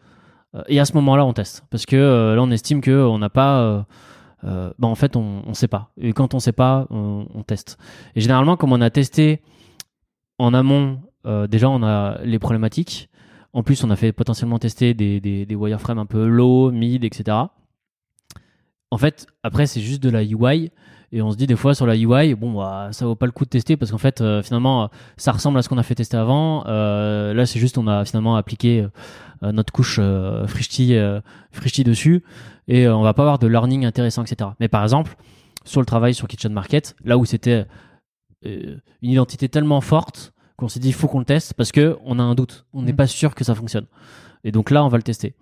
Speaker 2: et à ce moment-là, on teste parce que là on estime que on n'a pas euh, bah, en fait, on ne sait pas. Et quand on ne sait pas, on, teste. Et généralement, comme on a testé en amont, euh, déjà, on a les problématiques. En plus, on a fait potentiellement tester des, des, des wireframes un peu low, mid, etc. En fait, après, c'est juste de la UI. Et on se dit des fois sur la UI, bon, bah, ça vaut pas le coup de tester parce qu'en fait, euh, finalement, ça ressemble à ce qu'on a fait tester avant. Euh, là, c'est juste, on a finalement appliqué euh, notre couche euh, dessus et on va pas avoir de learning intéressant, etc. Mais par exemple, sur le travail sur Kitchen Market, là où c'était une identité tellement forte qu'on s'est dit, il faut qu'on le teste parce que on a un doute. On n'est mm. pas sûr que ça fonctionne. Et donc là, on va le tester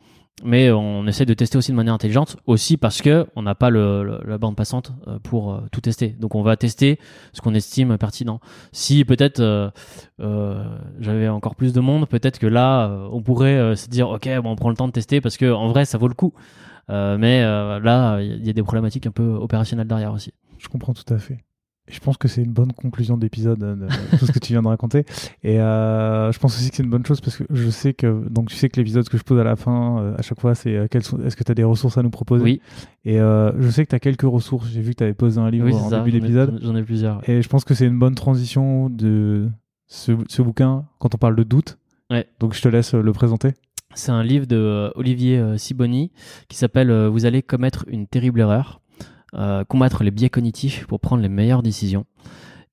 Speaker 2: mais on essaie de tester aussi de manière intelligente, aussi parce que on n'a pas le, la bande passante euh, pour euh, tout tester. Donc on va tester ce qu'on estime pertinent. Si peut-être euh, j'avais encore plus de monde, peut-être que là on pourrait se dire ok, bon, on prend le temps de tester parce que en vrai ça vaut le coup. mais là il y a des problématiques un peu opérationnelles derrière aussi.
Speaker 1: Je comprends tout à fait. Je pense que c'est une bonne conclusion d'épisode, euh, de *laughs* tout ce que tu viens de raconter. Et euh, je pense aussi que c'est une bonne chose parce que je sais que donc tu sais que l'épisode que je pose à la fin, euh, à chaque fois, c'est euh, est-ce que tu as des ressources à nous proposer?
Speaker 2: Oui.
Speaker 1: Et je sais que tu as quelques ressources. J'ai vu que tu avais posé un livre en début d'épisode.
Speaker 2: J'en ai plusieurs.
Speaker 1: Et je pense que c'est une bonne transition de ce, ce, bouquin quand on parle de doute.
Speaker 2: Ouais.
Speaker 1: Donc je te laisse le présenter.
Speaker 2: C'est un livre de Olivier Siboni qui s'appelle Vous allez commettre une terrible erreur. Euh, combattre les biais cognitifs pour prendre les meilleures décisions.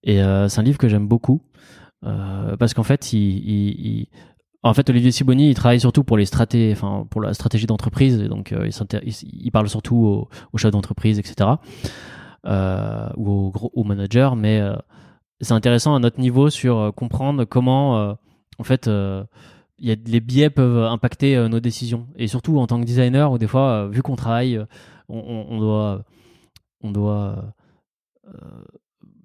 Speaker 2: Et euh, c'est un livre que j'aime beaucoup euh, parce qu'en fait, il, en fait, Olivier Siboni, il travaille surtout pour les enfin pour la stratégie d'entreprise. Donc, il, parle surtout aux, chefs d'entreprise, etc. ou aux, aux, managers. Mais c'est intéressant à notre niveau sur comprendre comment, en fait, y a, les biais peuvent impacter nos décisions. Et surtout en tant que designer, où des fois, vu qu'on travaille, on doit on doit euh,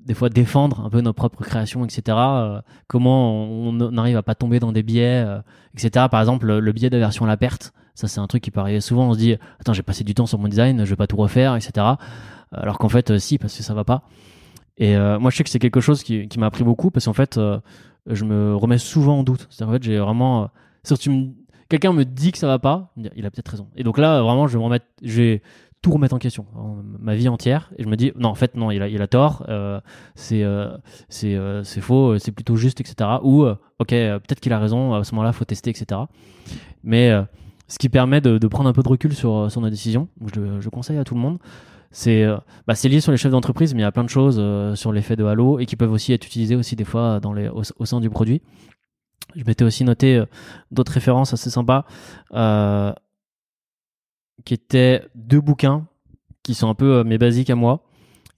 Speaker 2: des fois défendre un peu nos propres créations, etc. Euh, comment on, arrive à pas tomber dans des biais, euh, etc. Par exemple, le, biais d'aversion à la perte, ça c'est un truc qui peut arriver souvent. On se dit, attends, j'ai passé du temps sur mon design, je vais pas tout refaire, etc. Alors qu'en fait, si, parce que ça va pas. Et moi, je sais que c'est quelque chose qui, m'a appris beaucoup parce qu'en fait, je me remets souvent en doute. C'est en fait, j'ai vraiment, si quelqu'un me dit que ça va pas, il a peut-être raison. Et donc là, vraiment, je vais me remettre, tout remettre en question, ma vie entière. Et je me dis, non, en fait, non, il a, il a tort, euh, c'est euh, euh, c'est faux, c'est plutôt juste, etc. Ou, ok, peut-être qu'il a raison, à ce moment-là, faut tester, etc. Mais ce qui permet de, prendre un peu de recul sur, sur nos décisions, je, je conseille à tout le monde, c'est bah, lié sur les chefs d'entreprise, mais il y a plein de choses sur l'effet de halo et qui peuvent aussi être utilisées aussi des fois dans les, au, sein du produit. Je m'étais aussi noté d'autres références assez sympas qui étaient deux bouquins qui sont un peu euh, mes basiques à moi,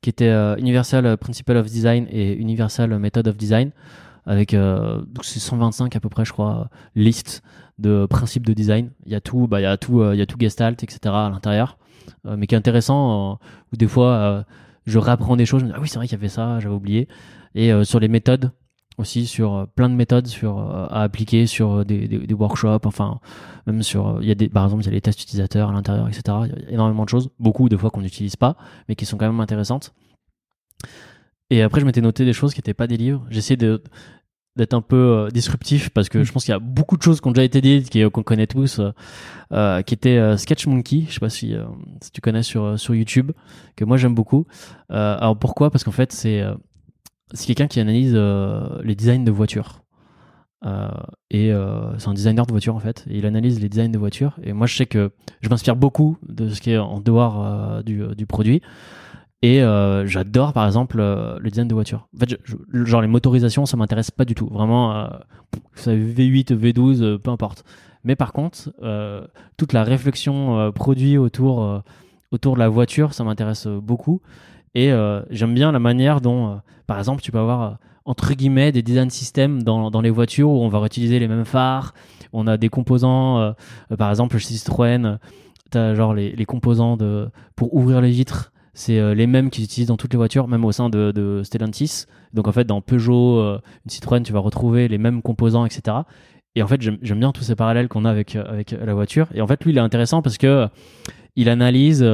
Speaker 2: qui étaient euh, Universal Principle of Design et Universal Method of Design, avec euh, c'est 125 à peu près, je crois, listes de principes de design. Il y a tout, bah, il y a tout, il y a tout Gestalt, etc. à l'intérieur, mais qui est intéressant où des fois je réapprends des choses, je me dis, ah oui c'est vrai qu'il y avait ça, j'avais oublié. Et sur les méthodes, aussi sur euh, plein de méthodes sur, euh, à appliquer sur euh, des, des, des, workshops, enfin, même sur, il y a des, par exemple, il y a les tests utilisateurs à l'intérieur, etc. Il y a énormément de choses, beaucoup de fois qu'on n'utilise pas, mais qui sont quand même intéressantes. Et après, je m'étais noté des choses qui n'étaient pas des livres. J'essayais de, d'être un peu disruptif parce que je pense qu'il y a beaucoup de choses qui ont déjà été dites, qu'on connaît tous, euh, qui était Sketch Monkey. Je sais pas si, si tu connais sur sur YouTube, que moi j'aime beaucoup. alors pourquoi? Parce qu'en fait c'est c'est quelqu'un qui analyse euh, les designs de voitures. Euh, et euh, c'est un designer de voitures en fait. Il analyse les designs de voitures. Et moi, je sais que je m'inspire beaucoup de ce qui est en dehors du, du, produit. Et j'adore par exemple le design de voitures. En fait, genre les motorisations, ça m'intéresse pas du tout. Vraiment, V8, V12, peu importe. Mais par contre, toute la réflexion produit autour, autour de la voiture, ça m'intéresse beaucoup. Et euh, j'aime bien la manière dont, euh, par exemple, tu peux avoir euh, entre guillemets des design systems dans, dans, les voitures où on va réutiliser les mêmes phares. On a des composants, par exemple chez Citroën, tu as genre les, composants de, pour ouvrir les vitres. C'est les mêmes qu'ils utilisent dans toutes les voitures, même au sein de, de Stellantis. Donc en fait, dans Peugeot, une Citroën, tu vas retrouver les mêmes composants, etc. Et en fait, j'aime bien tous ces parallèles qu'on a avec, avec la voiture. Et en fait, lui, il est intéressant parce que il analyse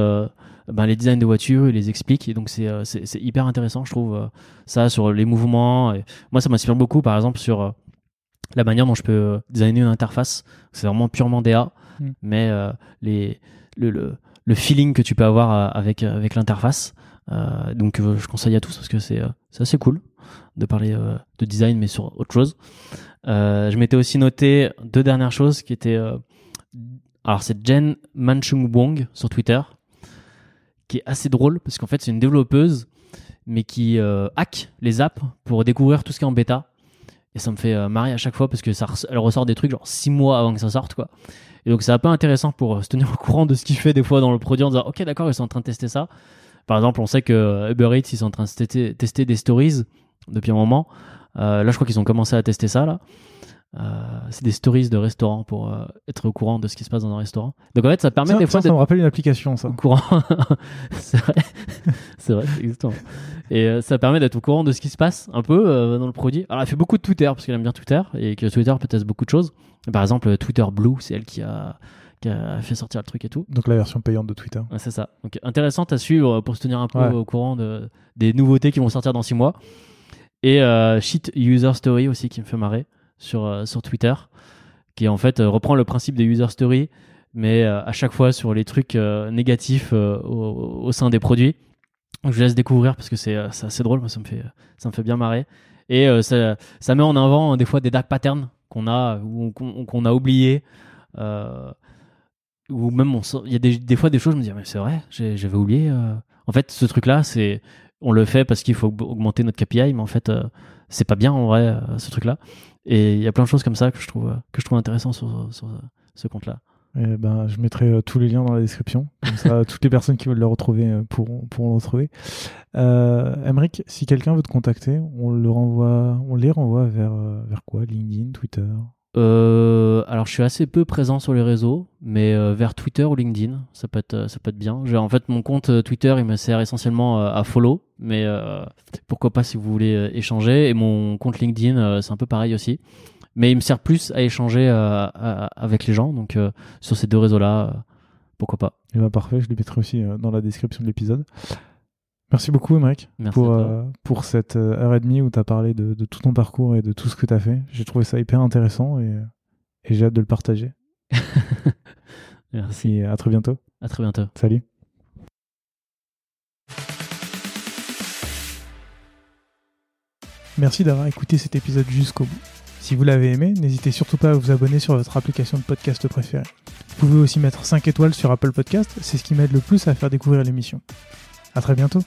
Speaker 2: ben, les designs de voitures, il les explique. Et donc, c'est, euh, c'est, c'est hyper intéressant, je trouve, euh, ça sur les mouvements. Et moi, ça m'inspire beaucoup, par exemple, sur euh, la manière dont je peux designer une interface. C'est vraiment purement DA, mm. mais les, le, le, le feeling que tu peux avoir avec avec l'interface. donc je conseille à tous parce que c'est c'est assez cool de parler de design mais sur autre chose. je m'étais aussi noté deux dernières choses qui étaient alors c'est Jen Manchung Wong sur Twitter qui est assez drôle parce qu'en fait c'est une développeuse mais qui hack les apps pour découvrir tout ce qui est en bêta et ça me fait euh, marrer à chaque fois parce que ça elle ressort des trucs genre 6 mois avant que ça sorte quoi. Et donc c'est un peu intéressant pour euh, se tenir au courant de ce qu'il fait des fois dans le produit en disant ok d'accord ils sont en train de tester ça. Par exemple on sait que Uber Eats ils sont en train de tester, des stories depuis un moment. Euh, là je crois qu'ils ont commencé à tester ça là. Euh, c'est des stories de restaurants pour euh, être au courant de ce qui se passe dans un restaurant. Donc en fait, ça permet des fois.
Speaker 1: Ça, ça me rappelle une application, ça.
Speaker 2: Au courant. *laughs* c'est vrai. c'est vrai, exactement. Et euh, ça permet d'être au courant de ce qui se passe un peu dans le produit. Alors, elle fait beaucoup de Twitter parce qu'elle aime bien Twitter et que Twitter peut tester beaucoup de choses. Par exemple, Twitter Blue, c'est elle qui a, qui a fait sortir le truc et tout.
Speaker 1: Donc la version payante de Twitter.
Speaker 2: c'est ça. Donc intéressante à suivre pour se tenir un peu au courant de, des nouveautés qui vont sortir dans 6 mois. Et Shit User Story aussi qui me fait marrer sur, euh, sur Twitter, qui en fait euh, reprend le principe des user stories, mais euh, à chaque fois sur les trucs négatifs au, sein des produits. Je vous laisse découvrir parce que c'est assez drôle, ça me fait, ça me fait bien marrer. Et ça, ça, met en avant des fois des dark patterns qu'on a ou qu'on a oublié ou même il y a des, des, fois des choses je me dis mais c'est vrai j'avais oublié en fait ce truc là c'est on le fait parce qu'il faut augmenter notre KPI mais en fait c'est pas bien en vrai ce truc là et il y a plein de choses comme ça que je trouve, que je trouve intéressant sur, sur ce compte-là.
Speaker 1: Eh ben, je mettrai euh, tous les liens dans la description. Comme ça, *laughs* toutes les personnes qui veulent le retrouver euh, pourront, pourront le retrouver. Euh, Emric, si quelqu'un veut te contacter, on, le renvoie, on les renvoie vers, euh, vers quoi? LinkedIn, Twitter?
Speaker 2: Euh, alors, je suis assez peu présent sur les réseaux, mais euh, vers Twitter ou LinkedIn, ça peut être, être bien. En fait, mon compte euh, Twitter, il me sert essentiellement à follow, mais pourquoi pas si vous voulez échanger. Et mon compte LinkedIn, c'est un peu pareil aussi, mais il me sert plus à échanger avec les gens. Donc, sur ces deux réseaux-là, pourquoi pas.
Speaker 1: Et eh ben, parfait, je les mettrai aussi dans la description de l'épisode. Merci beaucoup, Emmerich, pour, euh, pour cette euh, heure et demie où tu as parlé de, tout ton parcours et de tout ce que tu as fait. J'ai trouvé ça hyper intéressant et, et j'ai hâte de le partager. *laughs*
Speaker 2: Merci.
Speaker 1: Et à très bientôt.
Speaker 2: À très bientôt.
Speaker 1: Salut. Merci d'avoir écouté cet épisode jusqu'au bout. Si vous l'avez aimé, n'hésitez surtout pas à vous abonner sur votre application de podcast préférée. Vous pouvez aussi mettre 5 étoiles sur Apple Podcast, c'est ce qui m'aide le plus à faire découvrir l'émission. À très bientôt